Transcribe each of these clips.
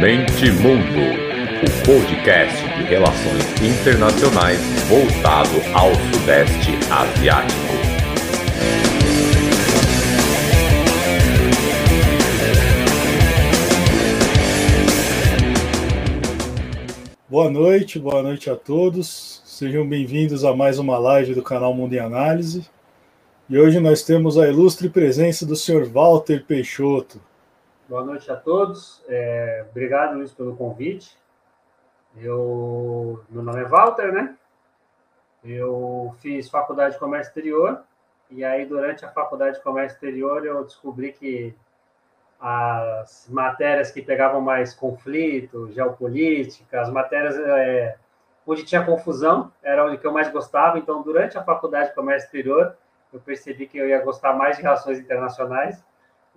Mente Mundo, o podcast de relações internacionais voltado ao Sudeste Asiático. Boa noite, boa noite a todos. Sejam bem-vindos a mais uma live do canal Mundo em Análise. E hoje nós temos a ilustre presença do senhor Walter Peixoto. Boa noite a todos. É, obrigado, Luiz, pelo convite. Eu, meu nome é Walter, né? Eu fiz faculdade de comércio exterior e aí durante a faculdade de comércio exterior eu descobri que as matérias que pegavam mais conflito, geopolítica, as matérias é, onde tinha confusão era onde que eu mais gostava. Então, durante a faculdade de comércio exterior, eu percebi que eu ia gostar mais de relações internacionais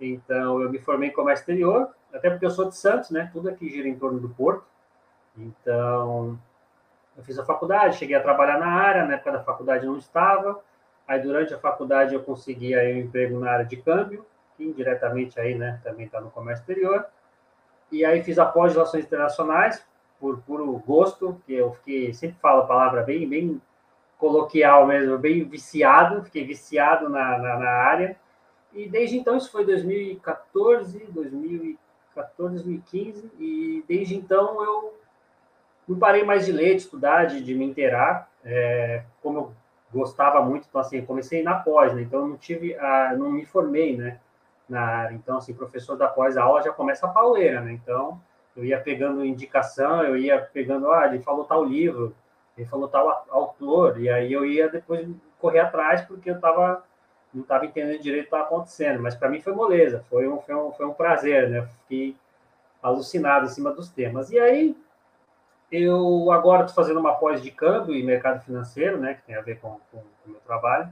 então, eu me formei em comércio exterior, até porque eu sou de Santos, né? Tudo aqui gira em torno do porto. Então, eu fiz a faculdade, cheguei a trabalhar na área, na época da faculdade não estava. Aí, durante a faculdade, eu consegui aí um emprego na área de câmbio, que indiretamente aí, né, também está no comércio exterior. E aí fiz a pós-relações internacionais, por puro gosto, que eu fiquei, sempre falo a palavra bem, bem coloquial mesmo, bem viciado, fiquei viciado na, na, na área. E desde então, isso foi 2014, 2014, 2015, e desde então eu não parei mais de ler, de estudar, de, de me inteirar, é, como eu gostava muito, então assim, comecei na pós, né, então eu não tive, a, não me formei, né, na área, então assim, professor da pós, a aula já começa a pauleira, né, então eu ia pegando indicação, eu ia pegando, ah, ele falou tal livro, ele falou tal autor, e aí eu ia depois correr atrás, porque eu estava não estava entendendo direito o que estava acontecendo, mas para mim foi moleza, foi um, foi um, foi um prazer, né? Fiquei alucinado em cima dos temas. E aí, eu agora estou fazendo uma pós de câmbio e mercado financeiro, né? Que tem a ver com, com, com o meu trabalho.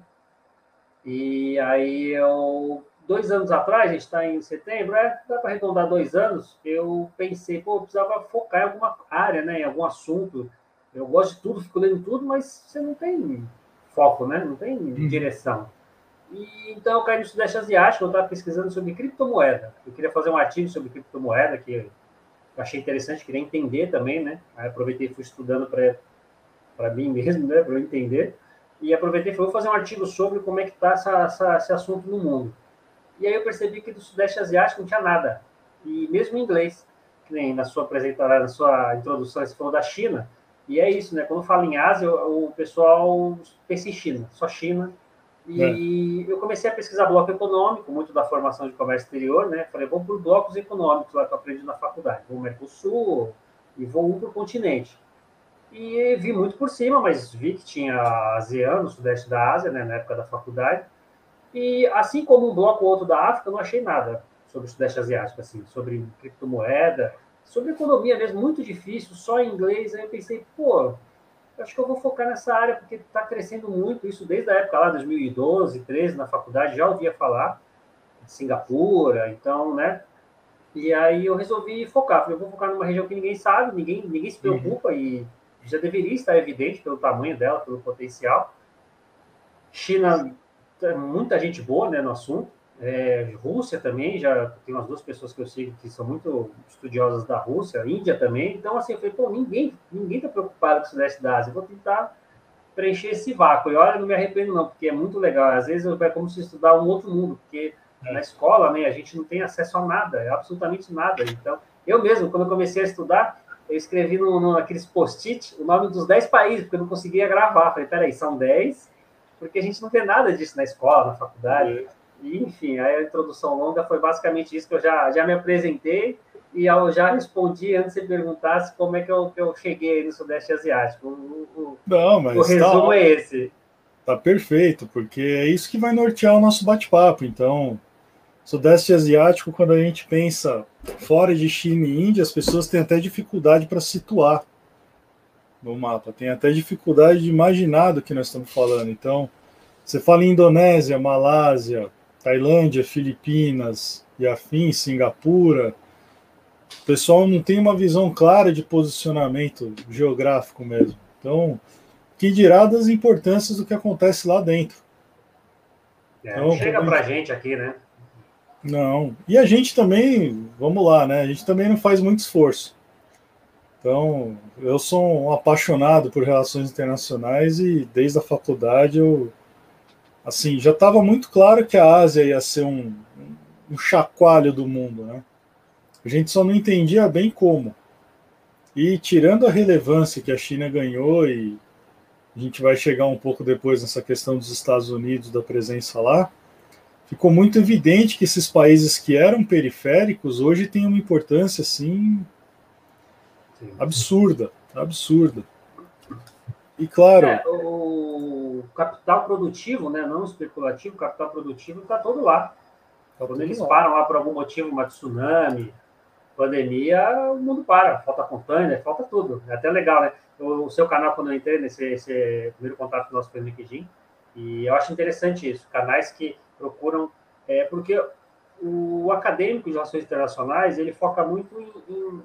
E aí, eu, dois anos atrás, a gente está em setembro, é, dá para arredondar dois anos, eu pensei, pô, eu precisava focar em alguma área, né? Em algum assunto. Eu gosto de tudo, fico lendo tudo, mas você não tem foco, né? Não tem uhum. direção. E, então eu caí no Sudeste Asiático, eu estava pesquisando sobre criptomoeda. Eu queria fazer um artigo sobre criptomoeda, que eu achei interessante, queria entender também, né? Aí aproveitei e fui estudando para mim mesmo, né? Para eu entender. E aproveitei e falei, vou fazer um artigo sobre como é que está esse assunto no mundo. E aí eu percebi que do Sudeste Asiático não tinha nada. E mesmo em inglês, que nem na sua apresentação, na sua introdução, você falou da China. E é isso, né? Quando fala em Ásia, o pessoal pensa em China, só China e é. eu comecei a pesquisar bloco econômico, muito da formação de comércio exterior, né? Falei, vou por blocos econômicos lá que eu aprendi na faculdade. Vou Mercosul e vou um para o continente. E vi muito por cima, mas vi que tinha ASEAN, no sudeste da Ásia, né, na época da faculdade. E assim como um bloco ou outro da África, eu não achei nada sobre o sudeste asiático, assim, sobre criptomoeda, sobre economia mesmo, muito difícil, só em inglês. Aí eu pensei, pô, acho que eu vou focar nessa área, porque está crescendo muito isso desde a época lá, 2012, 13, na faculdade, já ouvia falar de Singapura, então, né? E aí eu resolvi focar. Falei, eu vou focar numa região que ninguém sabe, ninguém, ninguém se preocupa uhum. e já deveria estar evidente pelo tamanho dela, pelo potencial. China, muita gente boa né, no assunto. É, Rússia também, já tem umas duas pessoas que eu sigo que são muito estudiosas da Rússia, Índia também. Então, assim, eu falei, pô, ninguém ninguém está preocupado com o Sudeste da Ásia. Eu vou tentar preencher esse vácuo. E olha, não me arrependo não, porque é muito legal. Às vezes é como se estudar um outro mundo, porque é. na escola, né, a gente não tem acesso a nada, absolutamente nada. Então, eu mesmo, quando eu comecei a estudar, eu escrevi no, no naqueles post-it o nome dos 10 países, porque eu não conseguia gravar. Falei, peraí, são 10, porque a gente não tem nada disso na escola, na faculdade. É. E, enfim, a introdução longa foi basicamente isso que eu já, já me apresentei e eu já respondi antes de você perguntasse como é que eu, que eu cheguei no Sudeste Asiático. O, o, Não, mas o resumo tá, é esse. Tá perfeito, porque é isso que vai nortear o nosso bate-papo. Então, Sudeste Asiático, quando a gente pensa fora de China e Índia, as pessoas têm até dificuldade para situar no mapa, tem até dificuldade de imaginar do que nós estamos falando. Então, você fala em Indonésia, Malásia, Tailândia, Filipinas e afins, Singapura, o pessoal não tem uma visão clara de posicionamento geográfico mesmo. Então, que dirá das importâncias do que acontece lá dentro. É, então, chega para a gente aqui, né? Não. E a gente também, vamos lá, né? A gente também não faz muito esforço. Então, eu sou um apaixonado por relações internacionais e desde a faculdade eu assim, já estava muito claro que a Ásia ia ser um, um chacoalho do mundo, né? A gente só não entendia bem como. E tirando a relevância que a China ganhou, e a gente vai chegar um pouco depois nessa questão dos Estados Unidos, da presença lá, ficou muito evidente que esses países que eram periféricos hoje têm uma importância assim absurda, absurda. E claro. É, o capital produtivo, né, não especulativo, capital produtivo está todo lá. Tá Quando eles lá. param lá por algum motivo, uma tsunami, pandemia, o mundo para. Falta container, falta tudo. É até legal, né? O, seu canal, quando eu entrei nesse esse primeiro contato nosso pelo LinkedIn, e eu acho interessante isso. Canais que procuram. É, porque o acadêmico de relações internacionais ele foca muito em, em,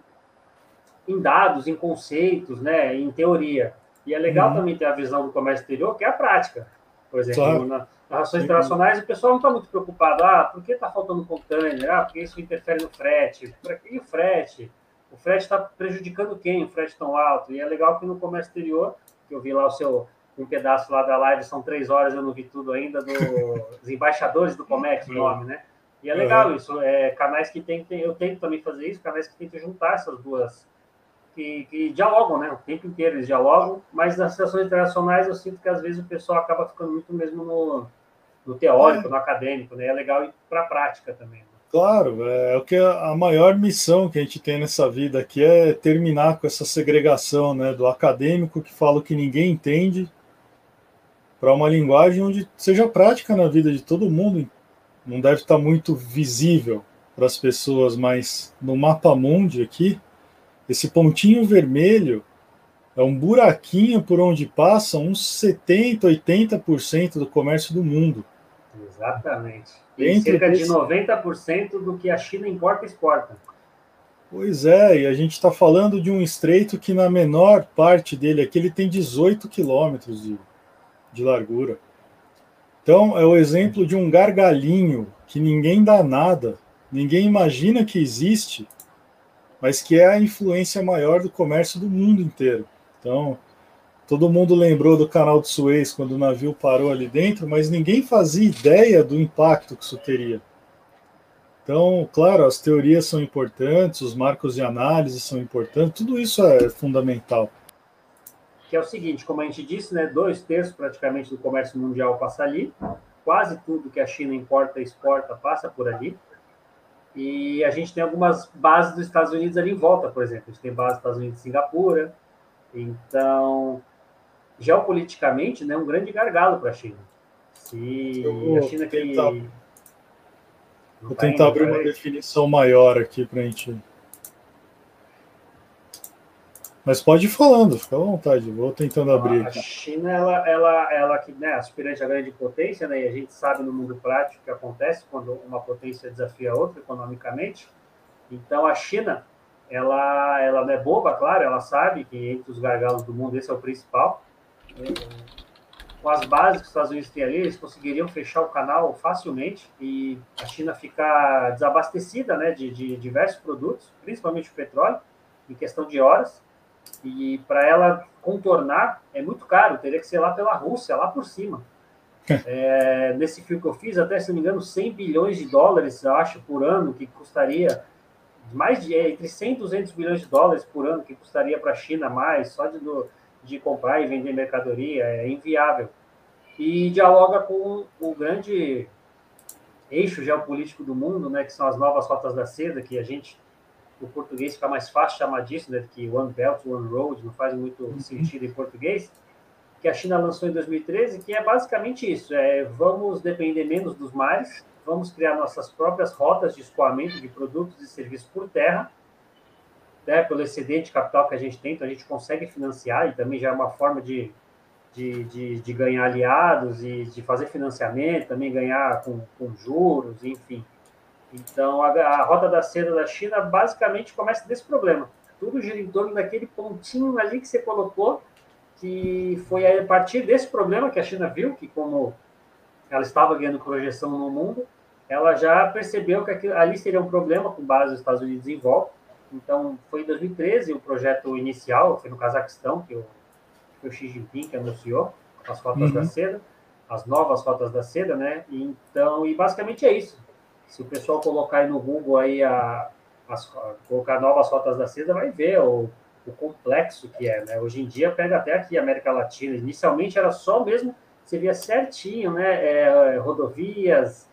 em dados, em conceitos, né, em teoria. E é legal uhum. também ter a visão do comércio exterior, que é a prática. Por exemplo, claro. na, nas relações internacionais, o pessoal não está muito preocupado. Ah, por que está faltando container? Ah, porque isso interfere no frete. E o frete? O frete está prejudicando quem? O frete tão alto? E é legal que no comércio exterior, que eu vi lá o seu um pedaço lá da live, são três horas, eu não vi tudo ainda, dos embaixadores do Comex, o nome, né? E é legal isso, é, canais que tem, tem, eu tento também fazer isso, canais que tentam juntar essas duas, que, que, dialogam, né? O tempo inteiro eles dialogam, mas nas situações internacionais eu sinto que às vezes o pessoal acaba ficando muito mesmo no, no teórico, é. no acadêmico, né? É legal ir para a prática também. Né? Claro, é o que a maior missão que a gente tem nessa vida aqui é terminar com essa segregação, né? Do acadêmico que fala o que ninguém entende para uma linguagem onde seja prática na vida de todo mundo. Não deve estar muito visível para as pessoas, mas no mapa mundi aqui, esse pontinho vermelho é um buraquinho por onde passa uns 70, 80% do comércio do mundo. Exatamente. E Entre cerca de 90% do que a China importa e exporta. Pois é, e a gente está falando de um estreito que na menor parte dele aqui ele tem 18 quilômetros de, de largura. Então, é o exemplo de um gargalinho que ninguém dá nada, ninguém imagina que existe, mas que é a influência maior do comércio do mundo inteiro. Então, todo mundo lembrou do canal de Suez quando o navio parou ali dentro, mas ninguém fazia ideia do impacto que isso teria. Então, claro, as teorias são importantes, os marcos de análise são importantes, tudo isso é fundamental que é o seguinte, como a gente disse, né, dois terços praticamente do comércio mundial passa ali, quase tudo que a China importa e exporta passa por ali, e a gente tem algumas bases dos Estados Unidos ali em volta, por exemplo, a gente tem base dos Estados Unidos em Singapura, então, geopoliticamente, né, um grande gargalo para a China. Se a China que... Tentar... Vou tá tentar abrir uma definição maior aqui para a gente mas pode ir falando, fica à vontade, vou tentando abrir. A China, ela, ela, ela que né, aspirante a grande potência, né, e a gente sabe no mundo prático o que acontece quando uma potência desafia a outra economicamente. Então, a China, ela, ela não é boba, claro, ela sabe que entre os gargalos do mundo esse é o principal. Com as bases que os Estados Unidos têm ali, eles conseguiriam fechar o canal facilmente e a China ficar desabastecida né, de, de diversos produtos, principalmente o petróleo, em questão de horas e para ela contornar é muito caro, teria que ser lá pela Rússia, lá por cima. É, nesse fio que eu fiz, até se não me engano, 100 bilhões de dólares, eu acho, por ano, que custaria mais de é, entre 100 e 200 bilhões de dólares por ano, que custaria para a China mais, só de, de comprar e vender mercadoria, é inviável. E dialoga com o grande eixo geopolítico do mundo, né, que são as novas rotas da seda, que a gente o português fica mais fácil chamar disso, né, que One Belt, One Road, não faz muito uhum. sentido em português, que a China lançou em 2013, que é basicamente isso, é vamos depender menos dos mares, vamos criar nossas próprias rotas de escoamento de produtos e serviços por terra, né, pelo excedente de capital que a gente tem, então a gente consegue financiar, e também já é uma forma de, de, de, de ganhar aliados e de fazer financiamento, também ganhar com, com juros, enfim. Então, a, a rota da seda da China basicamente começa desse problema. Tudo gira em torno daquele pontinho ali que você colocou, que foi a partir desse problema que a China viu, que como ela estava ganhando projeção no mundo, ela já percebeu que aquilo, ali seria um problema com base nos Estados Unidos em volta. Então, foi em 2013 o projeto inicial, foi no Cazaquistão, que o, que o Xi Jinping anunciou, as rotas uhum. da seda, as novas rotas da seda, né? Então, e basicamente é isso. Se o pessoal colocar aí no Google aí a, as, colocar novas rotas da seda, vai ver o, o complexo que é, né? Hoje em dia pega até aqui a América Latina. Inicialmente era só mesmo, você via certinho, né? É, rodovias,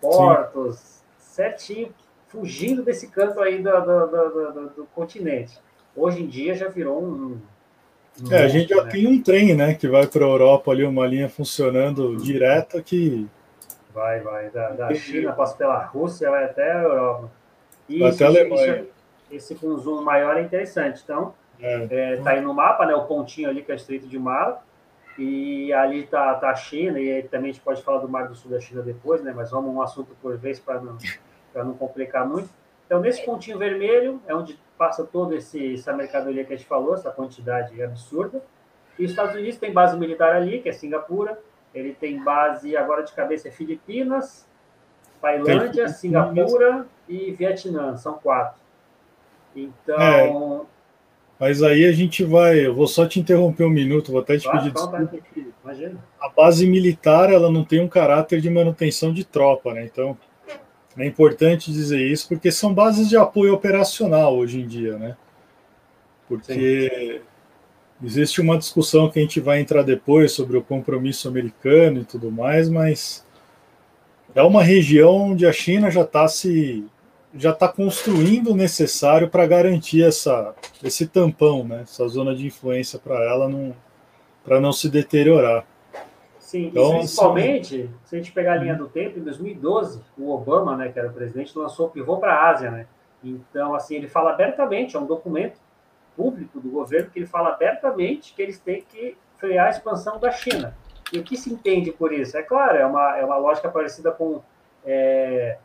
portos, Sim. certinho, fugindo desse canto aí do, do, do, do, continente. Hoje em dia já virou um. um é, a gente já né? tem um trem, né? Que vai para a Europa ali, uma linha funcionando direta que. Vai, vai. Da, da China passa pela Rússia, vai até a Europa. Isso, até a Alemanha. Esse com zoom maior é interessante. Então, é. É, tá aí no mapa, né? O pontinho ali que é o Estreito de Mala. E ali tá, tá a China, e também a gente pode falar do Mar do Sul da China depois, né? Mas vamos um assunto por vez para não, não complicar muito. Então, nesse pontinho vermelho é onde passa toda esse, essa mercadoria que a gente falou, essa quantidade absurda. E os Estados Unidos tem base militar ali, que é Singapura. Ele tem base, agora de cabeça, é Filipinas, Tailândia, Singapura e Vietnã. São quatro. Então. É, mas aí a gente vai. Eu vou só te interromper um minuto, vou até te pedir desculpa. A base militar ela não tem um caráter de manutenção de tropa, né? Então é importante dizer isso porque são bases de apoio operacional hoje em dia, né? Porque. Existe uma discussão que a gente vai entrar depois sobre o compromisso americano e tudo mais, mas é uma região onde a China já está se já está construindo o necessário para garantir essa, esse tampão, né? essa zona de influência para ela não, para não se deteriorar. Sim, então, principalmente, assim, se a gente pegar a linha do tempo, em 2012, o Obama, né, que era o presidente, lançou o pivô para a Ásia. Né? Então, assim, ele fala abertamente, é um documento público do governo que ele fala abertamente que eles têm que frear a expansão da China. E o que se entende por isso? É claro, é uma, é uma lógica parecida com é,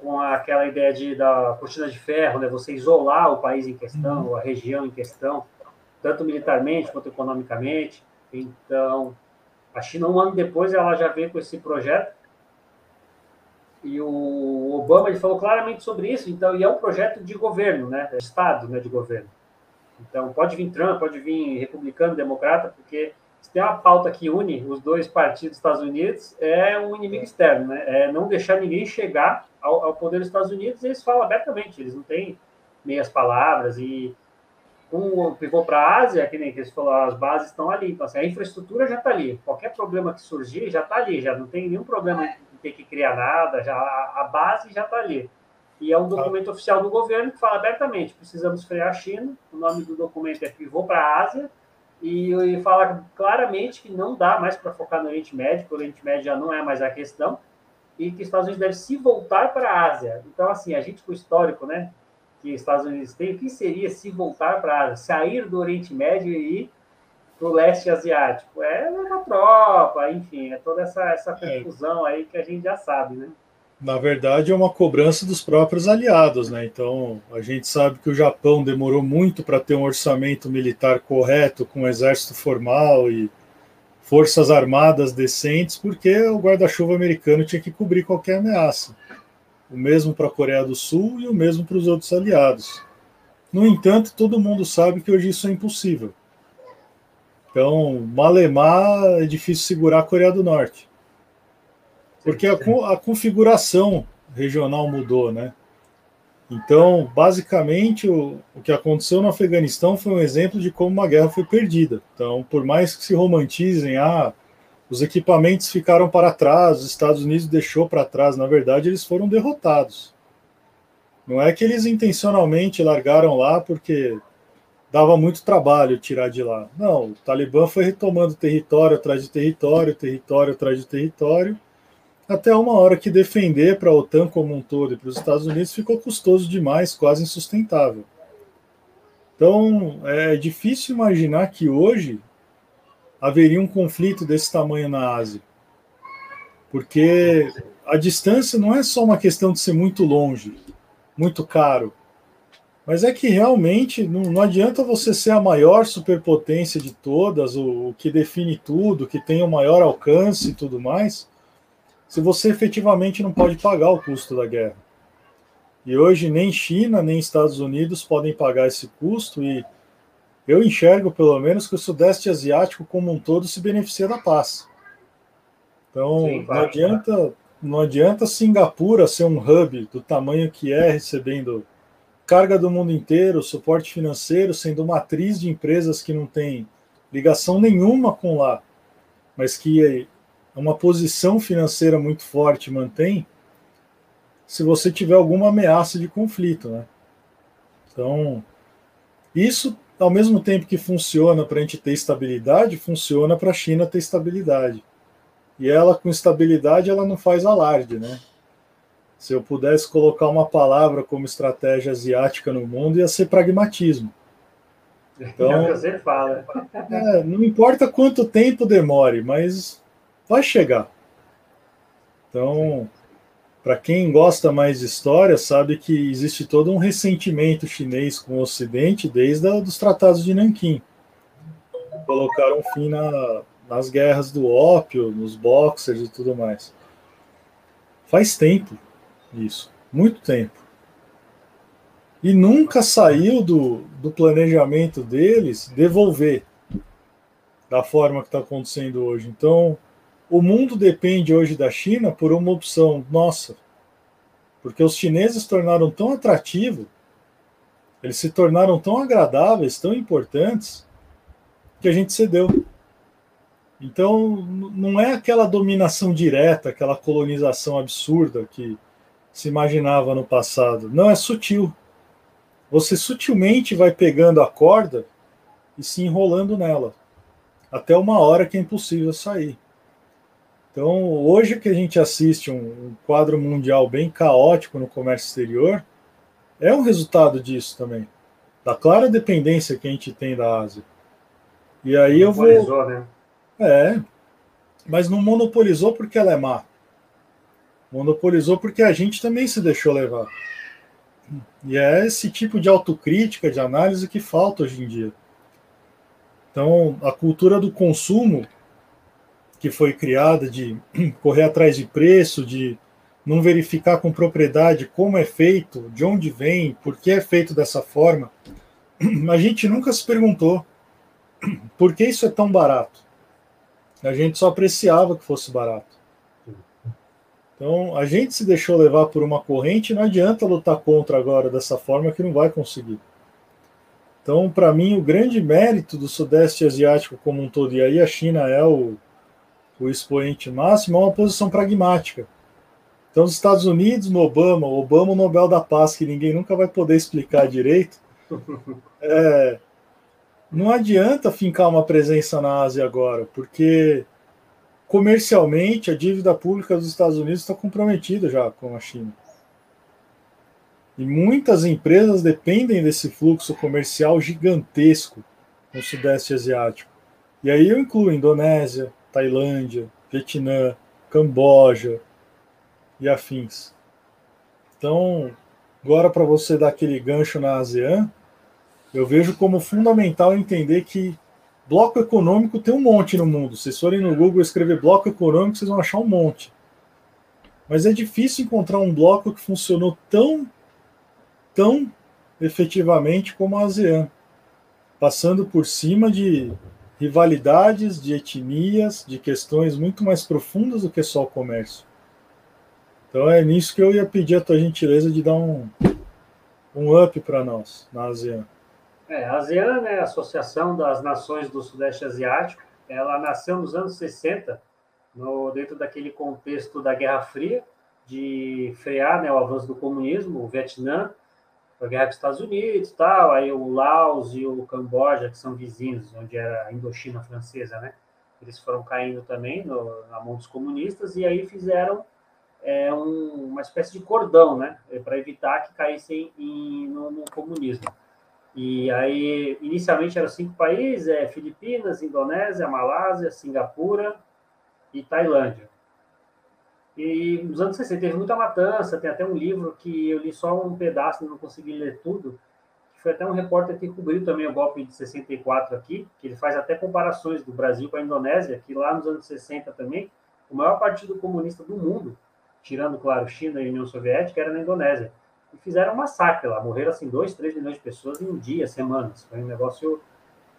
com aquela ideia de, da cortina de ferro, né? você isolar o país em questão, uhum. a região em questão, tanto militarmente quanto economicamente. Então, a China, um ano depois, ela já veio com esse projeto. E o Obama ele falou claramente sobre isso. Então, e é um projeto de governo, né? Estado, né? De governo. Então, pode vir Trump, pode vir republicano, democrata, porque se tem uma pauta que une os dois partidos dos Estados Unidos, é um inimigo externo, né? É não deixar ninguém chegar ao, ao poder dos Estados Unidos, eles falam abertamente, eles não têm meias palavras e o pivô para a Ásia, que nem que eles falaram, as bases estão ali, então assim, a infraestrutura já está ali, qualquer problema que surgir já está ali, já não tem nenhum problema de ter que criar nada, já a, base já está ali. E é um documento oficial do governo que fala abertamente, precisamos frear a China, o nome do documento é pivô para a Ásia, e, e fala claramente que não dá mais para focar no Oriente Médio, porque o Oriente Médio já não é mais a questão, e que os Estados Unidos devem se voltar para a Ásia. Então, assim, a gente com o histórico, né, que os Estados Unidos tem, o que seria se voltar para a Ásia? Sair do Oriente Médio e ir para o leste asiático? É uma tropa, enfim, é toda essa, essa é. confusão aí que a gente já sabe, né? Na verdade, é uma cobrança dos próprios aliados, né? Então, a gente sabe que o Japão demorou muito para ter um orçamento militar correto, com um exército formal e forças armadas decentes, porque o guarda-chuva americano tinha que cobrir qualquer ameaça. O mesmo para a Coreia do Sul e o mesmo para os outros aliados. No entanto, todo mundo sabe que hoje isso é impossível. Então, malemar é difícil segurar a Coreia do Norte. Porque a, a configuração regional mudou, né? Então, basicamente, o, o que aconteceu no Afeganistão foi um exemplo de como uma guerra foi perdida. Então, por mais que se romantizem, ah, os equipamentos ficaram para trás, os Estados Unidos deixou para trás, na verdade, eles foram derrotados. Não é que eles intencionalmente largaram lá porque dava muito trabalho tirar de lá. Não, o Talibã foi retomando território atrás de território, território atrás de território, até uma hora que defender para a OTAN como um todo e para os Estados Unidos ficou custoso demais, quase insustentável. Então, é difícil imaginar que hoje haveria um conflito desse tamanho na Ásia. Porque a distância não é só uma questão de ser muito longe, muito caro, mas é que realmente não, não adianta você ser a maior superpotência de todas, o, o que define tudo, que tem o maior alcance e tudo mais, se você efetivamente não pode pagar o custo da guerra. E hoje nem China nem Estados Unidos podem pagar esse custo e eu enxergo pelo menos que o Sudeste Asiático como um todo se beneficia da paz. Então Sim, não adianta não adianta Singapura ser um hub do tamanho que é recebendo carga do mundo inteiro, suporte financeiro, sendo matriz de empresas que não tem ligação nenhuma com lá, mas que uma posição financeira muito forte mantém, se você tiver alguma ameaça de conflito, né? Então, isso, ao mesmo tempo que funciona para a gente ter estabilidade, funciona para a China ter estabilidade. E ela, com estabilidade, ela não faz alarde, né? Se eu pudesse colocar uma palavra como estratégia asiática no mundo, ia ser pragmatismo. Então, é o que você fala. É, não importa quanto tempo demore, mas vai chegar. Então, para quem gosta mais de história, sabe que existe todo um ressentimento chinês com o Ocidente desde os tratados de Nanquim. Colocaram fim na, nas guerras do ópio, nos boxers e tudo mais. Faz tempo isso, muito tempo. E nunca saiu do, do planejamento deles devolver da forma que está acontecendo hoje. Então, o mundo depende hoje da China por uma opção nossa, porque os chineses se tornaram tão atrativos, eles se tornaram tão agradáveis, tão importantes, que a gente cedeu. Então, não é aquela dominação direta, aquela colonização absurda que se imaginava no passado. Não, é sutil. Você sutilmente vai pegando a corda e se enrolando nela, até uma hora que é impossível sair. Então, hoje que a gente assiste um, um quadro mundial bem caótico no comércio exterior, é um resultado disso também, da clara dependência que a gente tem da Ásia. E aí eu vou. Né? É, mas não monopolizou porque ela é má. Monopolizou porque a gente também se deixou levar. E é esse tipo de autocrítica, de análise que falta hoje em dia. Então, a cultura do consumo que foi criada de correr atrás de preço, de não verificar com propriedade como é feito, de onde vem, por que é feito dessa forma, a gente nunca se perguntou por que isso é tão barato. A gente só apreciava que fosse barato. Então, a gente se deixou levar por uma corrente, não adianta lutar contra agora dessa forma que não vai conseguir. Então, para mim, o grande mérito do Sudeste Asiático como um todo, e aí a China é o, o expoente máximo, é uma posição pragmática. Então, os Estados Unidos no Obama, o Obama o Nobel da Paz, que ninguém nunca vai poder explicar direito, é, não adianta fincar uma presença na Ásia agora, porque comercialmente, a dívida pública dos Estados Unidos está comprometida já com a China. E muitas empresas dependem desse fluxo comercial gigantesco no Sudeste Asiático. E aí eu incluo Indonésia, Tailândia, Vietnã, Camboja e afins. Então, agora para você dar aquele gancho na ASEAN, eu vejo como fundamental entender que Bloco econômico tem um monte no mundo. Se vocês forem no Google escrever bloco econômico, vocês vão achar um monte. Mas é difícil encontrar um bloco que funcionou tão, tão efetivamente como a ASEAN, passando por cima de rivalidades, de etnias, de questões muito mais profundas do que só o comércio. Então é nisso que eu ia pedir a tua gentileza de dar um, um up para nós na ASEAN. É, a ASEAN, né, a Associação das Nações do Sudeste Asiático, ela nasceu nos anos 60, no, dentro daquele contexto da Guerra Fria, de frear né, o avanço do comunismo, o Vietnã, a guerra com os Estados Unidos tal, aí o Laos e o Camboja, que são vizinhos, onde era a Indochina francesa, né? Eles foram caindo também no, na mão dos comunistas e aí fizeram é, um, uma espécie de cordão, né? Para evitar que caíssem em, no, no comunismo. E aí, inicialmente eram cinco países: é, Filipinas, Indonésia, Malásia, Singapura e Tailândia. E nos anos 60 teve muita matança, tem até um livro que eu li só um pedaço, não consegui ler tudo, que foi até um repórter que cobriu também o golpe de 64 aqui, que ele faz até comparações do Brasil com a Indonésia, que lá nos anos 60 também o maior partido comunista do mundo, tirando, claro, China e União Soviética, era na Indonésia. E fizeram um massacre lá, morreram assim 2, 3 milhões de pessoas em um dia, semanas. Foi um negócio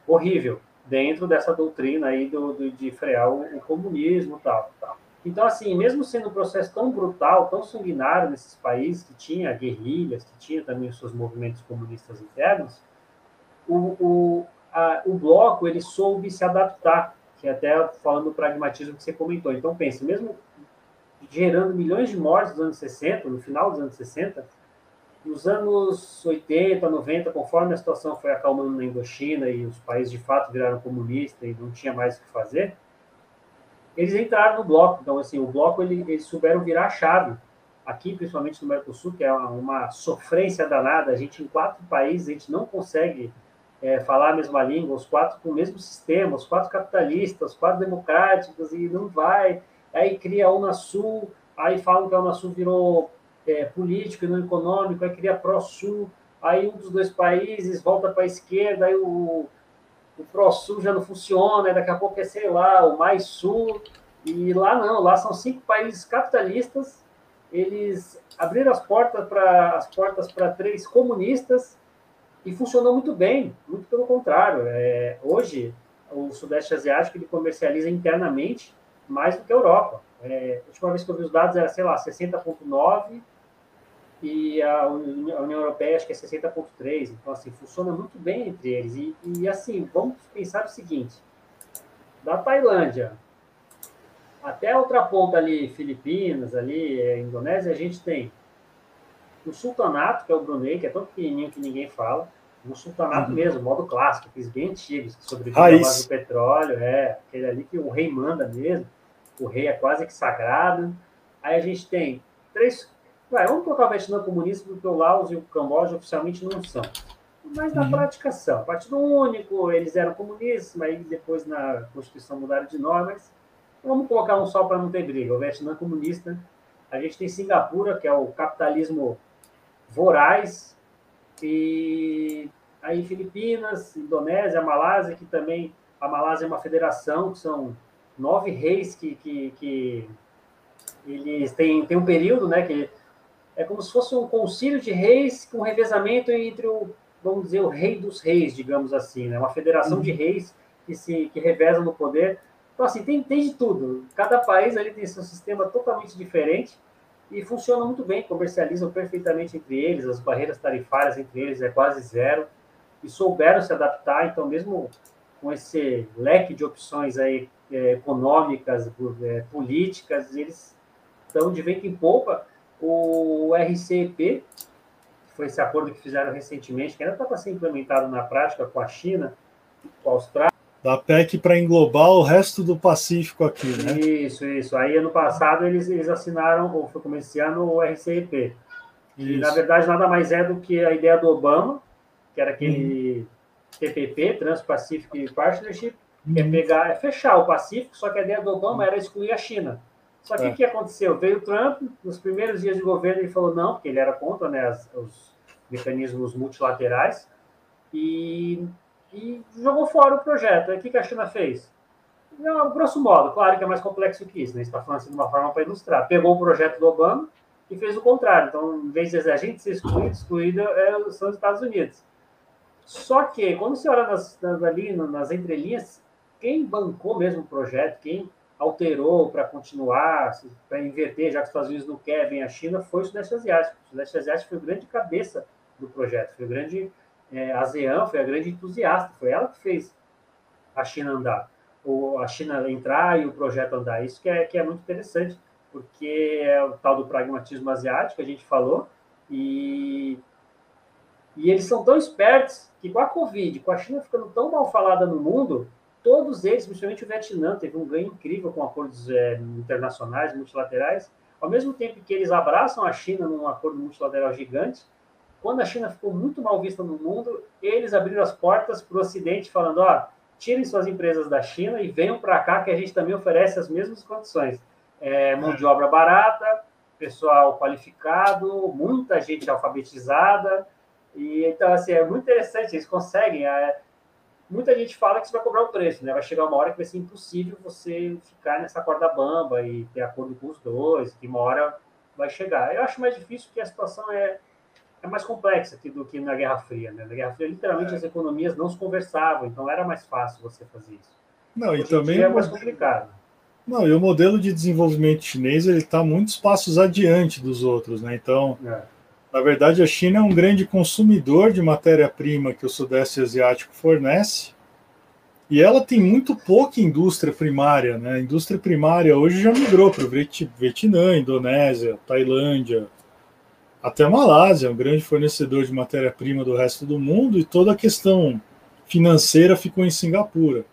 horrível, dentro dessa doutrina aí do, do de frear o, o comunismo e tal, tal. Então, assim, mesmo sendo um processo tão brutal, tão sanguinário nesses países, que tinha guerrilhas, que tinha também os seus movimentos comunistas internos, o, o, a, o bloco ele soube se adaptar, que até falando do pragmatismo que você comentou. Então, pense, mesmo gerando milhões de mortes nos anos 60, no final dos anos 60, nos anos 80, 90, conforme a situação foi acalmando na Indochina e os países de fato viraram comunistas e não tinha mais o que fazer, eles entraram no bloco. Então, assim, o bloco ele, eles souberam virar a chave. Aqui, principalmente no Mercosul, que é uma, uma sofrência danada, a gente em quatro países a gente não consegue é, falar a mesma língua, os quatro com o mesmo sistema, os quatro capitalistas, os quatro democráticos, e não vai. Aí cria a Unasul, aí falam que a Unasul virou é, político e não econômico, aí cria Pró-Sul, aí um dos dois países volta para a esquerda, aí o, o Pró-Sul já não funciona, daqui a pouco é, sei lá, o Mais Sul, e lá não, lá são cinco países capitalistas, eles abriram as portas para as portas para três comunistas e funcionou muito bem, muito pelo contrário. É, hoje, o Sudeste Asiático ele comercializa internamente mais do que a Europa. É, a última vez que eu vi os dados era, sei lá, 60,9 e a União Europeia acho que é 60,3. Então, assim, funciona muito bem entre eles. E, e, assim, vamos pensar o seguinte: da Tailândia até a outra ponta ali, Filipinas, ali, é, Indonésia, a gente tem o sultanato, que é o Brunei, que é tão pequenininho que ninguém fala, um sultanato uhum. mesmo, modo clássico, aqueles bem antigos, que sobrevivem à base do petróleo, é, aquele ali que o rei manda mesmo, o rei é quase que sagrado. Aí a gente tem três. Vai, vamos colocar o Vietnã comunista, porque o Laos e o Camboja oficialmente não são. Mas na uhum. prática são. Partido único, eles eram comunistas, mas depois na Constituição mudaram de nome. Mas vamos colocar um só para não ter briga. O Vietnã comunista. A gente tem Singapura, que é o capitalismo voraz, e aí Filipinas, Indonésia, Malásia, que também a Malásia é uma federação, que são nove reis que, que, que eles têm, têm um período, né, que é como se fosse um concílio de reis com revezamento entre o, vamos dizer, o rei dos reis, digamos assim, né, uma federação uhum. de reis que se que revezam no poder. Então, assim, tem, tem de tudo. Cada país ali tem seu sistema totalmente diferente, e funciona muito bem, comercializam perfeitamente entre eles, as barreiras tarifárias entre eles é quase zero, e souberam se adaptar, então mesmo com esse leque de opções aí é, econômicas, é, políticas, eles estão de vento em polpa. O RCEP, que foi esse acordo que fizeram recentemente, que ainda está para ser implementado na prática com a China, com a Austrália, da PEC para englobar o resto do Pacífico aqui, né? Isso, isso. Aí ano passado eles, eles assinaram, ou foi como esse ano, o RCEP. E na verdade nada mais é do que a ideia do Obama, que era aquele uhum. TPP, Trans-Pacific Partnership, que é uhum. pegar, é fechar o Pacífico, só que a ideia do Obama era excluir a China. Só que o é. que aconteceu? Veio o Trump, nos primeiros dias de governo ele falou não, porque ele era contra né, as, os mecanismos multilaterais, e e jogou fora o projeto. Aí o que a China fez? Não, grosso modo, claro que é mais complexo que isso, né? está falando assim de uma forma para ilustrar. Pegou o projeto do Obama e fez o contrário. Então, em vez de a gente ser excluído, excluído é, são os Estados Unidos. Só que, quando você olha nas, nas, ali, nas entrelinhas, quem bancou mesmo o projeto, quem alterou para continuar, para inverter, já que os Estados Unidos não querem a China, foi o Sudeste Asiático. O Sudeste Asiático foi o grande cabeça do projeto, foi o grande é, ASEAN foi a grande entusiasta, foi ela que fez a China andar, ou a China entrar e o projeto andar. Isso que é, que é muito interessante, porque é o tal do pragmatismo asiático, a gente falou, e, e eles são tão espertos que com a Covid, com a China ficando tão mal falada no mundo, todos eles, principalmente o Vietnã, teve um ganho incrível com acordos é, internacionais, multilaterais, ao mesmo tempo que eles abraçam a China num acordo multilateral gigante, quando a China ficou muito mal vista no mundo, eles abriram as portas para o Ocidente, falando: ó, tirem suas empresas da China e venham para cá, que a gente também oferece as mesmas condições. É, mão de obra barata, pessoal qualificado, muita gente alfabetizada. E então, assim, é muito interessante, eles conseguem. É, muita gente fala que você vai cobrar o preço, né? Vai chegar uma hora que vai ser impossível você ficar nessa corda bamba e ter acordo com os dois, que uma hora vai chegar. Eu acho mais difícil porque a situação é, é mais complexa do que na Guerra Fria, né? Na Guerra Fria, literalmente, é. as economias não se conversavam, então era mais fácil você fazer isso. Não, Hoje e também é mais complicado. Não, e o modelo de desenvolvimento chinês ele está muitos passos adiante dos outros, né? Então, é. Na verdade, a China é um grande consumidor de matéria-prima que o Sudeste Asiático fornece, e ela tem muito pouca indústria primária, né? A indústria primária hoje já migrou para o Vietnã, Indonésia, Tailândia, até Malásia, um grande fornecedor de matéria-prima do resto do mundo, e toda a questão financeira ficou em Singapura.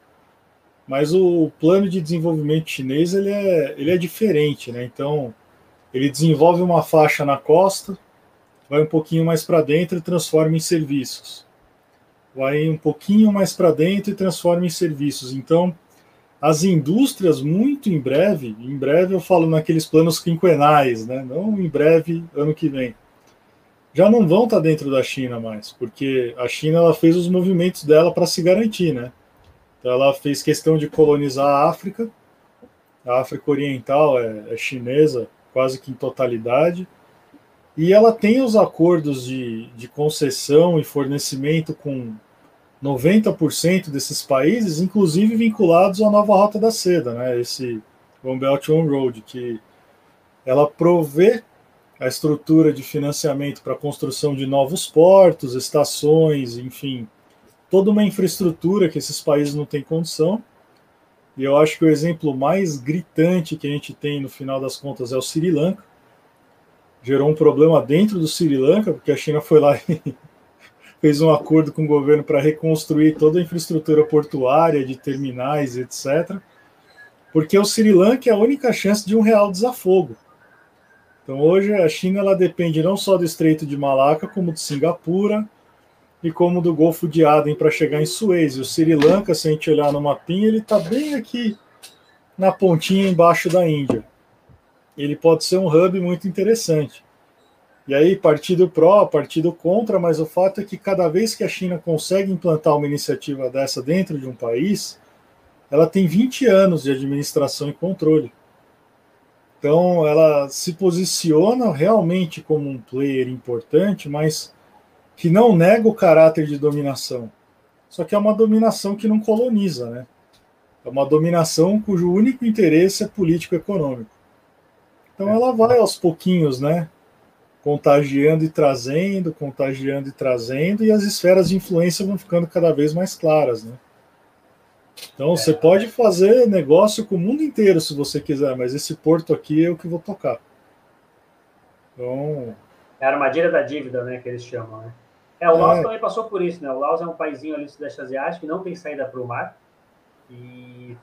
Mas o plano de desenvolvimento chinês ele é, ele é diferente, né? Então ele desenvolve uma faixa na costa, vai um pouquinho mais para dentro e transforma em serviços. Vai um pouquinho mais para dentro e transforma em serviços. Então as indústrias muito em breve, em breve eu falo naqueles planos quinquenais, né? Não em breve ano que vem. Já não vão estar tá dentro da China mais, porque a China ela fez os movimentos dela para se garantir, né? Então, ela fez questão de colonizar a África. A África Oriental é, é chinesa, quase que em totalidade. E ela tem os acordos de, de concessão e fornecimento com 90% desses países, inclusive vinculados à nova Rota da Seda, né? esse One Belt One Road, que ela provê a estrutura de financiamento para a construção de novos portos, estações, enfim, toda uma infraestrutura que esses países não têm condição. E eu acho que o exemplo mais gritante que a gente tem no final das contas é o Sri Lanka. Gerou um problema dentro do Sri Lanka, porque a China foi lá e fez um acordo com o governo para reconstruir toda a infraestrutura portuária, de terminais, etc. Porque o Sri Lanka é a única chance de um real desafogo. Então hoje a China ela depende não só do Estreito de Malaca, como de Singapura, e como do Golfo de Aden para chegar em Suez. E o Sri Lanka, se a gente olhar no mapinha, ele está bem aqui na pontinha embaixo da Índia. Ele pode ser um hub muito interessante. E aí, partido pró, partido contra, mas o fato é que cada vez que a China consegue implantar uma iniciativa dessa dentro de um país, ela tem 20 anos de administração e controle. Então, ela se posiciona realmente como um player importante, mas que não nega o caráter de dominação. Só que é uma dominação que não coloniza, né? É uma dominação cujo único interesse é político-econômico. Então é. ela vai aos pouquinhos, né? Contagiando e trazendo, contagiando e trazendo, e as esferas de influência vão ficando cada vez mais claras, né? Então é. você pode fazer negócio com o mundo inteiro se você quiser, mas esse porto aqui é o que vou tocar. Então. É a armadilha da dívida, né? Que eles chamam, né? É, o Laos é. também passou por isso, né? O Laos é um paísinho ali do Sudeste Asiático que não tem saída para o mar e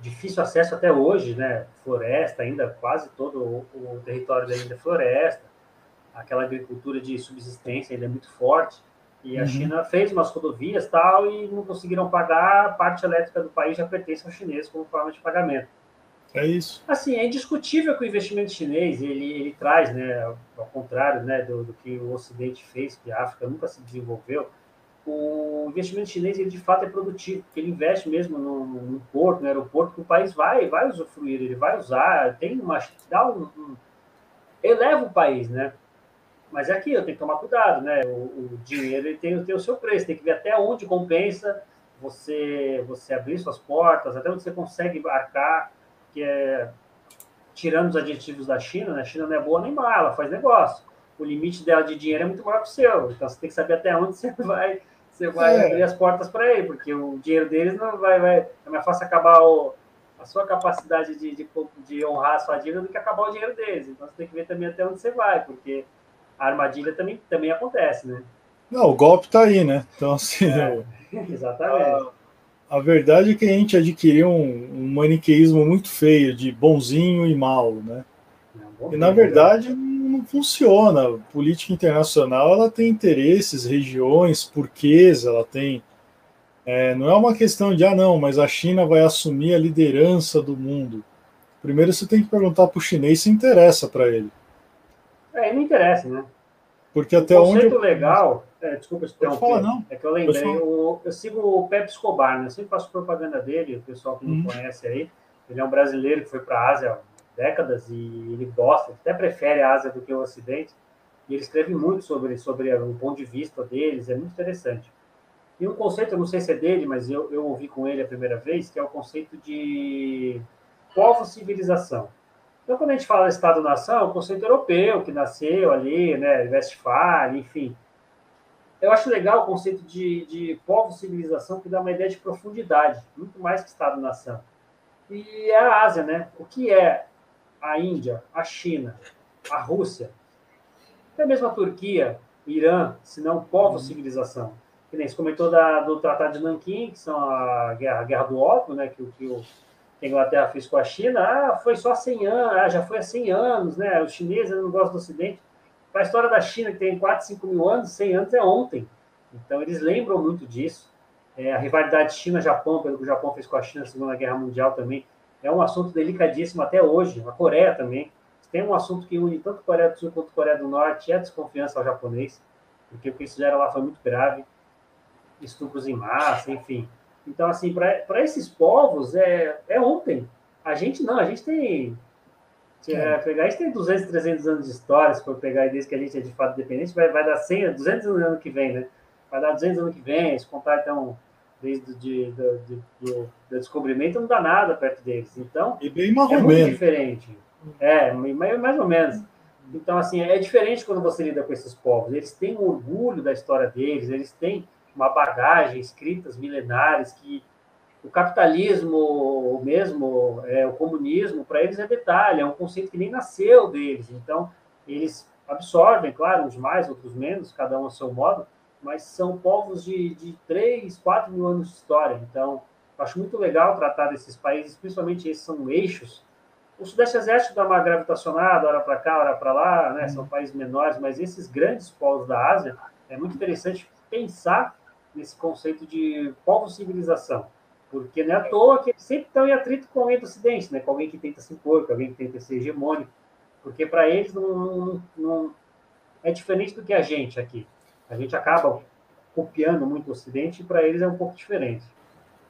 difícil acesso até hoje, né? Floresta ainda, quase todo o, o território ainda é floresta, aquela agricultura de subsistência ainda é muito forte. E a uhum. China fez umas rodovias tal e não conseguiram pagar, a parte elétrica do país já pertence aos chineses como forma de pagamento. É isso. Assim, é indiscutível que o investimento chinês ele, ele traz, né, ao contrário né, do, do, que o Ocidente fez, que a África nunca se desenvolveu, o investimento chinês ele de fato é produtivo, porque ele investe mesmo no, no porto, no aeroporto, que o país vai, vai usufruir, ele vai usar, tem uma. Dá um, um, eleva o país, né? Mas é aqui, eu tenho que tomar cuidado, né? O, o dinheiro ele tem, tem o seu preço, tem que ver até onde compensa você, você abrir suas portas, até onde você consegue arcar que é tirando os aditivos da China, né? a China não é boa nem má, ela faz negócio. O limite dela de dinheiro é muito maior que o seu. Então você tem que saber até onde você vai, você vai é. abrir as portas para ele, porque o dinheiro deles não vai. vai é mais fácil acabar o, a sua capacidade de, de, de, honrar a sua dívida do que acabar o dinheiro deles. Então você tem que ver também até onde você vai, porque a armadilha também, também acontece, né? Não, o golpe está aí, né? Então, assim. É, exatamente. A verdade é que a gente adquiriu um, um maniqueísmo muito feio de bonzinho e mal, né? E na verdade não funciona. A política internacional ela tem interesses, regiões, porquês, ela tem. É, não é uma questão de ah não, mas a China vai assumir a liderança do mundo. Primeiro você tem que perguntar para o chinês se interessa para ele. É, não interessa, né? Porque até o conceito onde. legal É, desculpa se falar, não. É que eu lembrei. Eu, eu, sigo o Pepe Escobar, né? Eu sempre faço propaganda dele, o pessoal que não uhum. conhece aí. Ele é um brasileiro que foi para a Ásia décadas e ele gosta, até prefere a Ásia do que o Ocidente. E ele escreve muito sobre, sobre o ponto de vista deles, é muito interessante. E um conceito, eu não sei se é dele, mas eu, eu ouvi com ele a primeira vez, que é o conceito de povo-civilização. Então, quando a gente fala Estado-nação, é um conceito europeu, que nasceu ali, né, Westfália, enfim. Eu acho legal o conceito de, de povo-civilização, que dá uma ideia de profundidade, muito mais que Estado-nação. E é a Ásia, né? O que é a Índia, a China, a Rússia, até mesmo a Turquia, Irã, se não povo-civilização. Que nem se comentou da, do Tratado de Nanquim, que são a guerra, a guerra do ópio, né? Que, que o que a Inglaterra fez com a China, ah, foi só 100 anos, ah, já foi há 100 anos, né? Os chineses não gostam do Ocidente. Para a história da China, que tem 4, 5 mil anos, 100 anos é ontem. Então, eles lembram muito disso. É, a rivalidade China-Japão, pelo que o Japão fez com a China na Segunda Guerra Mundial também, é um assunto delicadíssimo até hoje. A Coreia também. Tem um assunto que une tanto a Coreia do Sul quanto a Coreia do Norte, é a desconfiança ao japonês, porque o que eles fizeram lá foi muito grave. Estupros em massa, enfim. Então, assim, para esses povos, é, é ontem. A gente não, a gente tem. Se é. pegar, a gente tem 200, 300 anos de história, se for pegar desde que a gente é de fato dependente, vai, vai dar 100, 200 anos no ano que vem, né? Vai dar 200 anos que vem, se contar, então, desde de, de, de, do, descobrimento, não dá nada perto deles. Então, e bem mais é muito menos. diferente. É, mais, ou menos. Então, assim, é diferente quando você lida com esses povos. Eles têm um orgulho da história deles, eles têm uma bagagem, escritas milenares, que o capitalismo mesmo, é, o comunismo, para eles é detalhe, é um conceito que nem nasceu deles. Então, eles absorvem, claro, uns mais, outros menos, cada um a seu modo, mas são povos de, de 3, 4 mil anos de história. Então, acho muito legal tratar desses países, principalmente esses são eixos. O Sudeste Asiático dá uma gravitacionada, hora para cá, hora para lá, né? são países menores, mas esses grandes povos da Ásia, é muito interessante pensar nesse conceito de povo-civilização. Porque não é à toa que eles sempre estão em atrito com alguém do Ocidente, né? com alguém que tenta se impor, com alguém que tenta ser hegemônico. Porque para eles não, não, não, é diferente do que a gente aqui. A gente acaba copiando muito o Ocidente e para eles é um pouco diferente.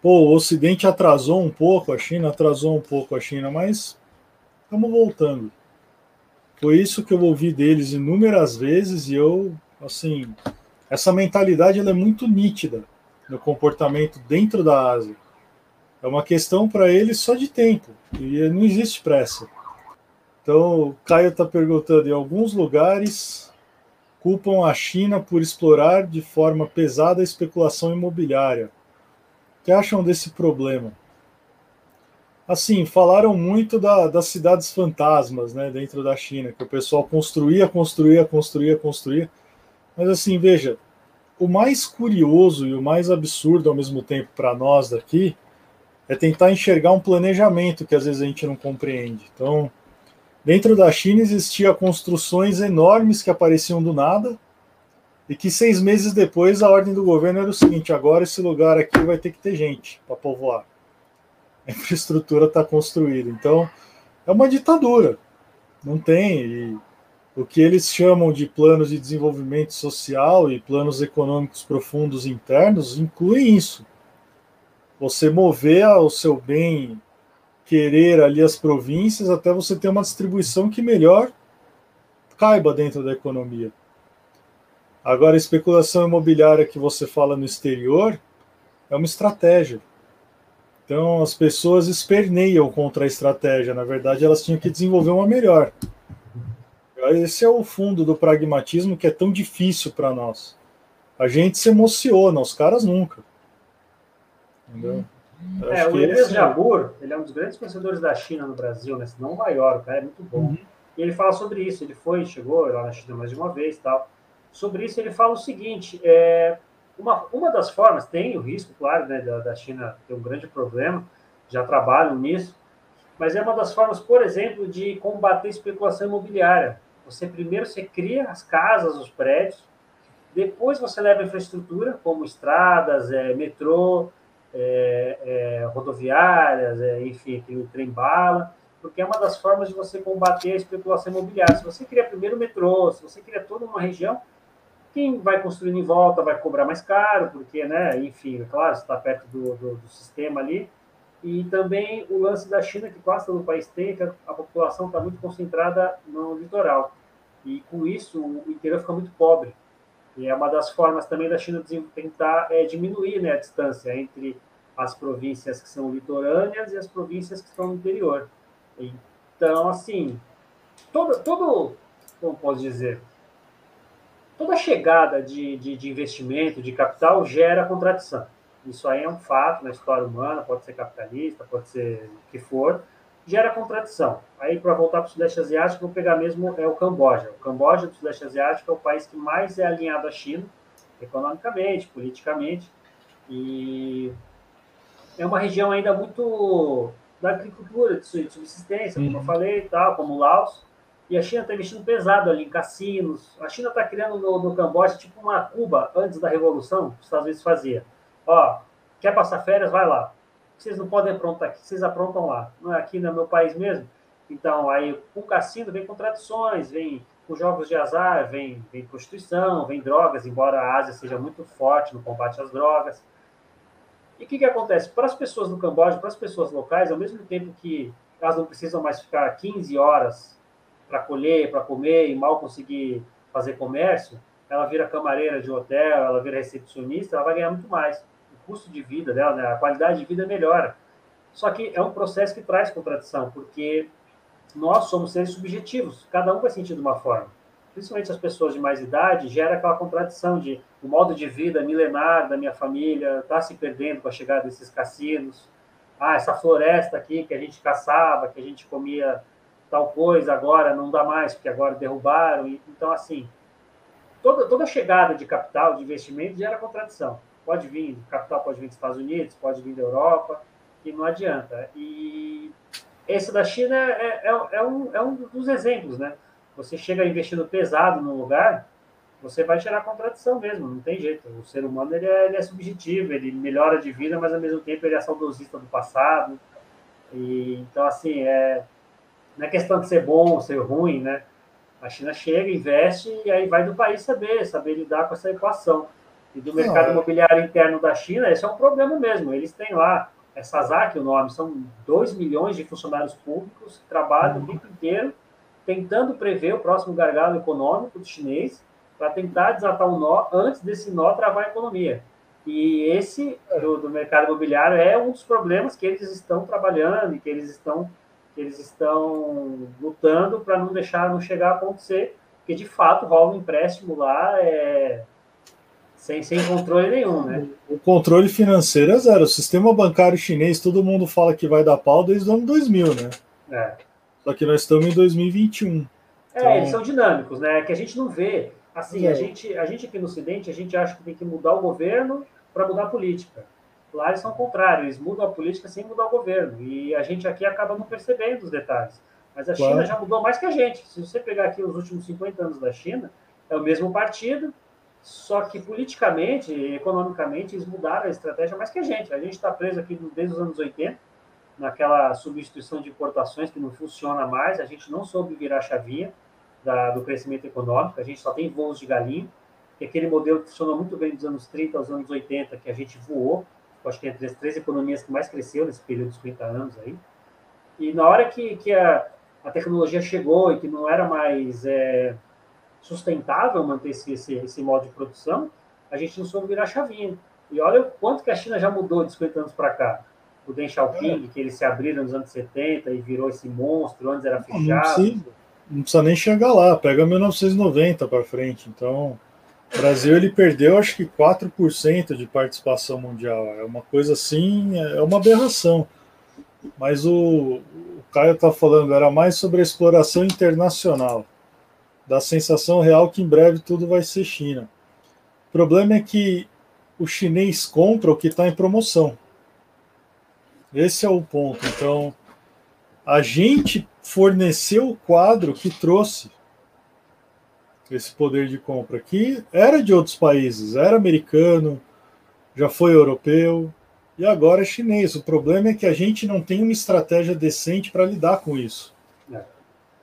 Pô, o Ocidente atrasou um pouco, a China atrasou um pouco a China, mas estamos voltando. Foi isso que eu ouvi deles inúmeras vezes e eu, assim, essa mentalidade ela é muito nítida no comportamento dentro da Ásia. É uma questão para eles só de tempo e não existe pressa. Então, o Caio está perguntando: em alguns lugares culpam a China por explorar de forma pesada a especulação imobiliária. O que acham desse problema? Assim, falaram muito da, das cidades fantasmas né, dentro da China, que o pessoal construía, construía, construía, construía mas assim, veja, o mais curioso e o mais absurdo ao mesmo tempo para nós daqui é tentar enxergar um planejamento que às vezes a gente não compreende. Então, dentro da China existiam construções enormes que apareciam do nada e que seis meses depois a ordem do governo era o seguinte: agora esse lugar aqui vai ter que ter gente para povoar. A infraestrutura está construída. Então, é uma ditadura. Não tem. E o que eles chamam de planos de desenvolvimento social e planos econômicos profundos internos incluem isso. Você mover ao seu bem querer ali as províncias até você ter uma distribuição que melhor caiba dentro da economia. Agora, a especulação imobiliária que você fala no exterior é uma estratégia. Então, as pessoas esperneiam contra a estratégia. Na verdade, elas tinham que desenvolver uma melhor. Esse é o fundo do pragmatismo que é tão difícil para nós. A gente se emociona, os caras nunca. Entendeu? É, o Elias esse... É Jabur, ele é um dos grandes conhecedores da China no Brasil, né? Se não o maior, o cara é muito bom. Uhum. E ele fala sobre isso. Ele foi, chegou lá na China mais de uma vez tal. Sobre isso, ele fala o seguinte: é, uma, uma das formas, tem o risco, claro, né, da, da China ter um grande problema, já trabalham nisso, mas é uma das formas, por exemplo, de combater especulação imobiliária. Você primeiro você cria as casas, os prédios, depois você leva a infraestrutura, como estradas, é, metrô, é, é, rodoviárias, é, enfim, tem o trem-bala, porque é uma das formas de você combater a especulação imobiliária. Se você cria primeiro o metrô, se você cria toda uma região, Quem vai construindo em volta vai cobrar mais caro, porque, né, enfim, é claro, está perto do, do, do, sistema ali. E também o lance da China, que quase todo o país tem, que a, a população está muito concentrada no litoral. E com isso, o interior fica muito pobre. E é uma das formas também da China tentar é, diminuir né, a distância entre as províncias que são litorâneas e as províncias que estão no interior. Então, assim, todo, todo como posso dizer, toda chegada de, de, de, investimento, de capital, gera contradição. Isso aí é um fato na história humana, pode ser capitalista, pode ser o que for, gera contradição. Aí, para voltar para o Sudeste Asiático, vou pegar mesmo é o Camboja. O Camboja do Sudeste Asiático é o país que mais é alinhado à China, economicamente, politicamente, e é uma região ainda muito da agricultura, de subsistência, como eu uhum. falei, tal, como Laos, e a China está investindo pesado ali em cassinos. A China está criando no, no Camboja tipo uma Cuba antes da Revolução, que os Estados Unidos fazia. Ó, quer passar férias? Vai lá. Vocês não podem aprontar aqui, vocês aprontam lá. Não é aqui no meu país mesmo? Então, aí o cassino vem com tradições, vem com jogos de azar, vem, vem prostituição, vem drogas, embora a Ásia seja muito forte no combate às drogas. E o que, que acontece? Para as pessoas do Camboja, para as pessoas locais, ao mesmo tempo que elas não precisam mais ficar 15 horas para colher, para comer e mal conseguir fazer comércio, ela vira camareira de hotel, ela vira recepcionista, ela vai ganhar muito mais. Custo de vida dela, né, a qualidade de vida melhora. Só que é um processo que traz contradição, porque nós somos seres subjetivos, cada um vai sentir de uma forma. Principalmente as pessoas de mais idade, gera aquela contradição de o modo de vida milenar da minha família está se perdendo com a chegada desses cassinos. Ah, essa floresta aqui que a gente caçava, que a gente comia tal coisa, agora não dá mais, porque agora derrubaram. Então, assim, toda, toda chegada de capital, de investimento, gera contradição. Pode vir, capital pode vir dos Estados Unidos, pode vir da Europa, e não adianta. E esse da China é, é, é, um, é um dos exemplos, né? Você chega investindo pesado no lugar, você vai gerar contradição mesmo, não tem jeito. O ser humano ele é, ele é subjetivo, ele melhora de vida, mas ao mesmo tempo ele é saudosista do passado. E, então, assim, é, não é questão de ser bom ou ser ruim, né? A China chega, investe e aí vai do país saber, saber lidar com essa equação. E do mercado é. imobiliário interno da China, esse é um problema mesmo. Eles têm lá, é SASAC o nome, são 2 milhões de funcionários públicos que trabalham uhum. o tempo inteiro tentando prever o próximo gargalo econômico do chinês para tentar desatar um nó antes desse nó travar a economia. E esse do, do mercado imobiliário é um dos problemas que eles estão trabalhando e que eles estão eles estão lutando para não deixar não chegar a acontecer, porque de fato rola um empréstimo lá é, sem, sem controle nenhum, né? O controle financeiro é zero. O sistema bancário chinês, todo mundo fala que vai dar pau desde o ano 2000, né? É. Só que nós estamos em 2021. É, então... eles são dinâmicos, né? Que a gente não vê. Assim, a gente, a gente aqui no Ocidente, a gente acha que tem que mudar o governo para mudar a política. Lá eles são contrários, eles mudam a política sem mudar o governo. E a gente aqui acaba não percebendo os detalhes. Mas a claro. China já mudou mais que a gente. Se você pegar aqui os últimos 50 anos da China, é o mesmo partido, só que politicamente e economicamente eles mudaram a estratégia mais que a gente. A gente está preso aqui desde os anos 80, naquela substituição de importações que não funciona mais. A gente não soube virar a chavinha da, do crescimento econômico, a gente só tem voos de galinha. Que aquele modelo que funcionou muito bem dos anos 30 aos anos 80, que a gente voou, acho que entre as três economias que mais cresceu nesse período de 50 anos aí. E na hora que, que a, a tecnologia chegou e que não era mais é, sustentável manter esse, esse, esse modo de produção, a gente não soube virar chavinha. E olha o quanto que a China já mudou de 50 anos para cá. O Deng Xiaoping, é. que eles se abriram nos anos 70 e virou esse monstro, antes era fechado. Não precisa, não precisa nem chegar lá, pega 1990 para frente. Então, o Brasil ele perdeu acho que 4% de participação mundial. É uma coisa assim, é uma aberração. Mas o, o Caio está falando, era mais sobre a exploração internacional, da sensação real que em breve tudo vai ser China. O problema é que o chinês compra o que está em promoção. Esse é o ponto. Então, a gente forneceu o quadro que trouxe esse poder de compra, que era de outros países, era americano, já foi europeu e agora é chinês. O problema é que a gente não tem uma estratégia decente para lidar com isso.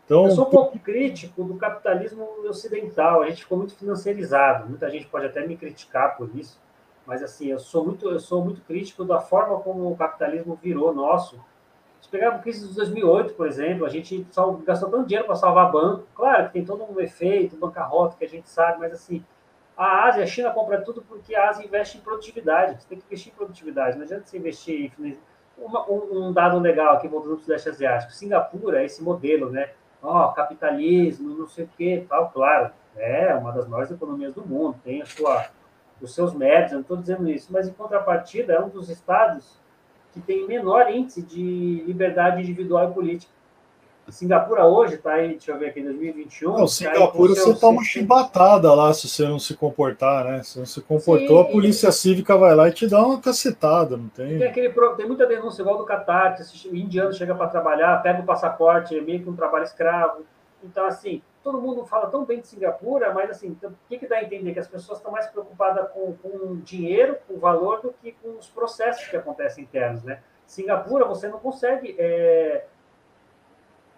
Então, eu sou um pouco crítico do capitalismo ocidental. A gente ficou muito financiarizado. Muita gente pode até me criticar por isso, mas assim, eu sou muito, eu sou muito crítico da forma como o capitalismo virou nosso. Se pegar a crise de 2008, por exemplo, a gente gastou tanto dinheiro para salvar banco. Claro que tem todo um efeito, bancarrota que a gente sabe, mas assim, a Ásia, a China compra tudo porque a Ásia investe em produtividade. Você tem que investir em produtividade. Não adianta você investir em uma, um, um, dado legal aqui voltando para o Sudeste Asiático. Singapura é esse modelo, né? Ó, capitalismo, não sei o quê, tal, claro. É uma das maiores economias do mundo, tem a sua, os seus méritos, eu não estou dizendo isso, mas em contrapartida é um dos estados que tem menor índice de liberdade individual e política. Singapura hoje está aí, deixa eu ver aqui, 2021. Não, tá Singapura você toma chibatada lá se você não se comportar, né? Se não se comportou, Sim, a polícia cívica vai lá e te dá uma cacetada, não tem? Tem, aquele, tem muita denúncia igual do Qatar, que o indiano chega para trabalhar, pega o passaporte, é meio que um trabalho escravo. Então, assim, todo mundo fala tão bem de Singapura, mas assim, então, o que, que dá a entender? Que as pessoas estão mais preocupadas com, com dinheiro, com o valor, do que com os processos que acontecem internos, né? Singapura, você não consegue. É,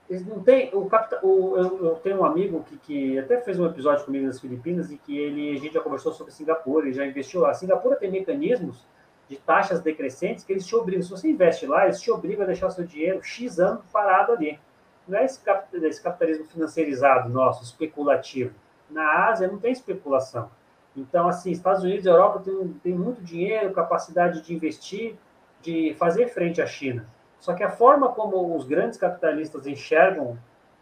não tem o, o eu, eu, tenho um amigo que, que até fez um episódio comigo nas Filipinas e que ele a gente já conversou sobre Singapura, ele já investiu lá. Singapura tem mecanismos de taxas decrescentes que eles te obrigam. Se você investe lá, eles te obrigam a deixar seu dinheiro X anos parado ali. Não é esse, esse capitalismo financiarizado nosso, especulativo. Na Ásia não tem especulação. Então, assim, Estados Unidos e Europa têm, têm muito dinheiro, capacidade de investir, de fazer frente à China. Só que a forma como os grandes capitalistas enxergam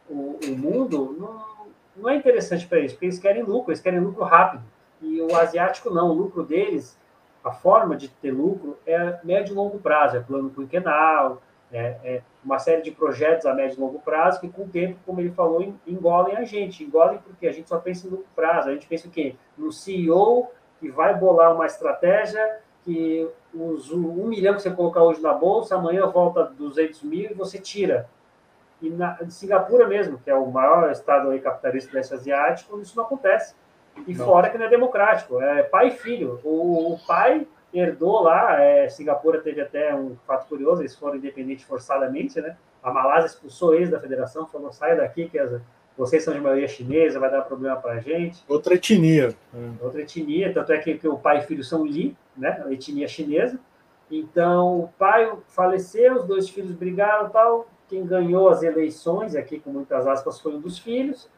o, o mundo não, não é interessante para eles, porque eles querem lucro, eles querem lucro rápido. E o asiático não, o lucro deles, a forma de ter lucro é médio e longo prazo, é plano quinquenal, é, é uma série de projetos a médio e longo prazo que, com o tempo, como ele falou, engolem a gente. Engolem porque a gente só pensa longo prazo. A gente pensa o quê? No CEO que vai bolar uma estratégia que os um milhão que você colocar hoje na bolsa, amanhã volta 200 mil e você tira. E na em Singapura mesmo, que é o maior estado aí capitalista do leste asiático, isso não acontece. E não. fora que não é democrático, é pai e filho. O, o pai herdou lá, é, Singapura teve até um fato curioso, eles foram independentes forçadamente, né? A Malásia expulsou eles da federação, falou, saia daqui que as, vocês são de maioria chinesa, vai dar problema para a gente. Outra etnia. Outra etnia, tanto é que, que o pai e filho são Li, né, etnia chinesa. Então, o pai faleceu, os dois filhos brigaram tal. Quem ganhou as eleições, aqui com muitas aspas, foi um dos filhos.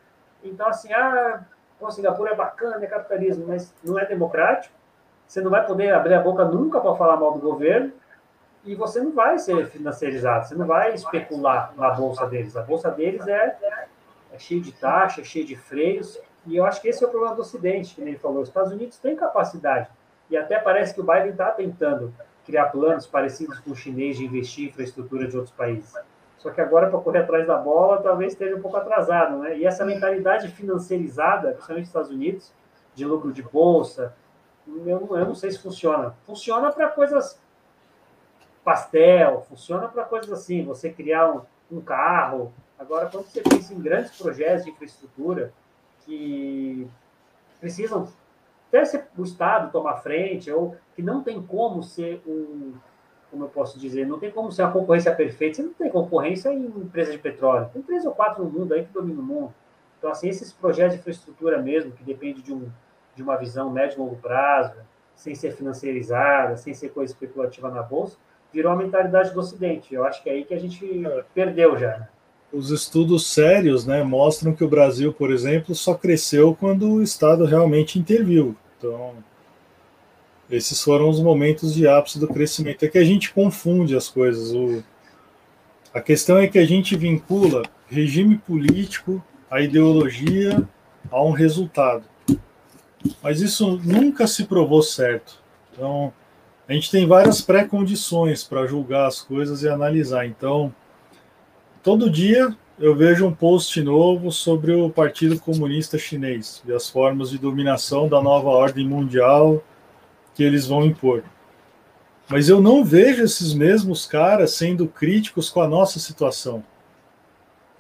Então, assim, ah, bom, Singapura é bacana, é capitalismo, mas não é democrático. Você não vai poder abrir a boca nunca para falar mal do governo e você não vai ser financiarizado, você não vai especular na bolsa deles. A bolsa deles é é cheio de taxa, é cheio de freios, e eu acho que esse é o problema do Ocidente, que ele falou. Os Estados Unidos têm capacidade, e até parece que o Biden está tentando criar planos parecidos com o chinês de investir em infraestrutura de outros países. Só que agora, para correr atrás da bola, talvez esteja um pouco atrasado, né? E essa mentalidade financiarizada, principalmente nos Estados Unidos, de lucro de bolsa, eu não, eu não sei se funciona. Funciona para coisas pastel, funciona para coisas assim, você criar um, um carro, Agora, quando você pensa em grandes projetos de infraestrutura que precisam até ser o Estado tomar frente, ou que não tem como ser um, como eu posso dizer, não tem como ser uma concorrência perfeita. Você não tem concorrência em empresa de petróleo. Tem três ou quatro no mundo aí que dominam o mundo. Então, assim, esses projetos de infraestrutura mesmo, que depende de, um, de uma visão médio e longo prazo, sem ser financiarizada, sem ser coisa especulativa na bolsa, virou a mentalidade do Ocidente. Eu acho que é aí que a gente é. perdeu já. Os estudos sérios né, mostram que o Brasil, por exemplo, só cresceu quando o Estado realmente interviu. Então, esses foram os momentos de ápice do crescimento. É que a gente confunde as coisas. O... A questão é que a gente vincula regime político, a ideologia, a um resultado. Mas isso nunca se provou certo. Então, a gente tem várias pré-condições para julgar as coisas e analisar. Então, todo dia eu vejo um post novo sobre o Partido Comunista Chinês e as formas de dominação da nova ordem mundial que eles vão impor. Mas eu não vejo esses mesmos caras sendo críticos com a nossa situação.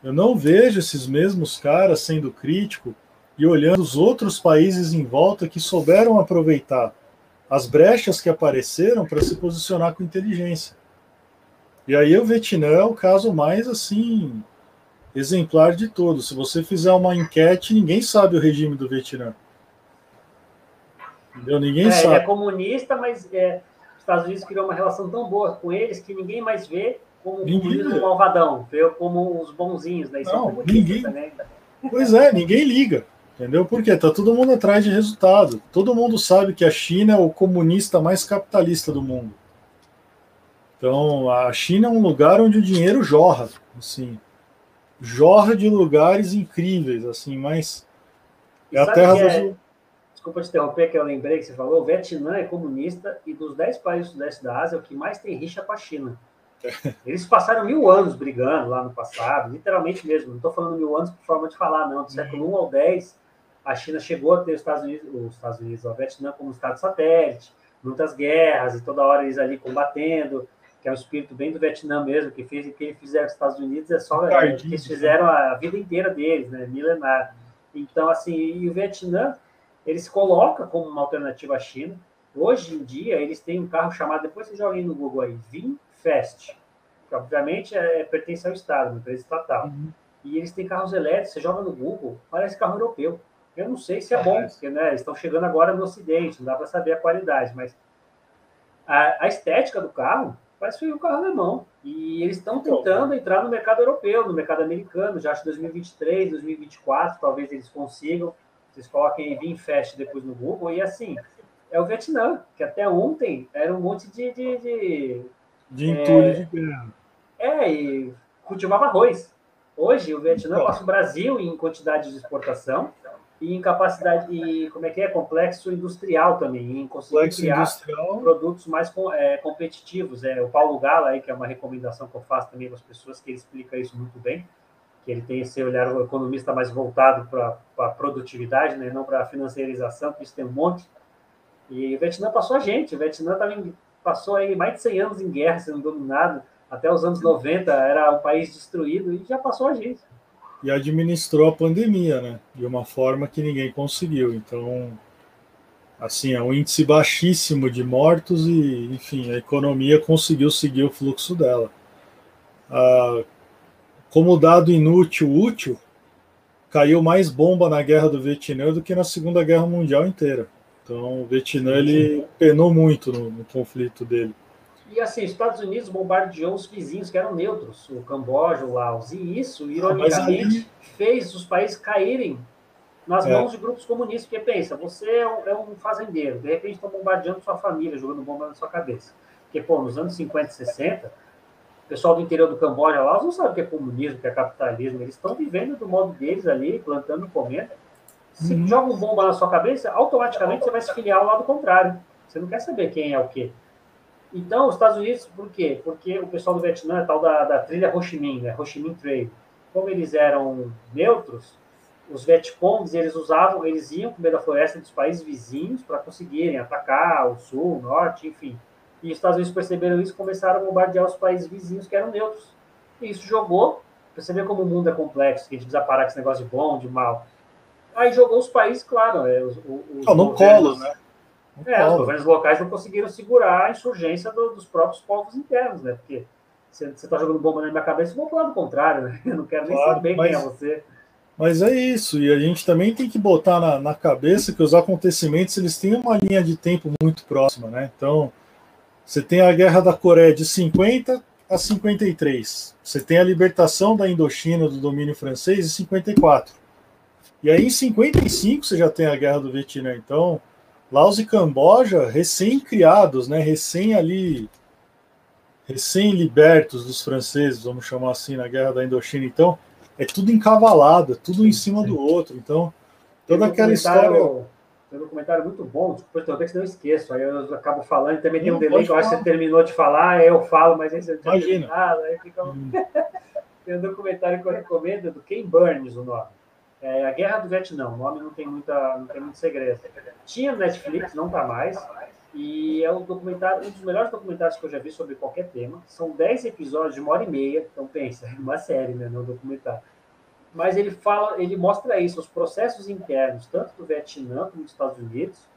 Eu não vejo esses mesmos caras sendo críticos e olhando os outros países em volta que souberam aproveitar as brechas que apareceram para se posicionar com inteligência. E aí o Vietnã é o caso mais assim exemplar de todos. Se você fizer uma enquete, ninguém sabe o regime do Vietnã. Entendeu? Ninguém é, sabe. Ele é comunista, mas é, os Estados Unidos criou uma relação tão boa com eles que ninguém mais vê como ninguém vê. malvadão, vê como os bonzinhos, né? Não, ninguém... Também. Pois é, ninguém liga. Entendeu? Porque tá todo mundo atrás de resultado. Todo mundo sabe que a China é o comunista mais capitalista do mundo. Então, a China é um lugar onde o dinheiro jorra, assim, jorra de lugares incríveis, assim, mas é a terra é... Desculpa te interromper, que eu lembrei que você falou. O Vietnã é comunista e dos dez países do sudeste da Ásia é o que mais tem rixa com a China. Eles passaram mil anos brigando lá no passado, literalmente mesmo. Não estou falando mil anos por forma de falar, não. Do século I ao X, a China chegou a ter os Estados Unidos, os Estados Unidos, o Vietnã como estado satélite, muitas guerras e toda hora eles ali combatendo, que é um espírito bem do Vietnã mesmo, que fez que eles fizeram os Estados Unidos é só é, que eles fizeram a vida inteira deles, né, milenar. Então assim, e o Vietnã ele se coloca como uma alternativa à China. Hoje em dia eles têm um carro chamado, depois você joga aí no Google aí, Vinfast, que obviamente é, pertence ao Estado, uma empresa estatal. Uhum. E eles têm carros elétricos, você joga no Google, parece carro europeu. Eu não sei se é bom, porque né, estão chegando agora no Ocidente, não dá para saber a qualidade, mas a, a, estética do carro parece que um carro alemão. E eles estão então, tentando entrar no mercado europeu, no mercado americano, já acho 2023, 2024, talvez eles consigam. Vocês coloquem Vinfast depois no Google, e assim, é o Vietnã, que até ontem era um monte de. De, de, de entulho é, de guerra. É, e cultivava arroz. Hoje, o Vietnã então. passa o Brasil em quantidade de exportação e em capacidade e como é que é? Complexo industrial também em conseguir criar industrial. produtos mais é, competitivos. É o Paulo Gala aí que é uma recomendação que eu faço também para as pessoas que ele explica isso muito bem que ele tem esse olhar o economista mais voltado para a produtividade né não para a financiarização que isso tem um monte. E o Vietnã passou a gente o Vietnã também passou aí mais de 100 anos em guerra sendo dominado até os anos 90 era um país destruído e já passou a gente e administrou a pandemia, né? De uma forma que ninguém conseguiu. Então, assim, é um índice baixíssimo de mortos e, enfim, a economia conseguiu seguir o fluxo dela. Ah, como dado inútil, útil, caiu mais bomba na guerra do Vietnã do que na Segunda Guerra Mundial inteira. Então, o Vietnã ele penou muito no, no conflito dele. E assim, os Estados Unidos bombardeou os vizinhos que eram neutros, o Camboja, o Laos, e isso, ah, ironicamente, aí... fez os países caírem nas é. mãos de grupos comunistas, porque pensa, você é um, é um fazendeiro, de repente estão bombardeando sua família, jogando bomba na sua cabeça. Porque, pô, nos anos 50 e 60, o pessoal do interior do Camboja, Laos, não sabe o que é comunismo, o que é capitalismo, eles estão vivendo do modo deles ali, plantando comendo. Se uhum. joga um bomba na sua cabeça, automaticamente você vai se filiar ao lado contrário. Você não quer saber quem é o quê. Então, os Estados Unidos, por quê? Porque o pessoal do Vietnã é tal da, da trilha Ho Chi Minh, né? Ho Chi Minh Trail. Como eles eram neutros, os Vietcongs, eles usavam, eles iam para meio da floresta dos países vizinhos para conseguirem atacar o sul, o norte, enfim. E os Estados Unidos perceberam isso e começaram a bombardear os países vizinhos que eram neutros. E isso jogou, vê como o mundo é complexo, que a gente precisa parar com esse negócio de bom, de mal. Aí jogou os países, claro, é, os, os oh, no colo, né? É, os governos locais não conseguiram segurar a insurgência do, dos próprios povos internos, né? Porque você está jogando bomba na minha cabeça, eu vou para o lado contrário, né? Eu não quero nem claro, saber mas, quem é você. Mas é isso, e a gente também tem que botar na, na cabeça que os acontecimentos eles têm uma linha de tempo muito próxima, né? Então, você tem a Guerra da Coreia de 50 a 53. Você tem a libertação da Indochina do domínio francês em 54. E aí em 55 você já tem a Guerra do Vietnã. Então, Laos e Camboja, recém-criados, né, recém ali, recém-libertos dos franceses, vamos chamar assim, na Guerra da Indochina. Então, é tudo encavalado, é tudo em cima do outro. Então, toda um aquela história. Tem um documentário muito bom, desculpa, talvez não esqueço, aí eu acabo falando, e também tem um delay que eu acho que você terminou de falar, aí eu falo, mas aí você Imagina. Fala, aí fica um... hum. tem um documentário que eu recomendo, do Ken Burns, o nome. É a Guerra do Vietnã, o nome não tem, muita, não tem muito segredo. Tinha Netflix, não está mais, e é um documentário, um dos melhores documentários que eu já vi sobre qualquer tema. São 10 episódios de uma hora e meia, então pensa, é uma série, né, não é um documentário. Mas ele fala, ele mostra isso, os processos internos, tanto do Vietnã como dos Estados Unidos,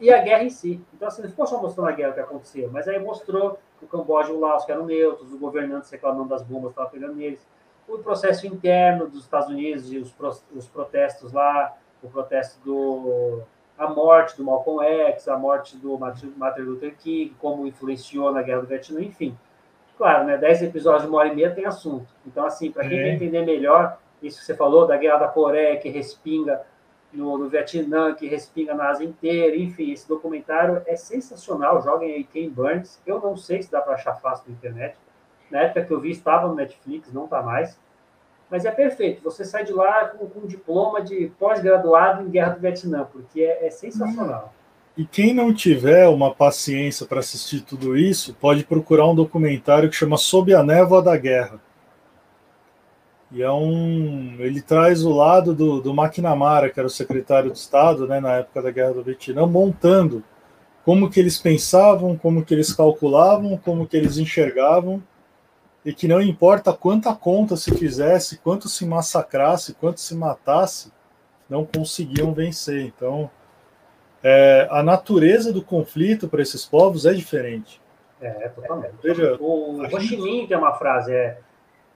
e a guerra em si. Então, assim, não ficou só mostrando a guerra que aconteceu, mas aí mostrou o Camboja e o Laos, que eram neutros, os governantes reclamando das bombas que estavam pegando neles. O processo interno dos Estados Unidos e os, os protestos lá, o protesto do a morte do Malcolm X, a morte do Martin Luther King, como influenciou na Guerra do Vietnã, enfim. Claro, né? Dez episódios de uma hora e meia tem assunto. Então, assim, para quem é. quer entender melhor isso que você falou da Guerra da Coreia, que respinga no, no Vietnã, que respinga na Ásia inteira, enfim, esse documentário é sensacional. Joguem aí Ken Burns. Eu não sei se dá para achar fácil na internet. Na época que eu vi, estava no Netflix, não está mais. Mas é perfeito. Você sai de lá com, com um diploma de pós-graduado em Guerra do Vietnã, porque é, é sensacional. E quem não tiver uma paciência para assistir tudo isso, pode procurar um documentário que chama Sob a Névoa da Guerra. E é um. Ele traz o lado do, do McNamara, que era o secretário de Estado né, na época da Guerra do Vietnã, montando como que eles pensavam, como que eles calculavam, como que eles enxergavam, e que não importa quanta conta se fizesse, quanto se massacrasse, quanto se matasse, não conseguiam vencer. Então, é, a natureza do conflito para esses povos é diferente. É, totalmente. Veja, o Ho Chi Minh tem uma frase, é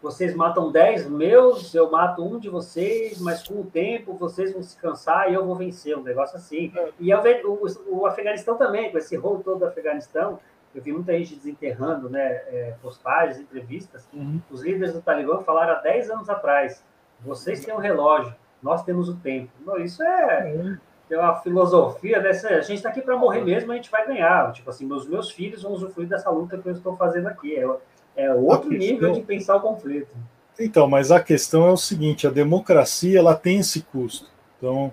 vocês matam 10 meus, eu mato um de vocês, mas com o tempo vocês vão se cansar e eu vou vencer, um negócio assim. É. E o, o, Afeganistão também, com esse rolo todo do Afeganistão, eu vi muita gente desenterrando né, é, postagens, entrevistas. Uhum. Os líderes do Talibã falaram há 10 anos atrás: vocês têm um relógio, nós temos o tempo. Não, isso é, uhum. é uma filosofia dessa. A gente está aqui para morrer mesmo, a gente vai ganhar. Tipo assim, meus, meus filhos vão usufruir dessa luta que eu estou fazendo aqui. É, é outro questão... nível de pensar o conflito. Então, mas a questão é o seguinte: a democracia ela tem esse custo. Então,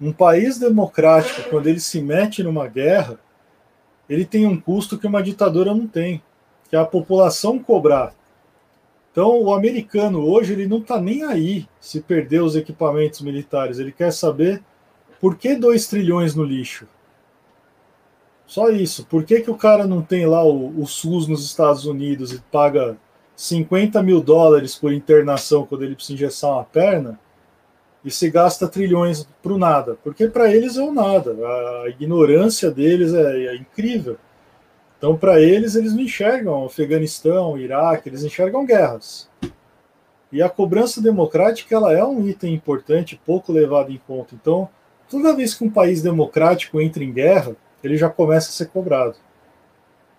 um país democrático, quando ele se mete numa guerra, ele tem um custo que uma ditadura não tem, que é a população cobrar. Então, o americano hoje ele não está nem aí se perder os equipamentos militares. Ele quer saber por que 2 trilhões no lixo. Só isso. Por que, que o cara não tem lá o, o SUS nos Estados Unidos e paga 50 mil dólares por internação quando ele precisa injetar uma perna e se gasta trilhões para o nada? Porque para eles é o nada. A ignorância deles é, é incrível. Então, para eles, eles não enxergam Afeganistão, Iraque, eles enxergam guerras. E a cobrança democrática ela é um item importante, pouco levado em conta. Então, toda vez que um país democrático entra em guerra, ele já começa a ser cobrado.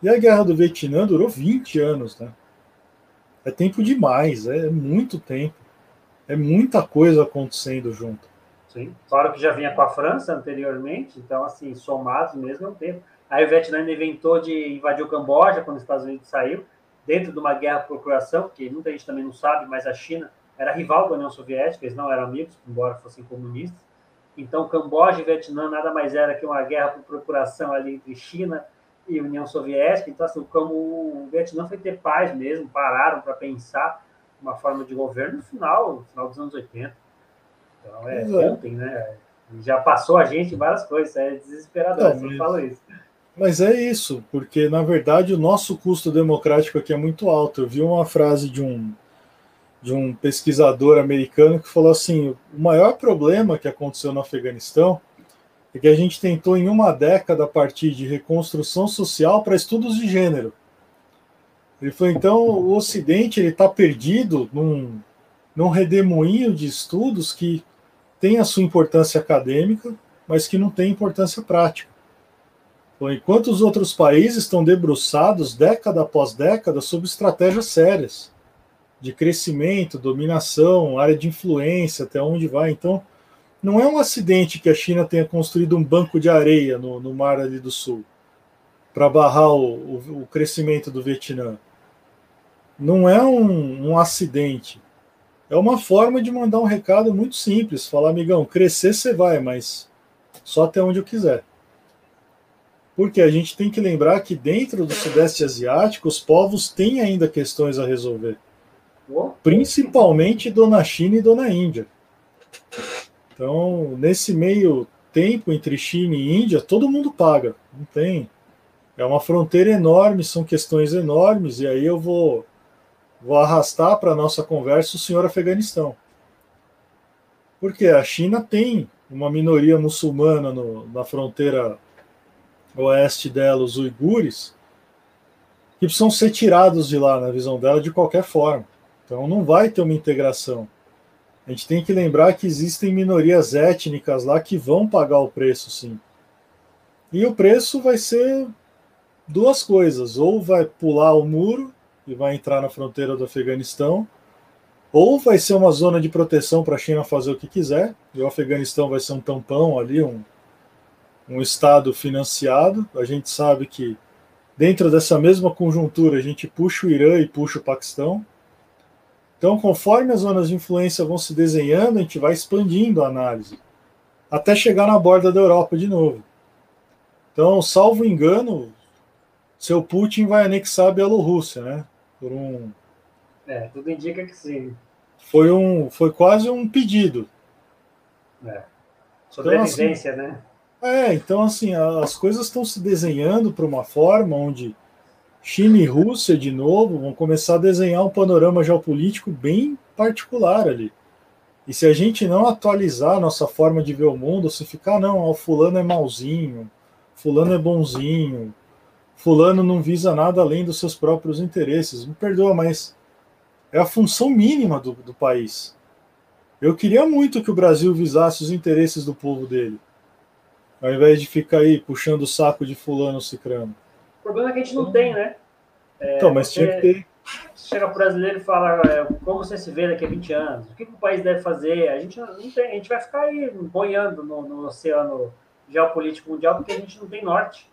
E a guerra do Vietnã durou 20 anos, né? É tempo demais, é muito tempo. É muita coisa acontecendo junto. Sim, claro que já vinha com a França anteriormente, então, assim, somados mesmo é um tempo. Aí o Vietnã inventou de invadir o Camboja quando os Estados Unidos saiu, dentro de uma guerra por procuração, que muita gente também não sabe, mas a China era rival da União Soviética, eles não eram amigos, embora fossem comunistas. Então, Camboja e Vietnã nada mais era que uma guerra por procuração ali entre China e União Soviética. Então, assim, como o Vietnã foi ter paz mesmo, pararam para pensar uma forma de governo no final, no final dos anos 80. Então, é, é. ontem, né? Já passou a gente em várias coisas, é desesperador, você fala isso. Mas é isso, porque na verdade o nosso custo democrático aqui é muito alto. Eu vi uma frase de um de um pesquisador americano que falou assim: o maior problema que aconteceu no Afeganistão é que a gente tentou em uma década partir de reconstrução social para estudos de gênero. Ele falou: então o Ocidente ele está perdido num, num redemoinho de estudos que tem a sua importância acadêmica, mas que não tem importância prática. Enquanto os outros países estão debruçados década após década sobre estratégias sérias de crescimento, dominação, área de influência, até onde vai. Então, não é um acidente que a China tenha construído um banco de areia no, no mar ali do sul para barrar o, o, o, crescimento do Vietnã. Não é um, um acidente. É uma forma de mandar um recado muito simples. Falar, amigão, crescer você vai, mas só até onde eu quiser. Porque a gente tem que lembrar que dentro do Sudeste Asiático, os povos têm ainda questões a resolver principalmente Dona China e Dona Índia. Então, nesse meio tempo entre China e Índia, todo mundo paga, não tem. É uma fronteira enorme, são questões enormes, e aí eu vou, vou arrastar para a nossa conversa o senhor Afeganistão. Porque a China tem uma minoria muçulmana no, na fronteira oeste dela, os uigures, que precisam ser tirados de lá, na visão dela, de qualquer forma. Então não vai ter uma integração. A gente tem que lembrar que existem minorias étnicas lá que vão pagar o preço, sim. E o preço vai ser duas coisas: ou vai pular o muro e vai entrar na fronteira do Afeganistão, ou vai ser uma zona de proteção para a China fazer o que quiser, e o Afeganistão vai ser um tampão ali, um, um Estado financiado. A gente sabe que dentro dessa mesma conjuntura a gente puxa o Irã e puxa o Paquistão. Então, conforme as zonas de influência vão se desenhando, a gente vai expandindo a análise, até chegar na borda da Europa de novo. Então, salvo engano, seu Putin vai anexar a Bielorrússia, né? Por um. É, tudo indica que sim. Foi, um, foi quase um pedido. É. Sobrevivência, então, assim, né? É, então assim, as coisas estão se desenhando para uma forma onde China e Rússia, de novo, vão começar a desenhar um panorama geopolítico bem particular ali. E se a gente não atualizar a nossa forma de ver o mundo, se ficar, não, o fulano é malzinho, fulano é bonzinho, fulano não visa nada além dos seus próprios interesses. Me perdoa, mas é a função mínima do, do país. Eu queria muito que o Brasil visasse os interesses do povo dele, ao invés de ficar aí puxando o saco de fulano cicrano. O problema é que a gente não tem, né? É, então, mas tinha que ter. Chega o brasileiro e fala é, como você se vê daqui a 20 anos, o que, que, o país deve fazer. A gente não tem, a gente vai ficar aí boiando no, no oceano geopolítico mundial porque a gente não tem norte,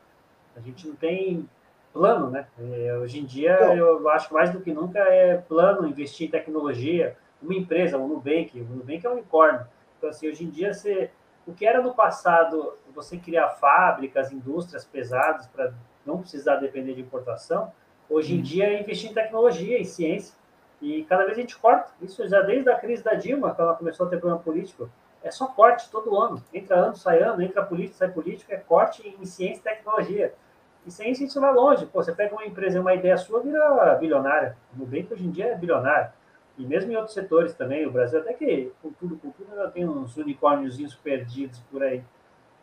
a gente não tem plano, né? É, hoje em dia, Bom, eu acho que mais do que nunca é plano investir em tecnologia. Uma empresa, o Nubank, o Nubank é um unicórnio. Então, assim, hoje em dia, você, o que era no passado, você criar fábricas, indústrias pesadas para não precisar depender de importação, hoje em hum. dia é investir em tecnologia, em ciência. E cada vez a gente corta. Isso já desde a crise da Dilma, que ela começou a ter problema político. É só corte todo ano. Entra ano, sai ano, entra político, sai político, é corte em ciência e tecnologia. E sem isso a gente vai longe. Pô, você pega uma empresa e uma ideia sua, vira bilionária. O Nubank hoje em dia é bilionário. E mesmo em outros setores também, o Brasil até que, com tudo, com tudo, ainda tem uns unicórniozinhos perdidos por aí.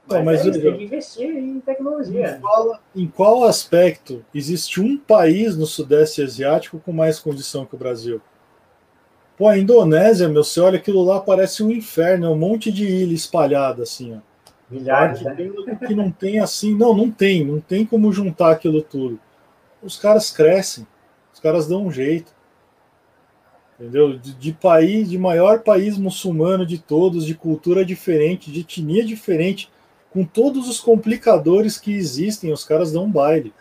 Mas, Não, mas é, tem que investir em tecnologia. Em qual, em qual aspecto existe um país no Sudeste Asiático com mais condição que o Brasil? Pô, a Indonésia, meu, você olha aquilo lá, parece um inferno, é um monte de ilha espalhada, assim, ó. Milhares, né? que não tem assim, não, não tem, não tem como juntar aquilo tudo. Os caras crescem, os caras dão um jeito. Entendeu? De, de país, de maior país muçulmano de todos, de cultura diferente, de etnia diferente, com todos os complicadores que existem, os caras dão um baile.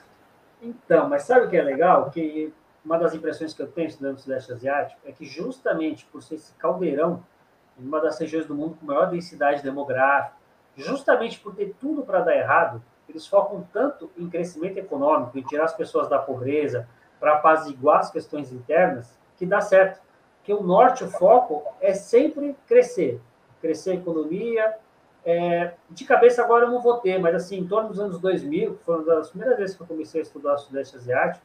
Então, mas sabe o que é legal? Que uma das impressões que eu tenho estudando o Sudeste Asiático é que justamente por ser esse caldeirão, uma das regiões do mundo com maior densidade demográfica, justamente por ter tudo para dar errado, eles focam tanto em crescimento econômico, em tirar as pessoas da pobreza, para apaziguar as questões internas, que dá certo. Porque o norte, o foco é sempre crescer. Crescer a economia. É, de cabeça agora eu não vou ter, mas assim, em torno dos anos 2000, que foi uma das primeiras vezes que eu comecei a estudar o Sudeste Asiático,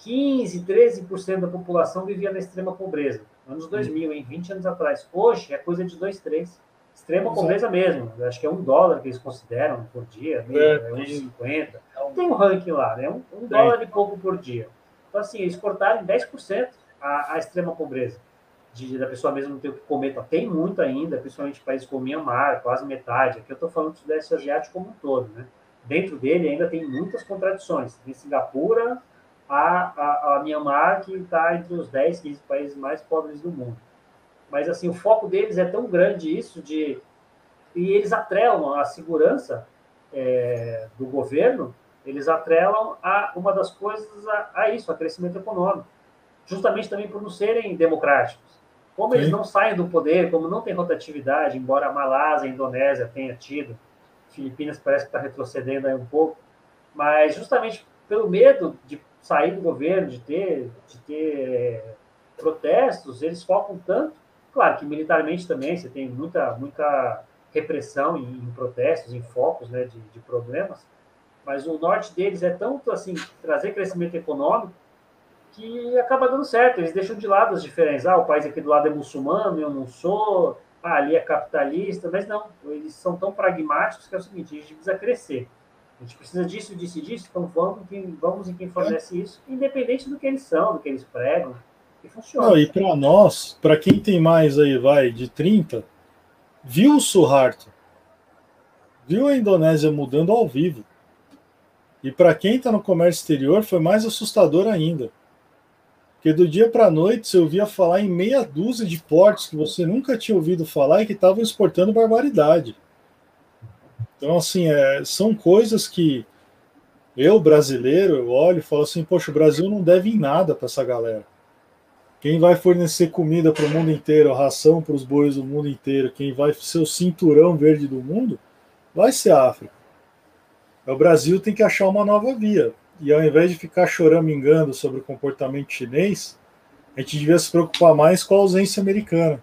15, 13% da população vivia na extrema pobreza. Anos 2000, em 20 anos atrás. Hoje é coisa de 2, 3 extrema pobreza mesmo. Acho que é um dólar que eles consideram por dia, é, é uns 50. Tem um ranking lá, né? Um, um dólar e pouco por dia. Então, assim, eles cortaram em 10% a, a extrema pobreza. De, da pessoa mesmo não ter o que comer. Então, tem muito ainda, principalmente países como Myanmar, quase metade. Aqui eu estou falando do Sudeste Asiático como um todo, né? Dentro dele ainda tem muitas contradições. Tem Singapura, a, a, a Myanmar, que está entre os 10, 15 países mais pobres do mundo. Mas assim, o foco deles é tão grande isso de e eles atrelam a segurança é, do governo, eles atrelam a uma das coisas a, a, isso, a crescimento econômico, justamente também por não serem democráticos. Como Sim. eles não saem do poder, como não tem rotatividade, embora a Malásia, a Indonésia tenha tido, Filipinas parece que está retrocedendo aí um pouco, mas justamente pelo medo de sair do governo, de ter, de ter é, protestos, eles focam tanto Claro que militarmente também você tem muita, muita repressão em, em protestos, em focos né, de, de, problemas, mas o norte deles é tanto assim, trazer crescimento econômico, que acaba dando certo. Eles deixam de lado as diferenças. Ah, o país aqui do lado é muçulmano, eu não sou, ah, ali é capitalista, mas não, eles são tão pragmáticos que é o seguinte: a gente precisa crescer. A gente precisa disso, disso e disso, então vamos, vamos em quem fornece isso, independente do que eles são, do que eles pregam. E. Não, e para nós, para quem tem mais aí, vai, de 30, viu o Suharto, viu a Indonésia mudando ao vivo. E para quem está no comércio exterior, foi mais assustador ainda. Porque do dia para a noite você ouvia falar em meia dúzia de portos que você nunca tinha ouvido falar e que estavam exportando barbaridade. Então, assim, é, são coisas que eu, brasileiro, eu olho e falo assim: poxa, o Brasil não deve em nada para essa galera. Quem vai fornecer comida para o mundo inteiro, ração para os bois do mundo inteiro, quem vai ser o cinturão verde do mundo, vai ser a África. O Brasil tem que achar uma nova via. E ao invés de ficar choramingando sobre o comportamento chinês, a gente devia se preocupar mais com a ausência americana.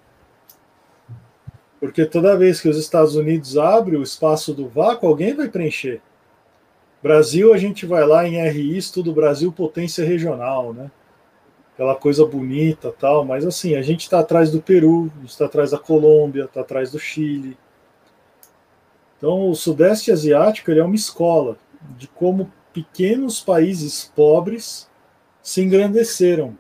Porque toda vez que os Estados Unidos abrem o espaço do vácuo, alguém vai preencher. Brasil, a gente vai lá em RI, estuda o Brasil potência regional, né? Aquela coisa bonita tal, mas assim, a gente está atrás do Peru, a gente está atrás da Colômbia, está atrás do Chile. Então, o Sudeste Asiático ele é uma escola de como pequenos países pobres se engrandeceram,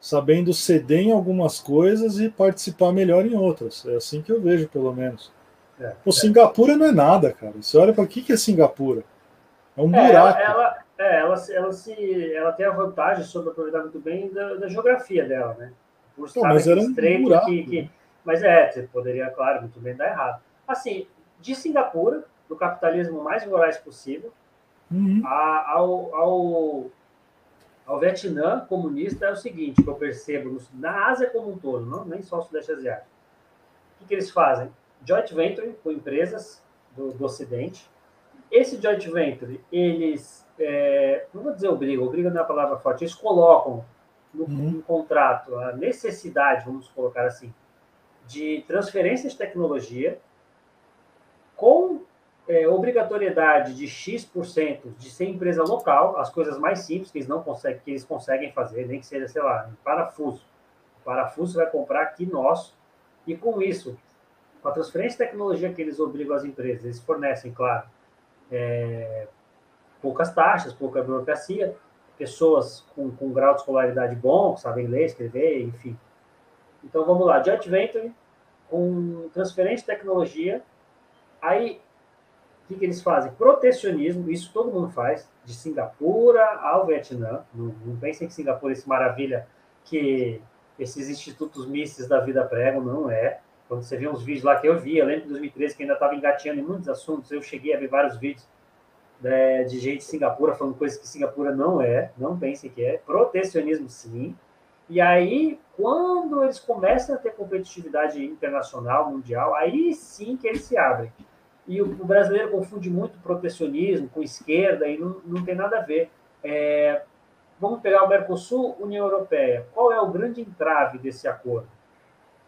sabendo ceder em algumas coisas e participar melhor em outras. É assim que eu vejo, pelo menos. É, o é. Singapura não é nada, cara. Você olha para o que, que é Singapura? É um é, buraco. Ela, é, ela, ela, se, ela tem a vantagem sobre aproveitar muito bem da, da geografia dela, né? Por estar mas era um buraco, que, que, Mas é, você poderia, claro, muito bem dar errado. Assim, de Singapura, do capitalismo mais voraz possível, Uhum. A, ao, ao, ao Vietnã comunista é o seguinte, que eu percebo no, na Ásia como um todo, não, nem só o Sudeste Asiático. O que, que eles fazem? Joint venture com empresas do, do Ocidente. Esse joint venture, eles, é, não vou dizer obriga, obriga não é a palavra forte, eles colocam no, uhum. no contrato a necessidade, vamos colocar assim, de transferência de tecnologia com é, obrigatoriedade de X% de ser empresa local, as coisas mais simples que eles não conseguem, que eles conseguem fazer, nem que seja, sei lá, um parafuso. O parafuso vai comprar aqui nosso, e com isso, com a transferência de tecnologia que eles obrigam as empresas, eles fornecem, claro, é, poucas taxas, pouca burocracia, pessoas com, com grau de escolaridade bom, que sabem ler, escrever, enfim. Então vamos lá, Joint Venture, com transferência de tecnologia, aí que, que eles fazem? Protecionismo, isso todo mundo faz, de Singapura ao Vietnã. Não, não pensem que Singapura é esse maravilha que esses institutos mistos da vida pregam, não é. Quando você vê uns vídeos lá que eu vi, eu lembro de 2013 que ainda estava engateando em muitos assuntos, eu cheguei a ver vários vídeos né, de gente de Singapura falando coisas que Singapura não é, não pensem que é. Protecionismo, sim. E aí, quando eles começam a ter competitividade internacional, mundial, aí sim que eles se abrem. E o, o brasileiro confunde muito protecionismo com esquerda e não, não tem nada a ver. É, vamos pegar o Mercosul, União Europeia. Qual é o grande entrave desse acordo?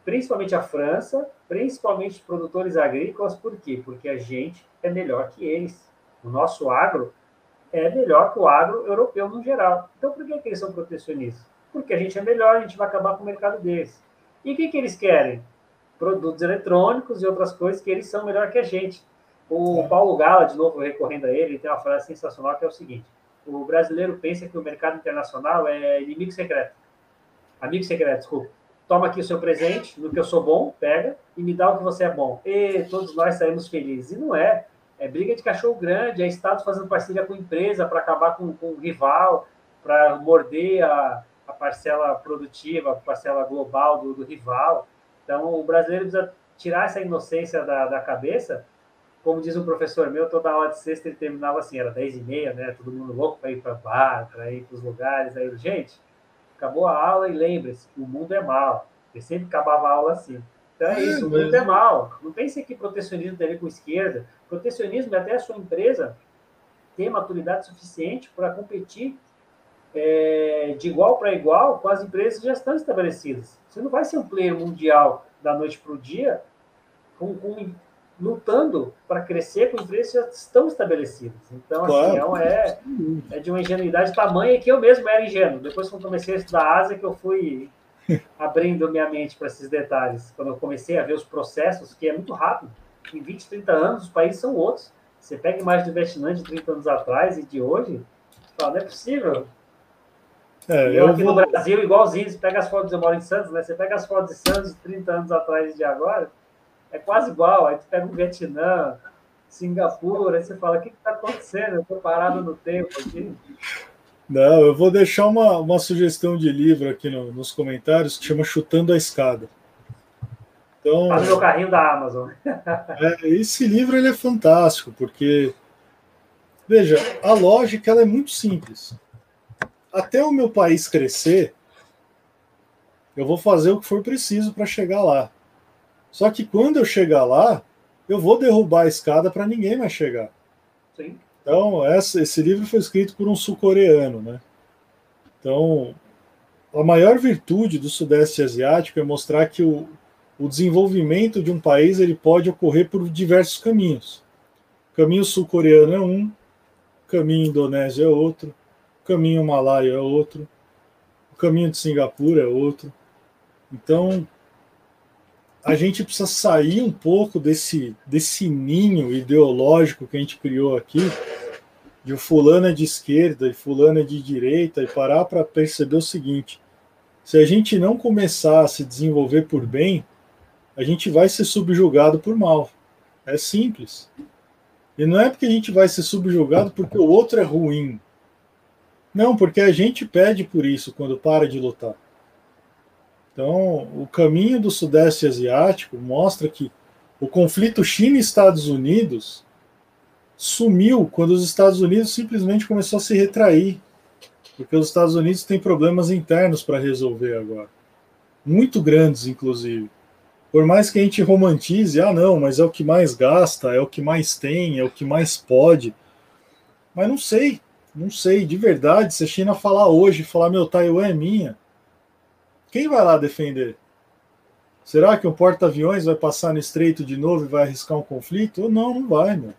Principalmente a França, principalmente produtores agrícolas, por quê? Porque a gente é melhor que eles. O nosso agro é melhor que o agro europeu no geral. Então, por que, que eles são protecionistas? Porque a gente é melhor, a gente vai acabar com o mercado deles. E o que, que eles querem? Produtos eletrônicos e outras coisas que eles são melhor que a gente. O Paulo Gala, de novo recorrendo a ele, tem uma frase sensacional que é o seguinte: o brasileiro pensa que o mercado internacional é inimigo secreto. Amigo secreto, desculpa. Toma aqui o seu presente, no que eu sou bom, pega, e me dá o que você é bom. E todos nós saímos felizes. E não é. É briga de cachorro grande, é Estado fazendo parceria com empresa para acabar com, com o rival, para morder a, a, parcela produtiva, a parcela global do, do, rival. Então, o brasileiro precisa tirar essa inocência da, da cabeça como diz um professor meu, toda aula de sexta ele terminava assim, era 10 e meia, né? Todo mundo louco para ir para bar, para ir para os lugares. Aí, gente, acabou a aula e lembre-se, o mundo é mal. Ele sempre acabava a aula assim. Então é, é isso, o mundo é mal. Não pense que protecionismo tem a ver com esquerda. Protecionismo é até a sua empresa ter maturidade suficiente para competir é, de igual para igual com as empresas que já estão estabelecidas. Você não vai ser um player mundial da noite para o dia com, com lutando para crescer com empresas que já estão estabelecidas. Então, assim, claro. assim, é, é de uma ingenuidade tamanha que eu mesmo era ingênuo. Depois que eu comecei a estudar Ásia, que eu fui abrindo minha mente para esses detalhes. Quando eu comecei a ver os processos, que é muito rápido. Em 20, 30 anos, os países são outros. Você pega imagens do Vietnã de 30 anos atrás e de hoje, você fala, não é possível. É, eu, eu aqui vou... no Brasil, igualzinho, você pega as fotos, eu moro em Santos, né? Você pega as fotos de Santos 30 anos atrás e de agora, é quase igual. Aí tu pega o Vietnã, Singapura, aí você fala, o que está acontecendo? Eu estou parado no tempo aqui. Não, eu vou deixar uma, uma sugestão de livro aqui no, nos comentários que chama Chutando a Escada. Então, Faz meu carrinho da Amazon. É, esse livro ele é fantástico, porque, veja, a lógica ela é muito simples. Até o meu país crescer, eu vou fazer o que for preciso para chegar lá. Só que quando eu chegar lá, eu vou derrubar a escada para ninguém mais chegar. Sim. Então, essa, esse livro foi escrito por um sul-coreano, né? Então, a maior virtude do Sudeste Asiático é mostrar que o, o desenvolvimento de um país ele pode ocorrer por diversos caminhos. O caminho sul-coreano é um, o caminho indonésio é outro, o caminho malaio é outro, o caminho de Singapura é outro. Então, a gente precisa sair um pouco desse, desse ninho ideológico que a gente criou aqui, de fulano é de esquerda e fulano é de direita, e parar para perceber o seguinte: se a gente não começar a se desenvolver por bem, a gente vai ser subjugado por mal. É simples. E não é porque a gente vai ser subjugado porque o outro é ruim. Não, porque a gente pede por isso quando para de lutar. Então, o caminho do Sudeste Asiático mostra que o conflito China-Estados Unidos sumiu quando os Estados Unidos simplesmente começou a se retrair, porque os Estados Unidos têm problemas internos para resolver agora, muito grandes, inclusive. Por mais que a gente romantize, ah, não, mas é o que mais gasta, é o que mais tem, é o que mais pode. Mas não sei, não sei, de verdade, se a China falar hoje, falar, meu, Taiwan é minha, quem vai lá defender? Será que um porta-aviões vai passar no estreito de novo e vai arriscar um conflito? Ou não, não vai, meu.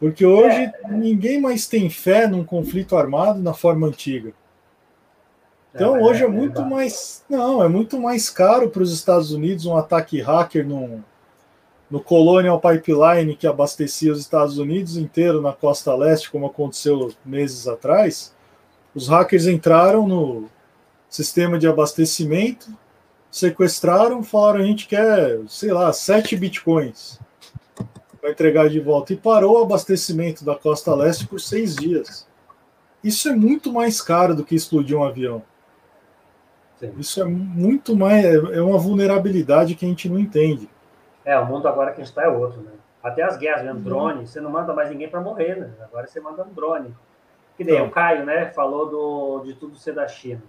Porque hoje é. ninguém mais tem fé num conflito armado na forma antiga. Então é, hoje é, é muito mais. Não, é muito mais caro para os Estados Unidos um ataque hacker no, no Colonial Pipeline que abastecia os Estados Unidos inteiro na costa leste, como aconteceu meses atrás. Os hackers entraram no, sistema de abastecimento, sequestraram, falaram a gente quer, sei lá, sete bitcoins para entregar de volta. E parou o abastecimento da costa leste por seis dias. Isso é muito mais caro do que explodir um avião. Sim. Isso é muito mais. É uma vulnerabilidade que a gente não entende. É, o mundo agora que a gente está é outro, né? Até as guerras, mesmo, uhum. drone, você não manda mais ninguém para morrer, né? Agora você manda um drone. Que nem então, o Caio, né? Falou do, de tudo ser da China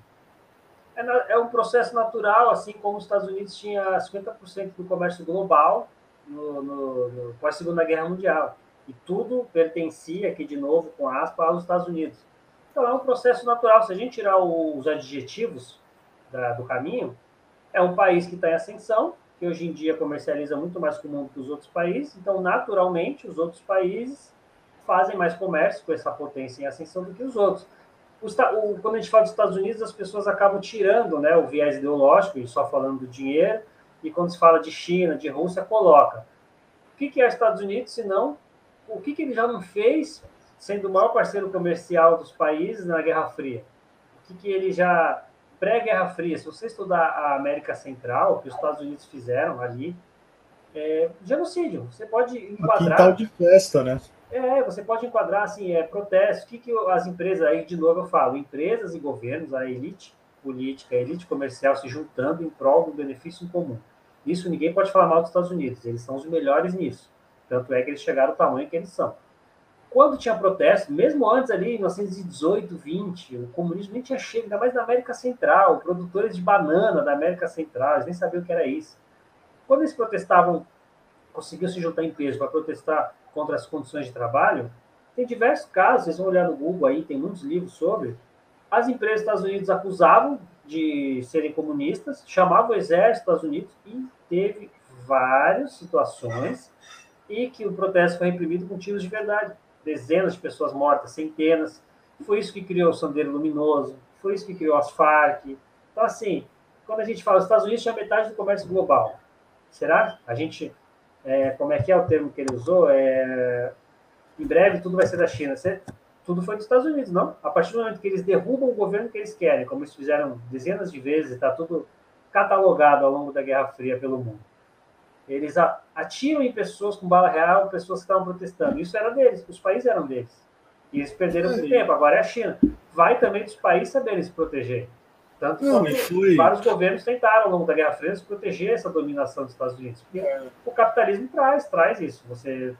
é, é um processo natural, assim como os Estados Unidos tinha 50% do comércio global no, no, no pós-segunda guerra mundial. E tudo pertencia, aqui de novo, com aspas, aos Estados Unidos. Então é um processo natural. Se a gente tirar os adjetivos da, do caminho, é um país que está em ascensão, que hoje em dia comercializa muito mais com o mundo que os outros países. Então, naturalmente, os outros países fazem mais comércio com essa potência em ascensão do que os outros o, quando a gente fala dos Estados Unidos, as pessoas acabam tirando né, o viés ideológico e só falando do dinheiro, e quando se fala de China, de Rússia, coloca. O que, que é Estados Unidos, se não o que, que ele já não fez, sendo o maior parceiro comercial dos países na Guerra Fria? O que, que ele já. Pré-Guerra Fria, se você estudar a América Central, o que os Estados Unidos fizeram ali, é genocídio. Você pode enquadrar. Um quintal de festa, né? É, você pode enquadrar assim, é protesto. O que, que as empresas aí, de novo eu falo, empresas e governos, a elite política, a elite comercial se juntando em prol do benefício em comum. Isso ninguém pode falar mal dos Estados Unidos, eles são os melhores nisso. Tanto é que eles chegaram ao tamanho que eles são. Quando tinha protesto, mesmo antes ali, em 1918, 20, o comunismo nem tinha chegado, ainda mais na América Central, produtores de banana da América Central, eles nem sabiam o que era isso. Quando eles protestavam, conseguiam se juntar em peso para protestar contra as condições de trabalho, tem diversos casos, vocês vão olhar no Google aí, tem muitos livros sobre. As empresas dos Estados Unidos acusavam de serem comunistas, chamavam o exército dos Estados Unidos e teve várias situações e que o protesto foi reprimido com tiros de verdade. Dezenas de pessoas mortas, centenas. Foi isso que criou o Sandeiro Luminoso, foi isso que criou as Farc. Então, assim, quando a gente fala, os Estados Unidos tinha metade do comércio global. Será? A gente é, como é que é o termo que ele usou? É, em breve tudo vai ser da China. Você, tudo foi dos Estados Unidos, não? A partir do momento que eles derrubam o governo que eles querem, como eles fizeram dezenas de vezes, está tudo catalogado ao longo da Guerra Fria pelo mundo. Eles atiram em pessoas com bala real, pessoas que estavam protestando. Isso era deles, os países eram deles. E eles perderam muito tempo. Agora é a China. Vai também dos países saberem se proteger. Tanto Não, que foi... vários governos tentaram, ao longo da Guerra Fria, proteger essa dominação dos Estados Unidos. Porque é. o capitalismo traz, traz isso. Você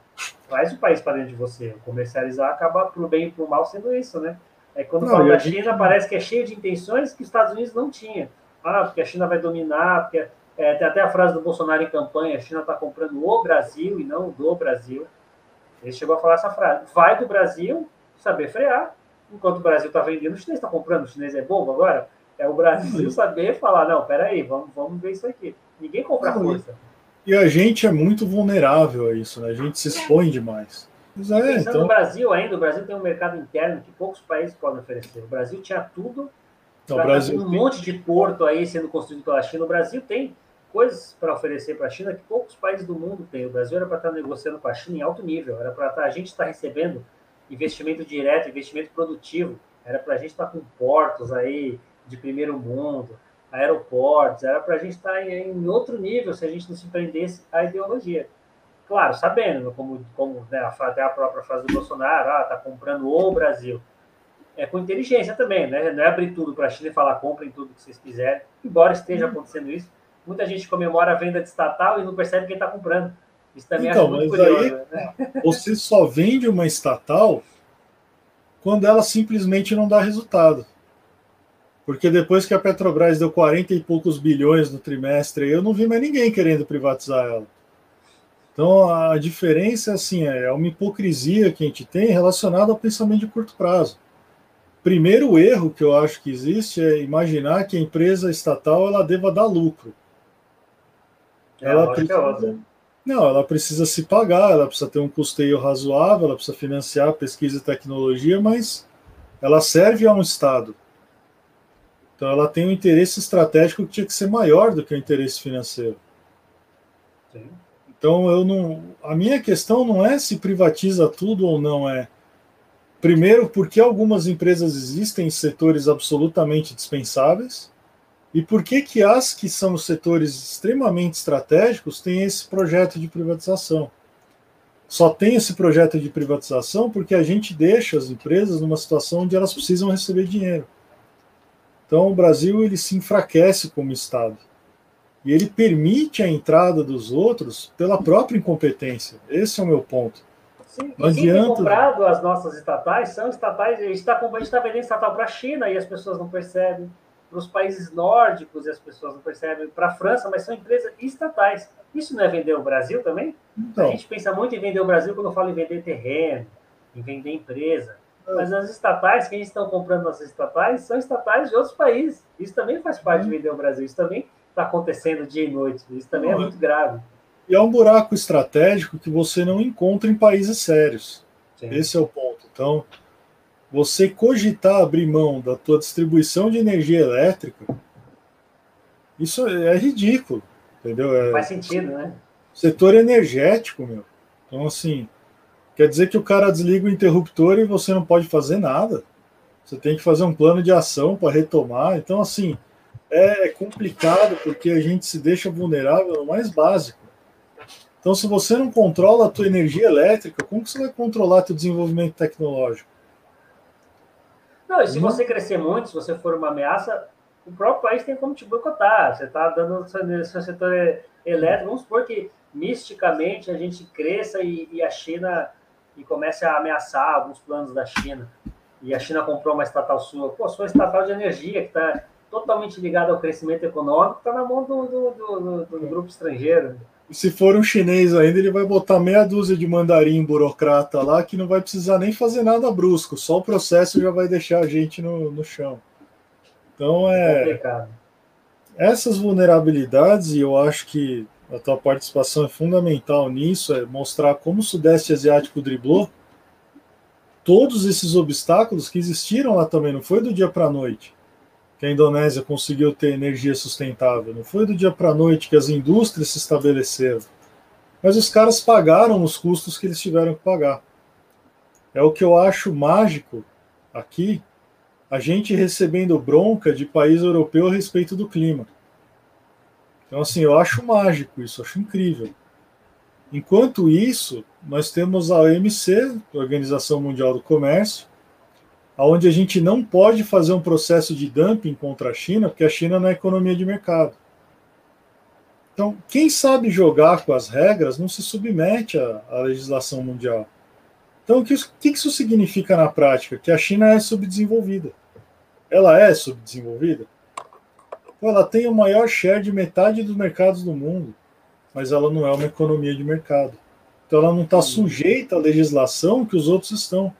traz o país para dentro de você. Comercializar acaba, pro bem e pro mal, sendo isso, né? É quando não, fala da China, gente... parece que é cheio de intenções que os Estados Unidos não tinham. Ah, porque a China vai dominar, porque... É, tem até a frase do Bolsonaro em campanha, a China está comprando o Brasil e não do Brasil. Ele chegou a falar essa frase. Vai do Brasil saber frear. Enquanto o Brasil está vendendo, o chinês está comprando. O chinês é bobo agora? É o Brasil saber falar, não, peraí, vamos, vamos ver isso aqui. Ninguém compra não, força. E a gente é muito vulnerável a isso, né? A gente se expõe demais. Mas é, então... no Brasil ainda, o Brasil tem um mercado interno que poucos países podem oferecer. O Brasil tinha tudo, então, Brasil um tem... monte de porto aí sendo construído pela China. O Brasil tem coisas para oferecer para a China que poucos países do mundo têm. O Brasil era para estar negociando com a China em alto nível, era para estar, a gente estar recebendo investimento direto, investimento produtivo, era para a gente estar com portos aí de primeiro mundo, aeroportos, era para a gente estar em, em, outro nível se a gente não se prendesse à ideologia. Claro, sabendo, como, como né, até a própria frase do Bolsonaro, ah, tá comprando o Brasil. É com inteligência também, né? Não é abrir tudo para a China e falar comprem tudo que vocês quiserem, embora esteja uhum. acontecendo isso. Muita gente comemora a venda de estatal e não percebe quem está comprando. Isso também então, muito curioso. Aí, né? Você só vende uma estatal quando ela simplesmente não dá resultado. Porque depois que a Petrobras deu 40 e poucos bilhões no trimestre, eu não vi mais ninguém querendo privatizar ela. Então a diferença assim, é uma hipocrisia que a gente tem relacionada ao pensamento de curto prazo. Primeiro erro que eu acho que existe é imaginar que a empresa estatal ela deva dar lucro. É, ela precisa, não, ela precisa se pagar, ela precisa ter um custeio razoável, ela precisa financiar pesquisa e tecnologia, mas ela serve a um Estado. Então ela tem um interesse estratégico que tinha que ser maior do que o interesse financeiro. Sim. Então eu não, a minha questão não é se privatiza tudo ou não é. Primeiro, porque algumas empresas existem em setores absolutamente dispensáveis, e por que que as que são setores extremamente estratégicos têm esse projeto de privatização? Só tem esse projeto de privatização porque a gente deixa as empresas numa situação onde elas precisam receber dinheiro. Então, o Brasil ele se enfraquece como Estado. E ele permite a entrada dos outros pela própria incompetência. Esse é o meu ponto. Sim, não adianta. comprado as nossas estatais, são estatais, a gente está tá vendendo estatal para a China e as pessoas não percebem, para os países nórdicos e as pessoas não percebem, para a França, mas são empresas estatais. Isso não é vender o Brasil também? Então. A gente pensa muito em vender o Brasil quando fala em vender terreno, em vender empresa. Mas as estatais, quem estão comprando as estatais, são estatais de outros países. Isso também faz parte de vender o Brasil. Isso também está acontecendo dia e noite. Isso também é muito grave. E é um buraco estratégico que você não encontra em países sérios. Sim. Esse é o ponto. Então, você cogitar abrir mão da tua distribuição de energia elétrica, isso é ridículo, entendeu? É, faz sentido, né? Setor energético, meu. Então, assim, Quer dizer que o cara desliga o interruptor e você não pode fazer nada. Você tem que fazer um plano de ação para retomar. Então, assim, é complicado porque a gente se deixa vulnerável no mais básico. Então, se você não controla a tua energia elétrica, como que você vai controlar teu desenvolvimento tecnológico? Não, e se hum? você crescer muito, se você for uma ameaça, o próprio país tem como te boicotar. Você está dando seu, setor elétrico. Vamos supor que misticamente a gente cresça e, e a China e comece a ameaçar alguns planos da China. E a China comprou uma estatal sua. Pô, sua estatal de energia, que está totalmente ligada ao crescimento econômico, está na mão do, do, do, do, grupo estrangeiro. Se for um chinês ainda, ele vai botar meia dúzia de mandarim burocrata lá que não vai precisar nem fazer nada brusco, só o processo já vai deixar a gente no, no chão. Então é. Complicado. Essas vulnerabilidades, e eu acho que a tua participação é fundamental nisso, é mostrar como o Sudeste Asiático driblou todos esses obstáculos que existiram lá também, não foi do dia para a noite que a Indonésia conseguiu ter energia sustentável, não foi do dia para a noite que as indústrias se estabeleceram, mas os caras pagaram os custos que eles tiveram que pagar. É o que eu acho mágico aqui, a gente recebendo bronca de país europeu a respeito do clima. Então, assim, eu acho mágico isso, acho incrível. Enquanto isso, nós temos a OMC, Organização Mundial do Comércio, onde a gente não pode fazer um processo de dumping contra a China, porque a China não é economia de mercado. Então, quem sabe jogar com as regras não se submete à, à legislação mundial. Então, o que, que isso significa na prática? Que a China é subdesenvolvida. Ela é subdesenvolvida? Ela tem o maior share de metade dos mercados do mundo, mas ela não é uma economia de mercado. Então, ela não está sujeita à legislação que os outros estão.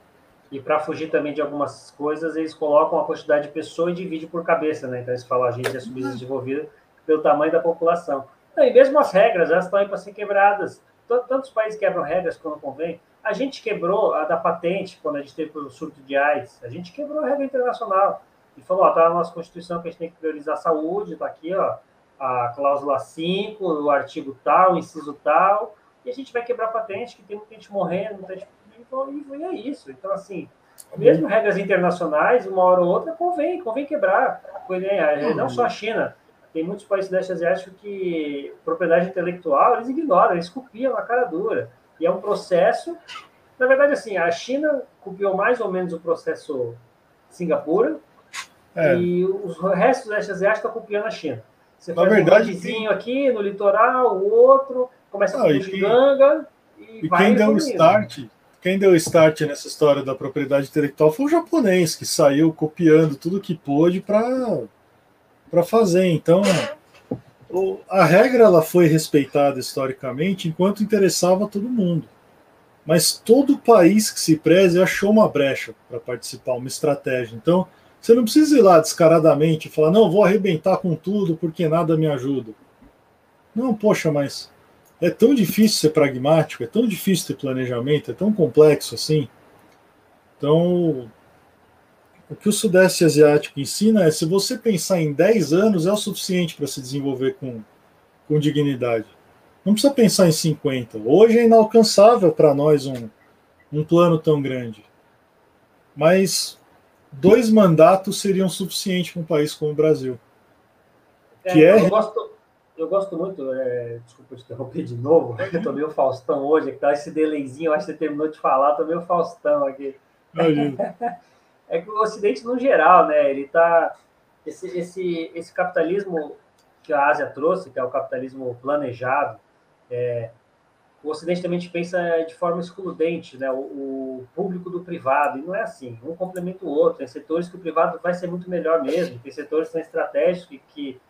E para fugir também de algumas coisas, eles colocam a quantidade de pessoa e dividem por cabeça, né? Então eles falam a gente é subdesenvolvido pelo tamanho da população. Não, e mesmo as regras, elas estão aí para ser quebradas. Tantos países quebram regras quando convém. A gente quebrou a da patente quando a gente teve o surto de AIDS. A gente quebrou a regra internacional. E falou, ó, tá na nossa Constituição que a gente tem que priorizar a saúde, tá aqui, ó, a cláusula 5, o artigo tal, o inciso tal, e a gente vai quebrar patente, que tem muita gente morrendo, muita gente então, e é isso. Então, assim, mesmo regras internacionais, uma hora ou outra, convém, convém quebrar. É, não só a China, tem muitos países do leste asiático que propriedade intelectual eles ignoram, eles copiam a cara dura. E é um processo. Na verdade, assim, a China copiou mais ou menos o processo Singapura é. e os restos do leste asiático estão copiando a China. Você na faz verdade, um tem... aqui no litoral, o outro, começa a com ganga e, e quem deu o start quem deu start nessa história da propriedade intelectual foi o japonês, que saiu copiando tudo que pôde para fazer. Então, a regra ela foi respeitada historicamente enquanto interessava todo mundo. Mas todo país que se preze achou uma brecha para participar, uma estratégia. Então, você não precisa ir lá descaradamente e falar, não, vou arrebentar com tudo porque nada me ajuda. Não, poxa, mas é tão difícil ser pragmático, é tão difícil ter planejamento, é tão complexo assim. Então, o que o Sudeste Asiático ensina é: se você pensar em 10 anos, é o suficiente para se desenvolver com, com dignidade. Não precisa pensar em 50. Hoje é inalcançável para nós um, um plano tão grande. Mas dois mandatos seriam suficientes para um país como o Brasil. É, que é... Eu gosto, eu gosto muito, é, desculpa te interromper de novo, eu tô meio Faustão hoje, que tá esse delayzinho, eu acho que você terminou de falar, tô meio Faustão aqui. é que o Ocidente, no geral, né, ele tá. Esse, esse, esse capitalismo que a Ásia trouxe, que é o capitalismo planejado, é, o Ocidente também pensa de forma excludente, né? O, o, público do privado, e não é assim, um complementa o outro. Tem setores que o privado vai ser muito melhor mesmo, tem setores que são estratégicos que, que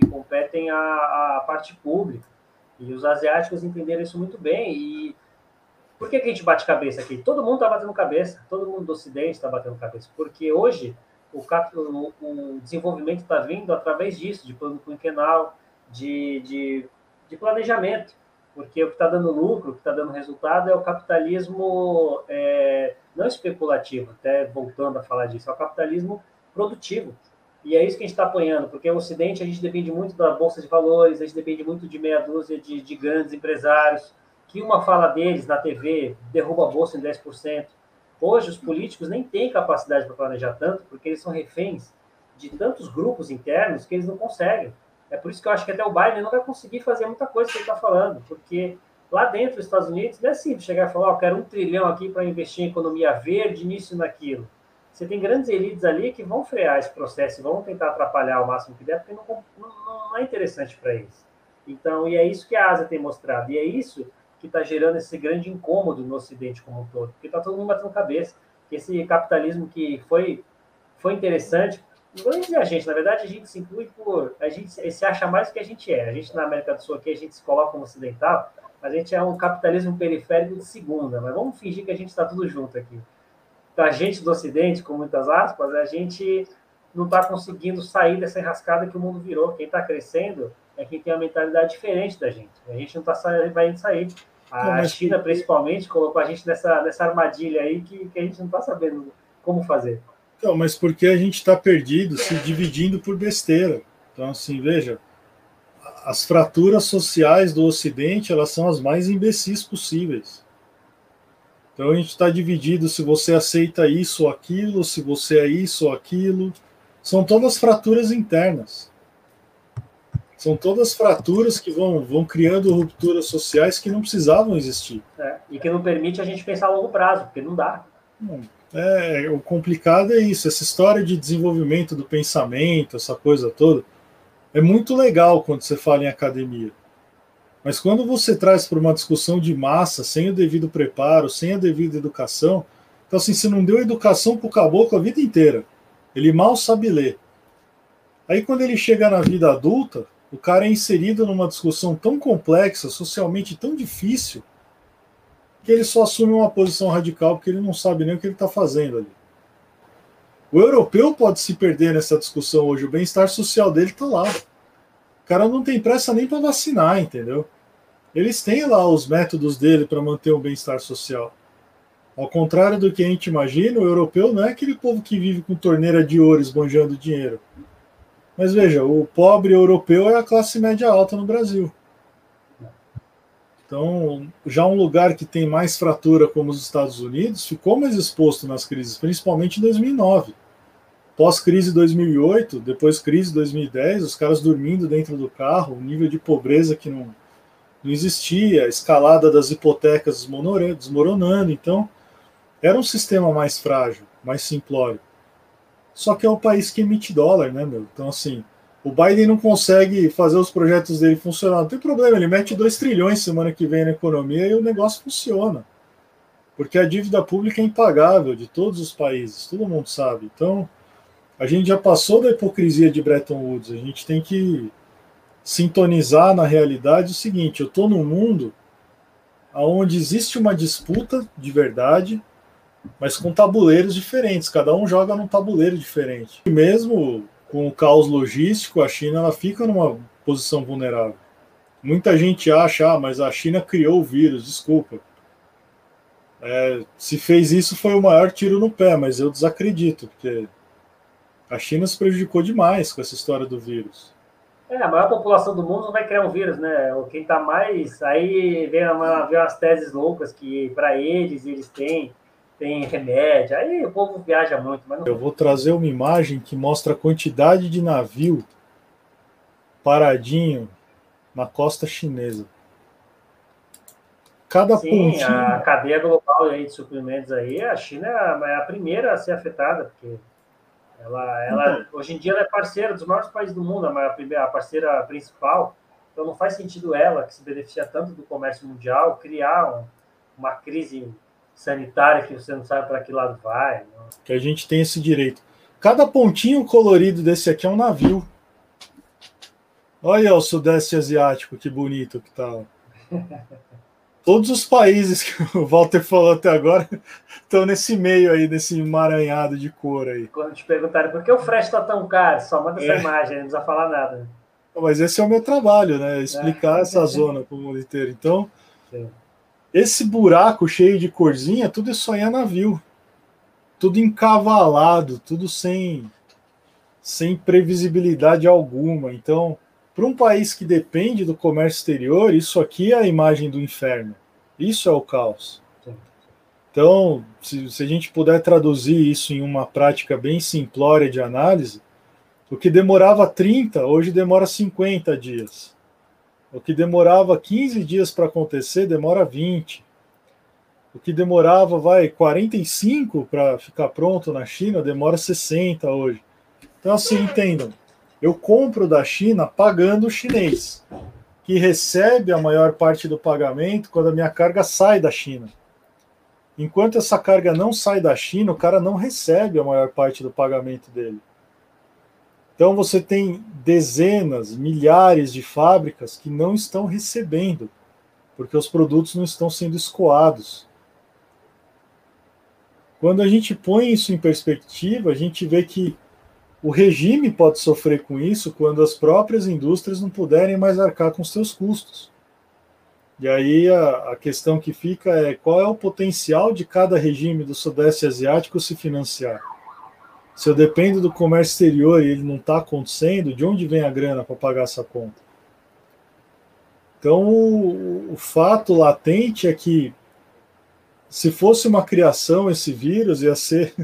que competem à, à parte pública. E os asiáticos entenderam isso muito bem. E por que, que a gente bate cabeça aqui? Todo mundo está batendo cabeça, todo mundo do Ocidente está batendo cabeça, porque hoje o, o, o desenvolvimento está vindo através disso, de plano quinquenal, de, de, de planejamento, porque o que está dando lucro, o que está dando resultado é o capitalismo é, não especulativo, até voltando a falar disso, é o capitalismo produtivo. E é isso que a gente está apanhando, porque o Ocidente a gente depende muito da Bolsa de Valores, a gente depende muito de meia dúzia de, de grandes empresários, que uma fala deles na TV derruba a Bolsa em 10%. Hoje, os políticos nem têm capacidade para planejar tanto, porque eles são reféns de tantos grupos internos que eles não conseguem. É por isso que eu acho que até o Biden não vai conseguir fazer muita coisa que ele está falando, porque lá dentro dos Estados Unidos não é simples chegar e falar: oh, quero um trilhão aqui para investir em economia verde, nisso e naquilo você tem grandes elites ali que vão frear esse processo vão tentar atrapalhar o máximo que der, porque não, não, não é interessante para eles. Então, e é isso que a Ásia tem mostrado, e é isso que está gerando esse grande incômodo no Ocidente como um todo, porque está todo mundo batendo cabeça. Que esse capitalismo que foi, foi interessante, não vou dizer a gente, na verdade a gente se inclui por. A gente se acha mais do que a gente é. A gente na América do Sul aqui, a gente se coloca como ocidental, a gente é um capitalismo periférico de segunda, mas vamos fingir que a gente está tudo junto aqui da gente do Ocidente, com muitas aspas, a gente não está conseguindo sair dessa enrascada que o mundo virou. Quem está crescendo é quem tem uma mentalidade diferente da gente. A gente não está vai sair. A China, principalmente, colocou a gente nessa, nessa armadilha aí que, que a gente não está sabendo como fazer. Então, mas porque a gente está perdido, se dividindo por besteira. Então, assim, veja, as fraturas sociais do Ocidente, elas são as mais imbecis possíveis. Então a gente está dividido se você aceita isso ou aquilo, se você é isso ou aquilo. São todas fraturas internas. São todas fraturas que vão, vão criando rupturas sociais que não precisavam existir. É, e que não permite a gente pensar a longo prazo, porque não dá. É, o complicado é isso, essa história de desenvolvimento do pensamento, essa coisa toda, é muito legal quando você fala em academia. Mas quando você traz para uma discussão de massa, sem o devido preparo, sem a devida educação, então assim, você não deu educação para o caboclo a vida inteira. Ele mal sabe ler. Aí quando ele chega na vida adulta, o cara é inserido numa discussão tão complexa, socialmente tão difícil, que ele só assume uma posição radical porque ele não sabe nem o que ele está fazendo ali. O europeu pode se perder nessa discussão hoje, o bem-estar social dele está lá cara não tem pressa nem para vacinar, entendeu? Eles têm lá os métodos dele para manter o bem-estar social. Ao contrário do que a gente imagina, o europeu não é aquele povo que vive com torneira de ouro esbanjando dinheiro. Mas veja, o pobre europeu é a classe média alta no Brasil. Então, já um lugar que tem mais fratura como os Estados Unidos ficou mais exposto nas crises, principalmente em 2009 pós-crise 2008, depois crise 2010, os caras dormindo dentro do carro, um nível de pobreza que não, não existia, escalada das hipotecas desmoronando. Então, era um sistema mais frágil, mais simplório. Só que é um país que emite dólar, né, meu? Então, assim, o Biden não consegue fazer os projetos dele funcionar. Não tem problema, ele mete 2 trilhões semana que vem na economia e o negócio funciona. Porque a dívida pública é impagável de todos os países, todo mundo sabe. Então, a gente já passou da hipocrisia de Bretton Woods. A gente tem que sintonizar na realidade o seguinte: eu estou num mundo onde existe uma disputa de verdade, mas com tabuleiros diferentes. Cada um joga num tabuleiro diferente. E mesmo com o caos logístico, a China ela fica numa posição vulnerável. Muita gente acha, ah, mas a China criou o vírus. Desculpa. É, se fez isso foi o maior tiro no pé, mas eu desacredito, porque a China se prejudicou demais com essa história do vírus. É, a maior população do mundo não vai criar um vírus, né? Quem está mais. Aí vem, uma, vem umas teses loucas que para eles eles têm, têm remédio. Aí o povo viaja muito. Mas não... Eu vou trazer uma imagem que mostra a quantidade de navio paradinho na costa chinesa. Cada Sim, pontinho... a cadeia global aí de suprimentos aí, a China é a primeira a ser afetada, porque ela, ela então, hoje em dia ela é parceira dos maiores países do mundo, a, primeira, a parceira principal. Então não faz sentido ela, que se beneficia tanto do comércio mundial, criar um, uma crise sanitária que você não sabe para que lado vai. Não. Que a gente tem esse direito. Cada pontinho colorido desse aqui é um navio. Olha o Sudeste Asiático, que bonito que tá. todos os países que o Walter falou até agora estão nesse meio aí, nesse emaranhado de cor aí. Quando te perguntaram por que o frete está tão caro, só manda essa é. imagem, não precisa falar nada. Mas esse é o meu trabalho, né? Explicar é. essa zona para o mundo inteiro. Então, Sim. Esse buraco cheio de corzinha, tudo isso aí é navio. Tudo encavalado, tudo sem, sem previsibilidade alguma. Então, para um país que depende do comércio exterior, isso aqui é a imagem do inferno. Isso é o caos. Então, se, se, a gente puder traduzir isso em uma prática bem simplória de análise, o que demorava 30, hoje demora 50 dias. O que demorava 15 dias para acontecer, demora 20. O que demorava, vai, 45 para ficar pronto na China, demora 60 hoje. Então, assim, entendam eu compro da China pagando o chinês, que recebe a maior parte do pagamento quando a minha carga sai da China. Enquanto essa carga não sai da China, o cara não recebe a maior parte do pagamento dele. Então você tem dezenas, milhares de fábricas que não estão recebendo, porque os produtos não estão sendo escoados. Quando a gente põe isso em perspectiva, a gente vê que o regime pode sofrer com isso quando as próprias indústrias não puderem mais arcar com seus custos. E aí a, a, questão que fica é qual é o potencial de cada regime do Sudeste Asiático se financiar. Se eu dependo do comércio exterior e ele não está acontecendo, de onde vem a grana para pagar essa conta? Então, o, o fato latente é que se fosse uma criação esse vírus, ia ser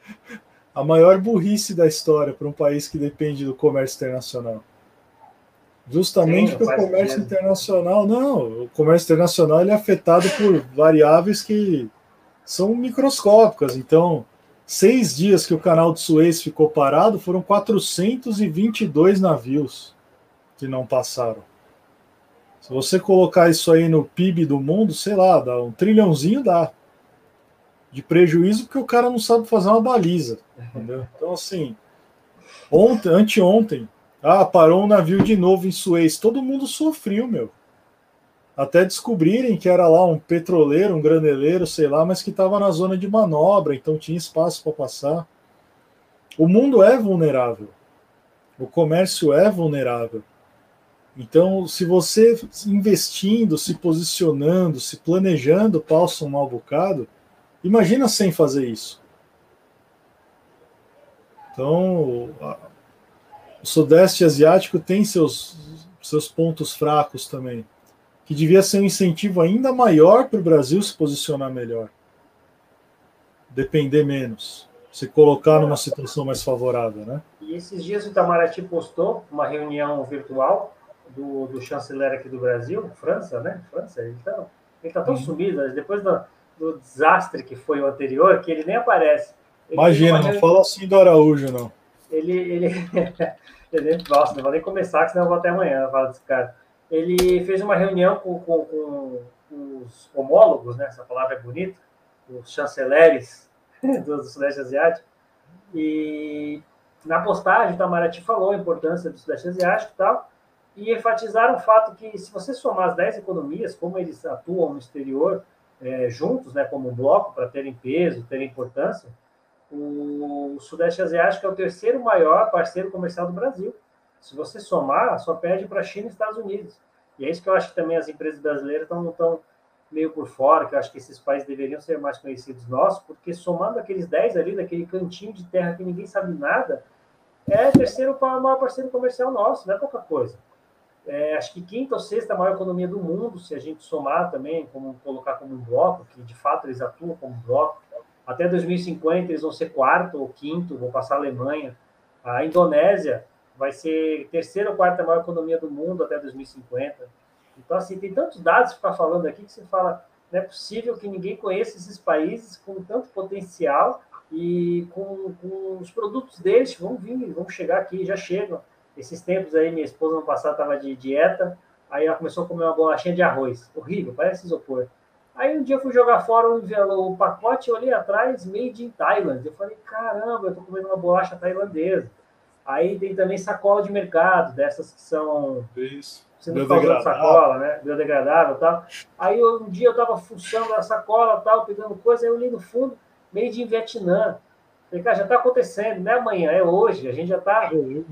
a maior burrice da história para um país que depende do comércio internacional. Justamente porque o comércio sentido. internacional, não, o comércio internacional ele é afetado por variáveis que são microscópicas. Então, seis dias que o canal de Suez ficou parado, foram 422 navios que não passaram. Se você colocar isso aí no PIB do mundo, sei lá, dá um trilhãozinho dá de prejuízo porque o cara não sabe fazer uma baliza. Entendeu? Então, assim, ontem, anteontem, ah, parou um navio de novo em Suez. Todo mundo sofreu, meu. Até descobrirem que era lá um petroleiro, um graneleiro, sei lá, mas que estava na zona de manobra, então tinha espaço para passar. O mundo é vulnerável. O comércio é vulnerável. Então, se você investindo, se posicionando, se planejando, passa um mal bocado, Imagina sem fazer isso. Então, o Sudeste Asiático tem seus, seus pontos fracos também, que devia ser um incentivo ainda maior para o Brasil se posicionar melhor. Depender menos. Se colocar numa situação mais favorável, né? E esses dias o Itamaraty postou uma reunião virtual do, do chanceler aqui do Brasil, França, né? França, ele está ele tá tão uhum. sumido, depois da do desastre que foi o anterior, que ele nem aparece. Ele Imagina, não fala assim do Araújo, não. Ele, ele, ele nossa, não vou nem começar, senão eu vou até amanhã falar desse cara. Ele fez uma reunião com, com, com os homólogos, né? Essa palavra é bonita, os chanceleres do, Sudeste Asiático, e na postagem, o Itamaraty falou a importância do Sudeste Asiático e tal, e enfatizaram o fato que, se você somar as 10 economias, como eles atuam no exterior, é, juntos, né, como um bloco, para terem peso, terem importância, o Sudeste Asiático é o terceiro maior parceiro comercial do Brasil. Se você somar, só perde para China e Estados Unidos. E é isso que eu acho que também as empresas brasileiras estão, estão meio por fora, que eu acho que esses países deveriam ser mais conhecidos nossos, porque somando aqueles 10 ali, daquele cantinho de terra que ninguém sabe nada, é terceiro maior parceiro comercial nosso, não é pouca coisa é, acho que quinta ou sexta maior economia do mundo, se a gente somar também, como colocar como um bloco, que de fato eles atuam como bloco. Até 2050 eles vão ser quarto ou quinto, vão passar a Alemanha. A Indonésia vai ser terceira ou quarta maior economia do mundo até 2050. Então, assim, tem tantos dados para ficar falando aqui que você fala, não é possível que ninguém conheça esses países com tanto potencial e com, com os produtos deles vão vir, vão chegar aqui, já chegam esses tempos aí, minha esposa no passado estava de dieta, aí ela começou a comer uma bolachinha de arroz. Horrível, parece isopor. Aí um dia eu fui jogar fora o, pacote, olhei atrás, made in Thailand. Eu falei, caramba, eu tô comendo uma bolacha tailandesa. Aí tem também sacola de mercado, dessas que são. Isso. Você não tá sacola, né? Biodegradável e tal. Aí um dia eu tava fuçando a sacola tal, pegando coisa, aí eu li no fundo, made in Vietnã. Falei, cara, já está acontecendo, não é amanhã, é hoje. A gente já está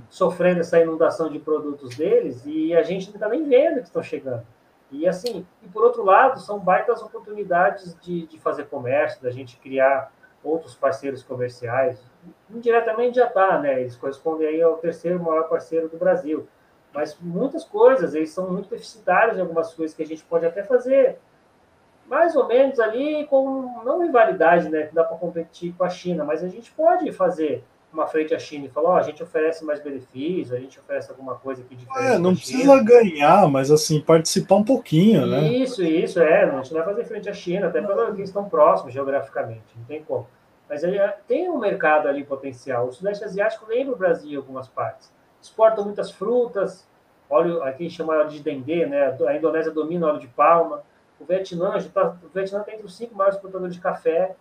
sofrendo essa inundação de produtos deles e a gente não está nem vendo que estão chegando. E assim, e por outro lado, são baitas oportunidades de, de fazer comércio, da gente criar outros parceiros comerciais. Indiretamente já está, né? Eles correspondem aí ao terceiro maior parceiro do Brasil. Mas muitas coisas, eles são muito deficitários em algumas coisas que a gente pode até fazer mais ou menos ali com não rivalidade, né? Que dá para competir com a China, mas a gente pode fazer uma frente à China e falar, ó, oh, a gente oferece mais benefícios, a gente oferece alguma coisa aqui diferente. É, não precisa ganhar, mas assim, participar um pouquinho, né? Isso, isso, é. A gente não vai fazer frente à China, até porque eles estão próximos geograficamente, não tem como. Mas ele tem um mercado ali potencial. O Sudeste Asiático lembra o Brasil em algumas partes. Exportam muitas frutas, óleo, aqui chama óleo de dendê, né? A Indonésia domina óleo de palma. O Vietnã, tá, o Vietnã tem entre os cinco maiores exportadores de café.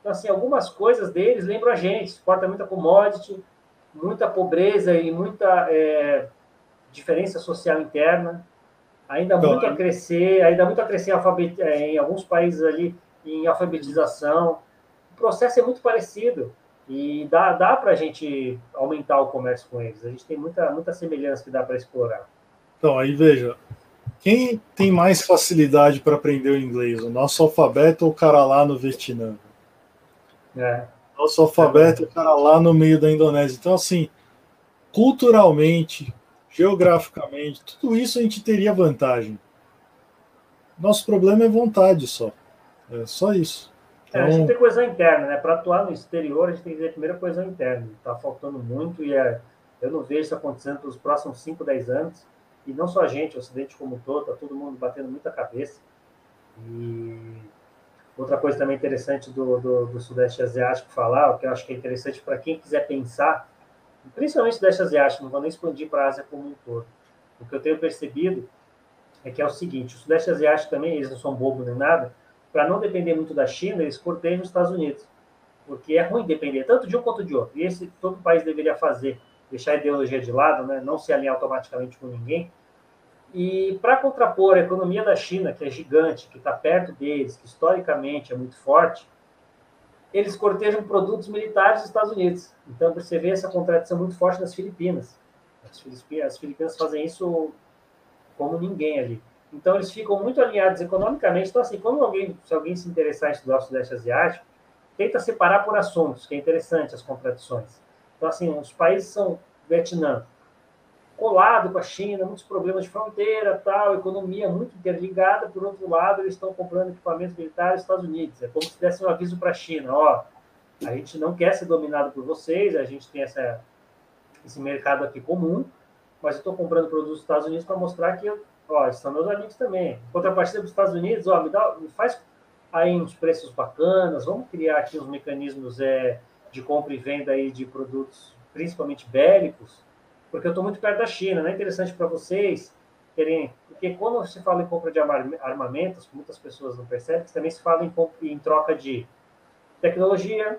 Então, assim, algumas coisas deles lembram a gente. Exporta muita commodity, muita pobreza e muita é, diferença social interna. Ainda então, muito a crescer, ainda muito a crescer em. É, em alguns países ali em alfabetização. O processo é muito parecido e dá, dá para a gente aumentar o comércio com eles. A gente tem muita, muita semelhança que dá para explorar. Então, aí veja, quem tem mais facilidade para aprender o inglês? O nosso alfabeto ou o cara lá no Vietnã? É. Nosso alfabeto é o cara lá no meio da Indonésia. Então, assim, culturalmente, geograficamente, tudo isso a gente teria vantagem. Nosso problema é vontade só. É só isso. Então... É, a gente tem coesão interna, né? Para atuar no exterior, a gente tem que ter primeiro coesão interna. Está faltando muito e é, eu não vejo isso acontecendo nos próximos 5, 10 anos. E não só a gente, o Ocidente como um todo, está todo mundo batendo muita cabeça. E outra coisa também interessante do, do, do Sudeste Asiático falar, o que eu acho que é interessante para quem quiser pensar, principalmente Sudeste Asiático, não vou nem expandir para a Ásia como um todo. O que eu tenho percebido é que é o seguinte: o Sudeste Asiático também, eles não são bobos nem nada, para não depender muito da China, eles cortejam os Estados Unidos. Porque é ruim depender tanto de um quanto de outro. E esse todo país deveria fazer, deixar a ideologia de lado, né? não se alinhar automaticamente com ninguém. E para contrapor a economia da China, que é gigante, que está perto deles, que historicamente é muito forte, eles cortejam produtos militares dos Estados Unidos. Então você vê essa contradição muito forte nas Filipinas. As Filipinas fazem isso como ninguém ali. Então, eles ficam muito alinhados economicamente. Então, assim, quando alguém, se alguém se interessar em estudar o Sudeste Asiático, tenta separar por assuntos, que é interessante as contradições. Então, assim, os países são Vietnã, colado com a China, muitos problemas de fronteira, tal, economia muito interligada. Por outro lado, eles estão comprando equipamentos militares nos Estados Unidos. É como se desse um aviso para a China: ó, a gente não quer ser dominado por vocês, a gente tem essa, esse mercado aqui comum, mas eu estou comprando produtos dos Estados Unidos para mostrar que, ó, são meus amigos também. Contrapartida dos Estados Unidos, ó, me, dá, me faz aí uns preços bacanas, vamos criar aqui uns mecanismos é, de compra e venda aí de produtos, principalmente bélicos, porque eu estou muito perto da China, não é interessante para vocês terem, porque quando se fala em compra de armamentos, muitas pessoas não percebem, também se fala em, em troca de tecnologia,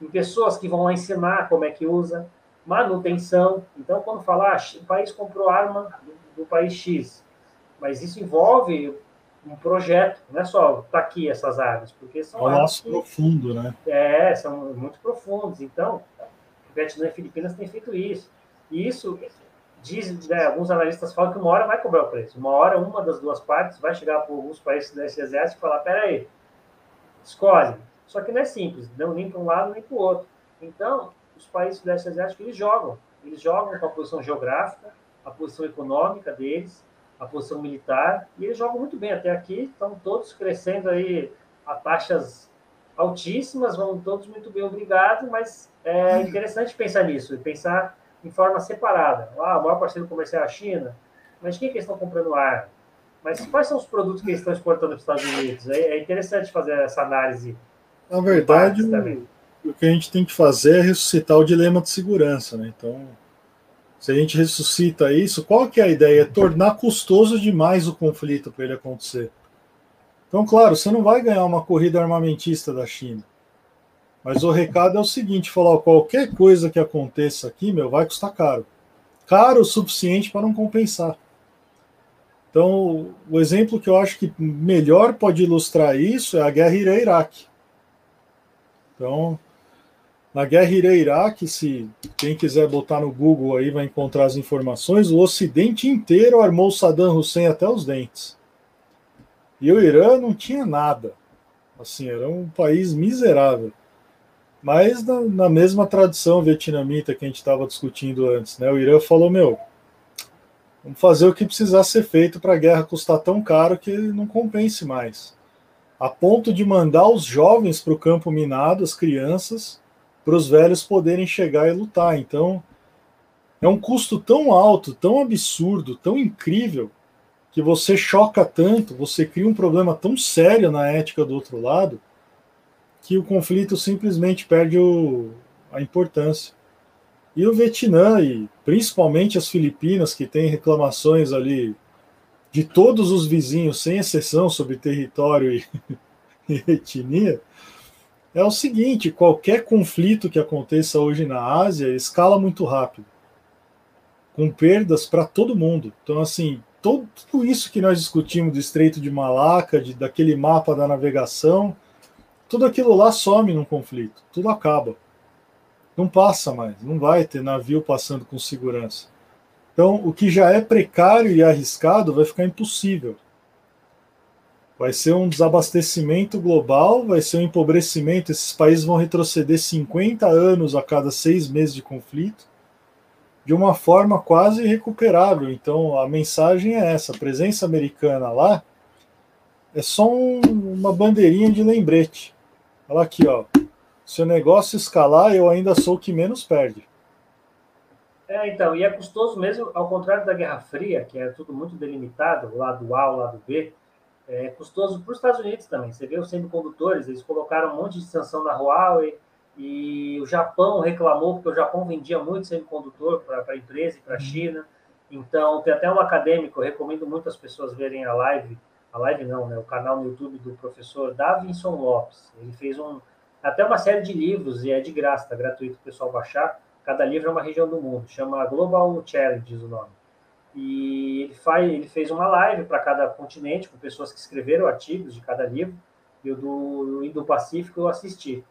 em pessoas que vão lá ensinar como é que usa, manutenção. Então, quando falar, ah, o país comprou arma do, do país X, mas isso envolve um projeto, não é só tá aqui essas armas, porque são é um laço profundo, né? É, são muito profundos. Então, o Vietnã e Filipinas têm feito isso. E isso diz, né, alguns analistas falam que uma hora vai cobrar o preço. Uma hora, uma das duas partes vai chegar para alguns países desse exército e falar: peraí, escolhe. Só que não é simples, não nem para um lado nem para o outro. Então, os países do Asiático eles jogam. Eles jogam com a posição geográfica, a posição econômica deles, a posição militar, e eles jogam muito bem. Até aqui estão todos crescendo aí a taxas altíssimas, vão todos muito bem obrigados, mas é interessante pensar nisso, e pensar em forma separada. Ah, o maior parceiro comercial é a China, mas quem é que eles estão comprando ar? Mas quais são os produtos que eles estão exportando para os Estados Unidos? É, é interessante fazer essa análise. Na verdade, o que a gente tem que fazer é ressuscitar o dilema de segurança, né? Então, se a gente ressuscita isso, qual que é a ideia? É tornar custoso demais o conflito para ele acontecer. Então, claro, você não vai ganhar uma corrida armamentista da China. Mas o recado é o seguinte: falar, qualquer coisa que aconteça aqui, meu, vai custar caro. Caro o suficiente para não compensar. Então, o exemplo que eu acho que melhor pode ilustrar isso é a guerra Irã-Iraque. Então, na guerra Irã-Iraque, se quem quiser botar no Google aí vai encontrar as informações, o Ocidente inteiro armou Saddam Hussein até os dentes. E o Irã não tinha nada. Assim, era um país miserável. Mas na, na mesma tradição vietnamita que a gente estava discutindo antes, né? O Irã falou, meu, vamos fazer o que precisar ser feito para a guerra custar tão caro que não compense mais. A ponto de mandar os jovens para o campo minado, as crianças, para os velhos poderem chegar e lutar. Então, é um custo tão alto, tão absurdo, tão incrível, que você choca tanto, você cria um problema tão sério na ética do outro lado, que o conflito simplesmente perde o, a importância. E o Vietnã, e principalmente as Filipinas, que têm reclamações ali de todos os vizinhos, sem exceção, sobre território e, e etnia, é o seguinte: qualquer conflito que aconteça hoje na Ásia escala muito rápido, com perdas para todo mundo. Então, assim, todo, tudo isso que nós discutimos do Estreito de Malaca, de, daquele mapa da navegação, tudo aquilo lá some num conflito, tudo acaba. Não passa mais, não vai ter navio passando com segurança. Então, o que já é precário e arriscado vai ficar impossível. Vai ser um desabastecimento global, vai ser um empobrecimento. Esses países vão retroceder 50 anos a cada seis meses de conflito, de uma forma quase irrecuperável. Então, a mensagem é essa: a presença americana lá é só um, uma bandeirinha de lembrete. Olha aqui, ó. Se o negócio escalar, eu ainda sou o que menos perde. É, então, e é custoso mesmo, ao contrário da Guerra Fria, que é tudo muito delimitado, lado A, lado B, é custoso para os Estados Unidos também. Você vê os semicondutores, eles colocaram um monte de sanção na Huawei, e o Japão reclamou, porque o Japão vendia muito semicondutor para a empresa e para a uhum. China. Então, tem até um acadêmico, eu recomendo muito as pessoas verem a live, a live não, né, o canal no YouTube do professor Davinson Lopes. Ele fez um, até uma série de livros, e é de graça, está gratuito para o pessoal baixar. Cada livro é uma região do mundo, chama Global Challenges o nome. E ele, faz, ele fez uma live para cada continente, com pessoas que escreveram artigos de cada livro, e o do Indo-Pacífico eu assisti.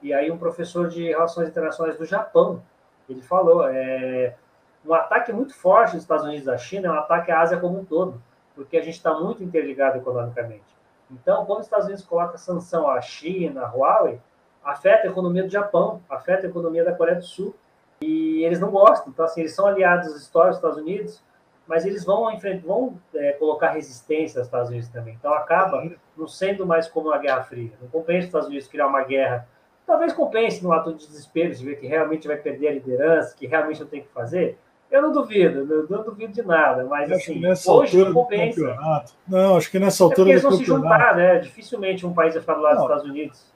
E aí um professor de Relações Internacionais do Japão, ele falou, é, um ataque muito forte dos Estados Unidos à China é um ataque à Ásia como um todo, porque a gente está muito interligado economicamente. Então, quando os Estados Unidos colocam sanção à China, à Huawei, afeta a economia do Japão, afeta a economia da Coreia do Sul, e eles não gostam. Então, assim, eles são aliados históricos dos Estados Unidos, mas eles vão, vão é, colocar resistência aos Estados Unidos também. Então, acaba não sendo mais como uma Guerra Fria. Não compensa os Estados Unidos criar uma guerra Talvez compense no ato de desespero de ver que realmente vai perder a liderança, que realmente não tem o que fazer. Eu não duvido, não, não duvido de nada, mas assim, hoje não compensa. Não, acho que nessa altura é eles vão se juntar, né? Dificilmente um país vai ficar do lado não. dos Estados Unidos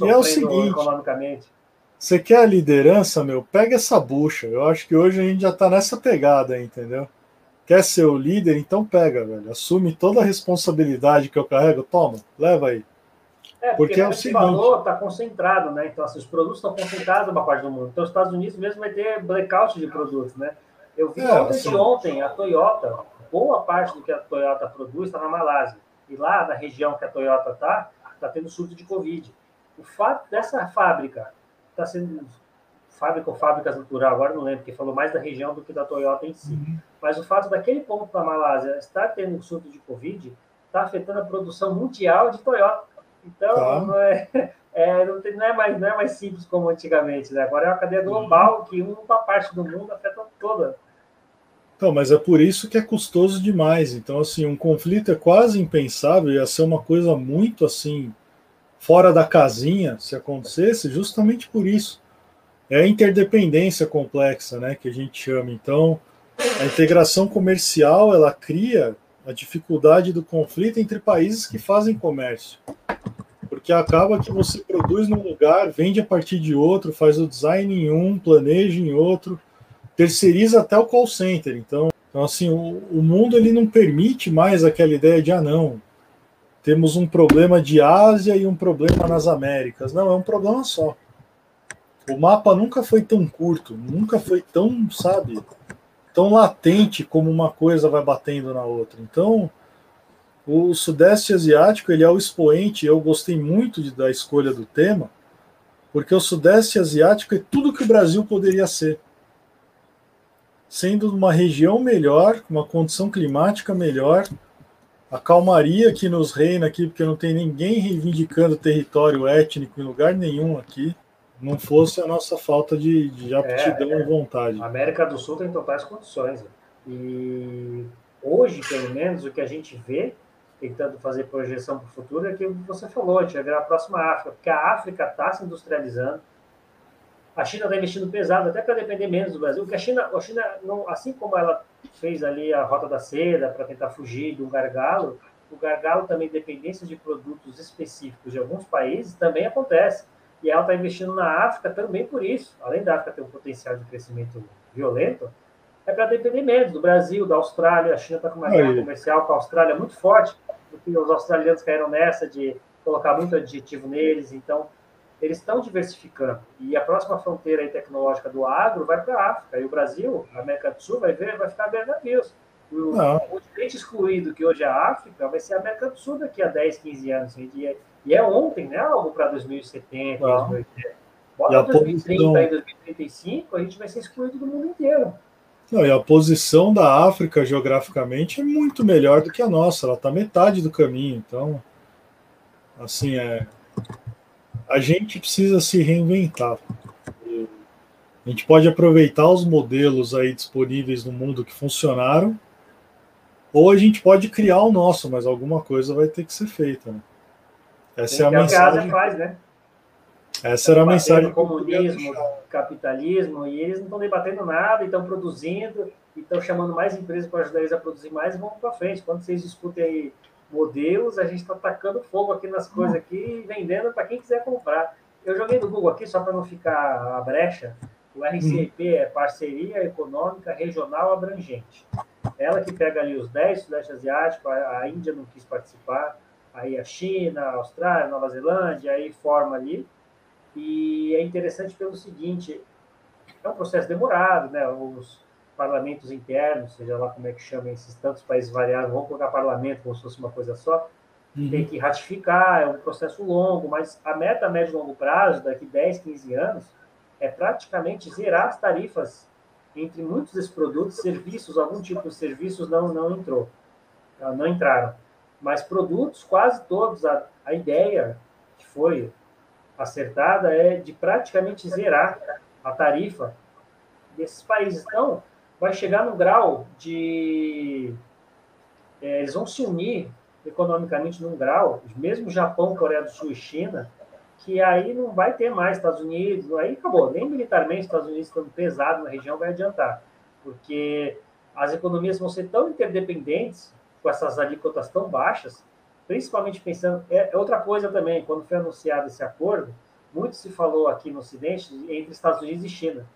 e é o seguinte, economicamente. Você quer a liderança, meu? Pega essa bucha. Eu acho que hoje a gente já tá nessa pegada, entendeu? Quer ser o líder? Então pega, velho. Assume toda a responsabilidade que eu carrego. Toma, leva aí. É, porque, porque é o seguinte... valor está concentrado, né? Então, assim, os produtos estão concentrados numa parte do mundo. Então, os Estados Unidos mesmo vai ter blackout de produtos, né? Eu vi é, ontem, assim... ontem a Toyota, boa parte do que a Toyota produz está na Malásia. E lá na região que a Toyota está, está tendo surto de Covid. O fato dessa fábrica está sendo fábrica ou fábricas natural, agora não lembro, porque falou mais da região do que da Toyota em si. Uhum. Mas o fato daquele ponto da Malásia estar tendo surto de Covid está afetando a produção mundial de Toyota. Então, tá. não, é, é, não, tem, não, é mais, não é mais simples como antigamente, né? Agora é uma cadeia global que uma parte do mundo afeta toda. Então, mas é por isso que é custoso demais. Então, assim, um conflito é quase impensável, ia ser uma coisa muito assim, fora da casinha, se acontecesse, justamente por isso. É a interdependência complexa, né, que a gente chama. Então, a integração comercial, ela cria a dificuldade do conflito entre países que fazem comércio porque acaba que você produz num lugar, vende a partir de outro, faz o design em um, planeja em outro, terceiriza até o call center. Então, então assim, o, o mundo ele não permite mais aquela ideia de ah não, temos um problema de Ásia e um problema nas Américas. Não, é um problema só. O mapa nunca foi tão curto, nunca foi tão, sabe, tão latente como uma coisa vai batendo na outra. Então, o Sudeste Asiático ele é o expoente. Eu gostei muito de, da escolha do tema, porque o Sudeste Asiático é tudo que o Brasil poderia ser, sendo uma região melhor, uma condição climática melhor, a calmaria que nos reina aqui, porque não tem ninguém reivindicando território étnico em lugar nenhum aqui. Não fosse a nossa falta de, de aptidão é, é, e vontade. A América do Sul tem totais condições. E hoje, pelo menos, o que a gente vê tentando fazer projeção para o futuro, é que você falou, a gente vai virar a próxima África, porque a África está se industrializando, a China está investindo pesado, até para depender menos do Brasil, porque a China, a China não, assim como ela fez ali a Rota da Seda para tentar fugir de um gargalo, o gargalo também, dependência de produtos específicos de alguns países, também acontece. E ela está investindo na África também por isso. Além da África ter um potencial de crescimento violento, é para depender menos do Brasil, da Austrália. A China está com uma guerra comercial com a Austrália muito forte, porque os australianos caíram nessa de colocar muito adjetivo neles. Então, eles estão diversificando. E a próxima fronteira tecnológica do agro vai para a África. E o Brasil, a América do Sul, vai, ver, vai ficar vendo navios. O continente excluído, que hoje é a África, vai ser a América do Sul daqui a 10, 15 anos. E é, e é ontem, né? Algo para 2070, 2080. Bota 2030 e 2035, a gente vai ser excluído do mundo inteiro. Não, e a posição da África geograficamente é muito melhor do que a nossa, ela está metade do caminho. Então, assim, é, a gente precisa se reinventar. A gente pode aproveitar os modelos aí disponíveis no mundo que funcionaram ou a gente pode criar o nosso, mas alguma coisa vai ter que ser feita. Né? Essa é a mensagem. faz, né? Essa era a mensagem. Comunismo, capitalismo, e eles não estão debatendo nada, e estão produzindo, e estão chamando mais empresas para ajudar eles a produzir mais e vão para frente. Quando vocês discutem aí modelos, a gente está tacando fogo aqui nas coisas aqui e vendendo para quem quiser comprar. Eu joguei no Google aqui, só para não ficar a brecha, o RCEP hum. é Parceria Econômica Regional Abrangente. Ela que pega ali os 10 Sudeste Asiático, a, a Índia não quis participar, aí a China, a Austrália, Nova Zelândia, aí forma ali. E é interessante pelo seguinte, é um processo demorado, né? Os parlamentos internos, seja lá como é que chama esses tantos países variados, vamos colocar parlamento como se fosse uma coisa só, uhum. tem que ratificar, é um processo longo, mas a meta médio e longo prazo, daqui 10, 15 anos, é praticamente zerar as tarifas entre muitos desses produtos, serviços, algum tipo de serviços não, não entrou, não entraram. Mas produtos, quase todos, a, a ideia que foi acertada é de praticamente zerar a tarifa desses países. Então, vai chegar no grau de. É, eles vão se unir economicamente num grau, mesmo Japão, Coreia do Sul e China, que aí não vai ter mais Estados Unidos, aí acabou. Nem militarmente Estados Unidos estando pesado na região vai adiantar, porque as economias vão ser tão interdependentes com essas alíquotas tão baixas, principalmente pensando é, é outra coisa também. Quando foi anunciado esse acordo, muito se falou aqui no Ocidente entre Estados Unidos e China.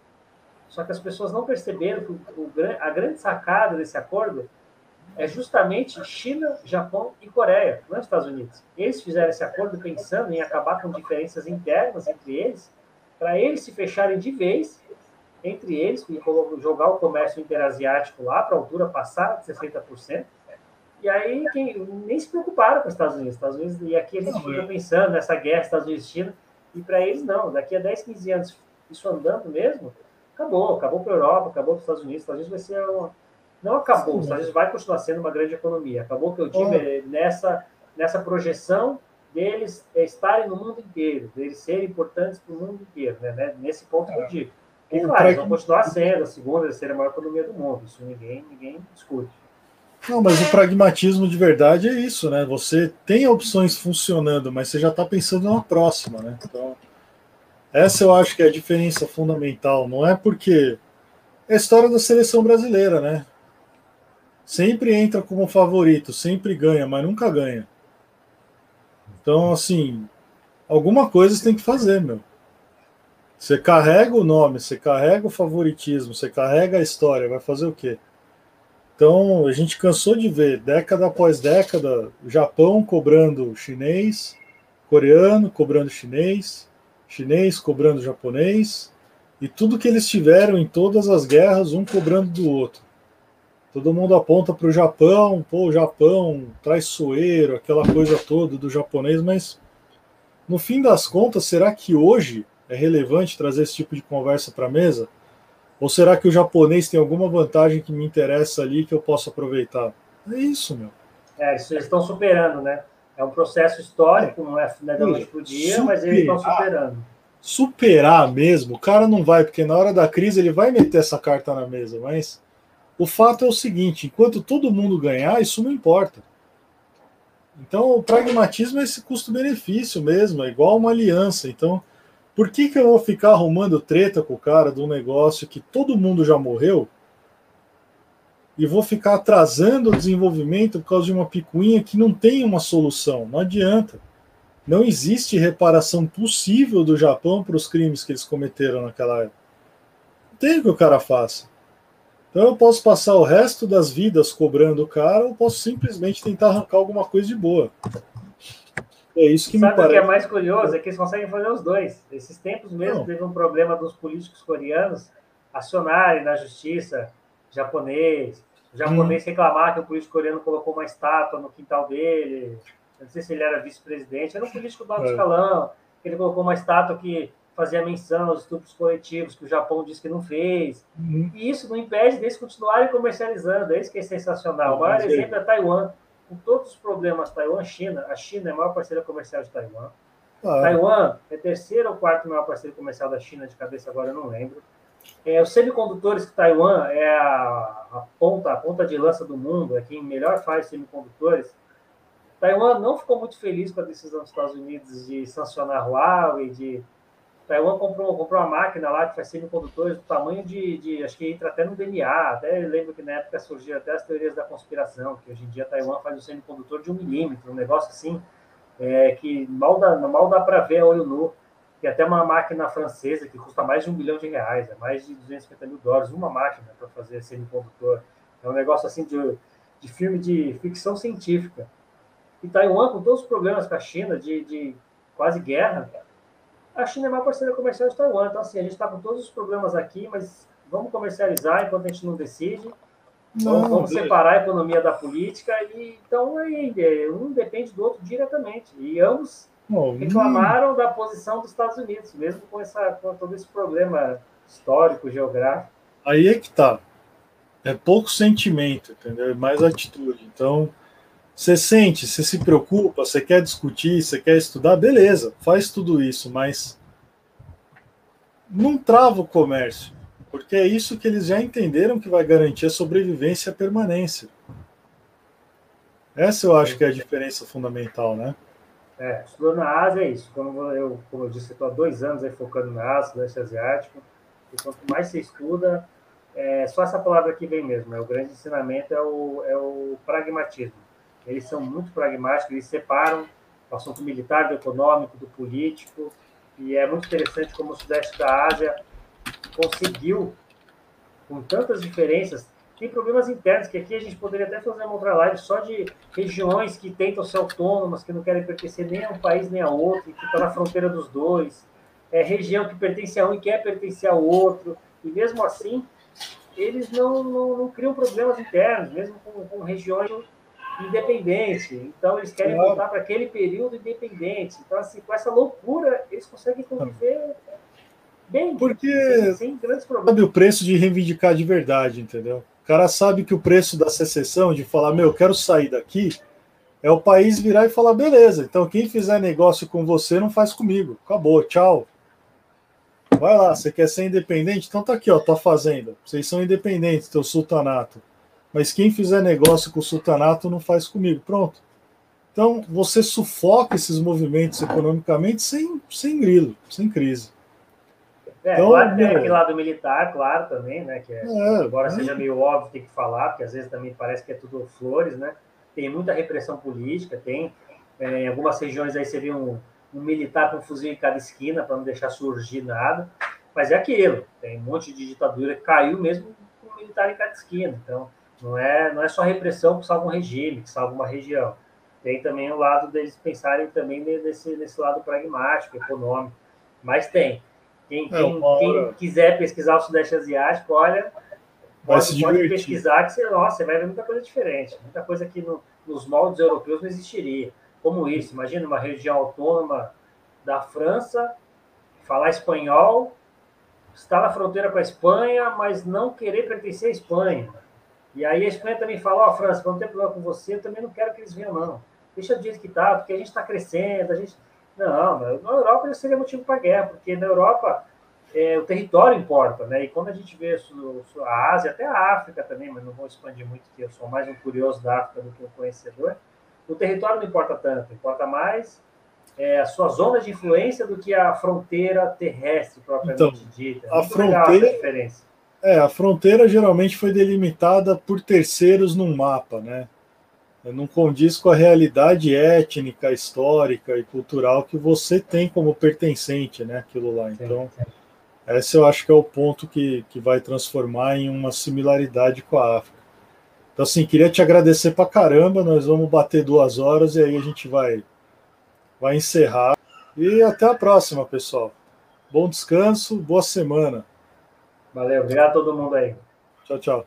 Só que as pessoas não perceberam que o, a grande sacada desse acordo é justamente China, Japão e Coreia, não é Estados Unidos. Eles fizeram esse acordo pensando em acabar com diferenças internas entre eles, para eles se fecharem de vez entre eles, e jogar o comércio interasiático lá para a altura passar de 60%. E aí quem, nem se preocuparam com os Estados Unidos. Estados Unidos e aqui a gente fica pensando nessa guerra Estados Unidos-China, e para eles não. Daqui a 10, 15 anos, isso andando mesmo, acabou. Acabou para a Europa, acabou para os Estados Unidos. Os Estados Unidos vai ser uma, não acabou, Sim. os Estados Unidos vai continuar sendo uma grande economia. Acabou que eu digo é nessa, nessa projeção deles estarem no mundo inteiro, deles serem importantes para o mundo inteiro, né? né? Nesse ponto que eu é. digo. E claro, eles vão continuar sendo a segunda, a terceira maior economia do mundo. Isso ninguém, ninguém discute. Não, mas o pragmatismo de verdade é isso, né? Você tem opções funcionando, mas você já está pensando na próxima, né? Então, essa eu acho que é a diferença fundamental. Não é porque é a história da seleção brasileira, né? Sempre entra como favorito, sempre ganha, mas nunca ganha. Então, assim, alguma coisa você tem que fazer, meu. Você carrega o nome, você carrega o favoritismo, você carrega a história, vai fazer o quê? Então, a gente cansou de ver, década após década, Japão cobrando chinês, coreano cobrando chinês, chinês cobrando japonês, e tudo que eles tiveram em todas as guerras, um cobrando do outro. Todo mundo aponta para o Japão, pô, o Japão traiçoeiro, aquela coisa toda do japonês, mas no fim das contas, será que hoje é relevante trazer esse tipo de conversa para a mesa? Ou será que o japonês tem alguma vantagem que me interessa ali que eu posso aproveitar? É isso, meu. É, isso eles estão superando, né? É um processo histórico, não é da noite para dia, superar, mas eles estão superando. Superar mesmo, o cara não vai, porque na hora da crise ele vai meter essa carta na mesa, mas o fato é o seguinte: enquanto todo mundo ganhar, isso não importa. Então, o pragmatismo é esse custo-benefício mesmo, é igual uma aliança. Então, por que, que eu vou ficar arrumando treta com o cara de um negócio que todo mundo já morreu e vou ficar atrasando o desenvolvimento por causa de uma picuinha que não tem uma solução? Não adianta. Não existe reparação possível do Japão para os crimes que eles cometeram naquela época. Não tem o que o cara faça. Então eu posso passar o resto das vidas cobrando o cara, ou posso simplesmente tentar arrancar alguma coisa de boa. É isso que Sabe me parece. o que é mais curioso? É que eles conseguem fazer os dois. Esses tempos mesmo Não. teve um problema dos políticos coreanos acionarem na justiça japonês, o japonês hum. reclamar que o político coreano colocou uma estátua no quintal dele. Eu não sei se ele era vice-presidente, era um político do alto é. escalão. Ele colocou uma estátua que fazia menção aos estupros coletivos que o Japão disse que não fez. Uhum. E isso não impede deles continuarem comercializando, é isso que é sensacional. O maior exemplo é Taiwan. Com todos os problemas Taiwan-China, a China é a maior parceira comercial de Taiwan. Ah. Taiwan é terceiro ou quarto maior parceiro comercial da China, de cabeça agora eu não lembro. É, os semicondutores que Taiwan é a, a, ponta, a ponta de lança do mundo, é quem melhor faz semicondutores. Taiwan não ficou muito feliz com a decisão dos Estados Unidos de sancionar a Huawei, de Taiwan comprou, comprou uma máquina lá que faz semicondutores do tamanho de, de, acho que entra até no DNA. Até lembro que na época surgiram até as teorias da conspiração, que hoje em dia Taiwan faz um semicondutor de um milímetro, um negócio assim, é, que mal dá, mal dá para ver a olho nu. Tem até uma máquina francesa que custa mais de um bilhão de reais, é mais de 250 mil dólares, uma máquina para fazer semicondutor. É um negócio assim de, de filme de ficção científica. E Taiwan, com todos os problemas com a China, de, de quase guerra, a China é uma parceira comercial de Taiwan. Então, assim, a gente está com todos os problemas aqui, mas vamos comercializar enquanto a gente não decide. Não, vamos separar a economia da política. E, então, é, um depende do outro diretamente. E ambos reclamaram da posição dos Estados Unidos, mesmo com, essa, com todo esse problema histórico, geográfico. Aí é que tá. É pouco sentimento, entendeu? É mais atitude. Então, você sente, você se preocupa, você quer discutir, você quer estudar, beleza, faz tudo isso, mas não trava o comércio, porque é isso que eles já entenderam que vai garantir a sobrevivência e a permanência. Essa eu acho que é a diferença fundamental, né? É, estudando na Ásia é isso. Como eu, como eu disse, estou há dois anos aí focando na Ásia, Sudeste Asiático, e quanto mais você estuda, é, só essa palavra aqui vem mesmo, é o grande ensinamento é o, é o pragmatismo eles são muito pragmáticos, eles separam o assunto militar do econômico, do político, e é muito interessante como o Sudeste da Ásia conseguiu, com tantas diferenças, tem problemas internos, que aqui a gente poderia até fazer uma outra live só de regiões que tentam ser autônomas, que não querem pertencer nem a um país nem a outro, que estão na fronteira dos dois, é região que pertence a um e quer pertencer ao outro, e mesmo assim, eles não, não, não criam problemas internos, mesmo com, com regiões independente. Então, eles querem claro. voltar para aquele período independente. Então, assim, com essa loucura, eles conseguem conviver bem. Porque sem, sem grandes problemas. sabe o preço de reivindicar de verdade, entendeu? O cara sabe que o preço da secessão, de falar, meu, eu quero sair daqui, é o país virar e falar, beleza, então quem fizer negócio com você não faz comigo. Acabou, tchau. Vai lá, você quer ser independente? Então tá aqui, ó, tua fazenda. Vocês são independentes, teu sultanato mas quem fizer negócio com o sultanato não faz comigo. Pronto. Então, você sufoca esses movimentos economicamente sem, sem grilo, sem crise. É, então, claro tem aquele lado militar, claro, também, né? Que é, é, embora é. seja meio óbvio ter que falar, porque às vezes também parece que é tudo flores, né? Tem muita repressão política, tem. É, em algumas regiões aí você vê um, um militar com um fuzil em cada esquina para não deixar surgir nada. Mas é aquilo, tem um monte de ditadura que caiu mesmo com um militar em cada esquina. Então, não é, não é só repressão que salva um regime, que salva uma região. Tem também o lado deles pensarem também nesse, nesse lado pragmático, econômico. Mas tem. Quem, quem, quem quiser pesquisar o Sudeste Asiático, olha, pode, pode pesquisar que você, nossa, você vai ver muita coisa diferente. Muita coisa que no, nos moldes europeus não existiria. Como isso, imagina uma região autônoma da França, falar espanhol, estar na fronteira com a Espanha, mas não querer pertencer à Espanha e aí a Espanha também fala, ó, oh, França, quando tem problema com você, eu também não quero que eles venham, não. Deixa do jeito que tá, porque a gente está crescendo, a gente... Não, na Europa isso seria motivo para guerra, porque na Europa é, o território importa, né? E quando a gente vê a Ásia, até a África também, mas não vou expandir muito, porque eu sou mais um curioso da África do que um conhecedor, o território não importa tanto, importa mais é, a sua zona de influência do que a fronteira terrestre propriamente então, dita. a fronteira, diferença. É, a fronteira geralmente foi delimitada por terceiros num mapa, né? Não condiz com a realidade étnica, histórica e cultural que você tem como pertencente, né? Aquilo lá. Então, esse eu acho que é o ponto que, que vai transformar em uma similaridade com a África. Então, assim, queria te agradecer pra caramba. Nós vamos bater duas horas e aí a gente vai, vai encerrar. E até a próxima, pessoal. Bom descanso, boa semana. Valeu, obrigado a todo mundo aí. Tchau, tchau.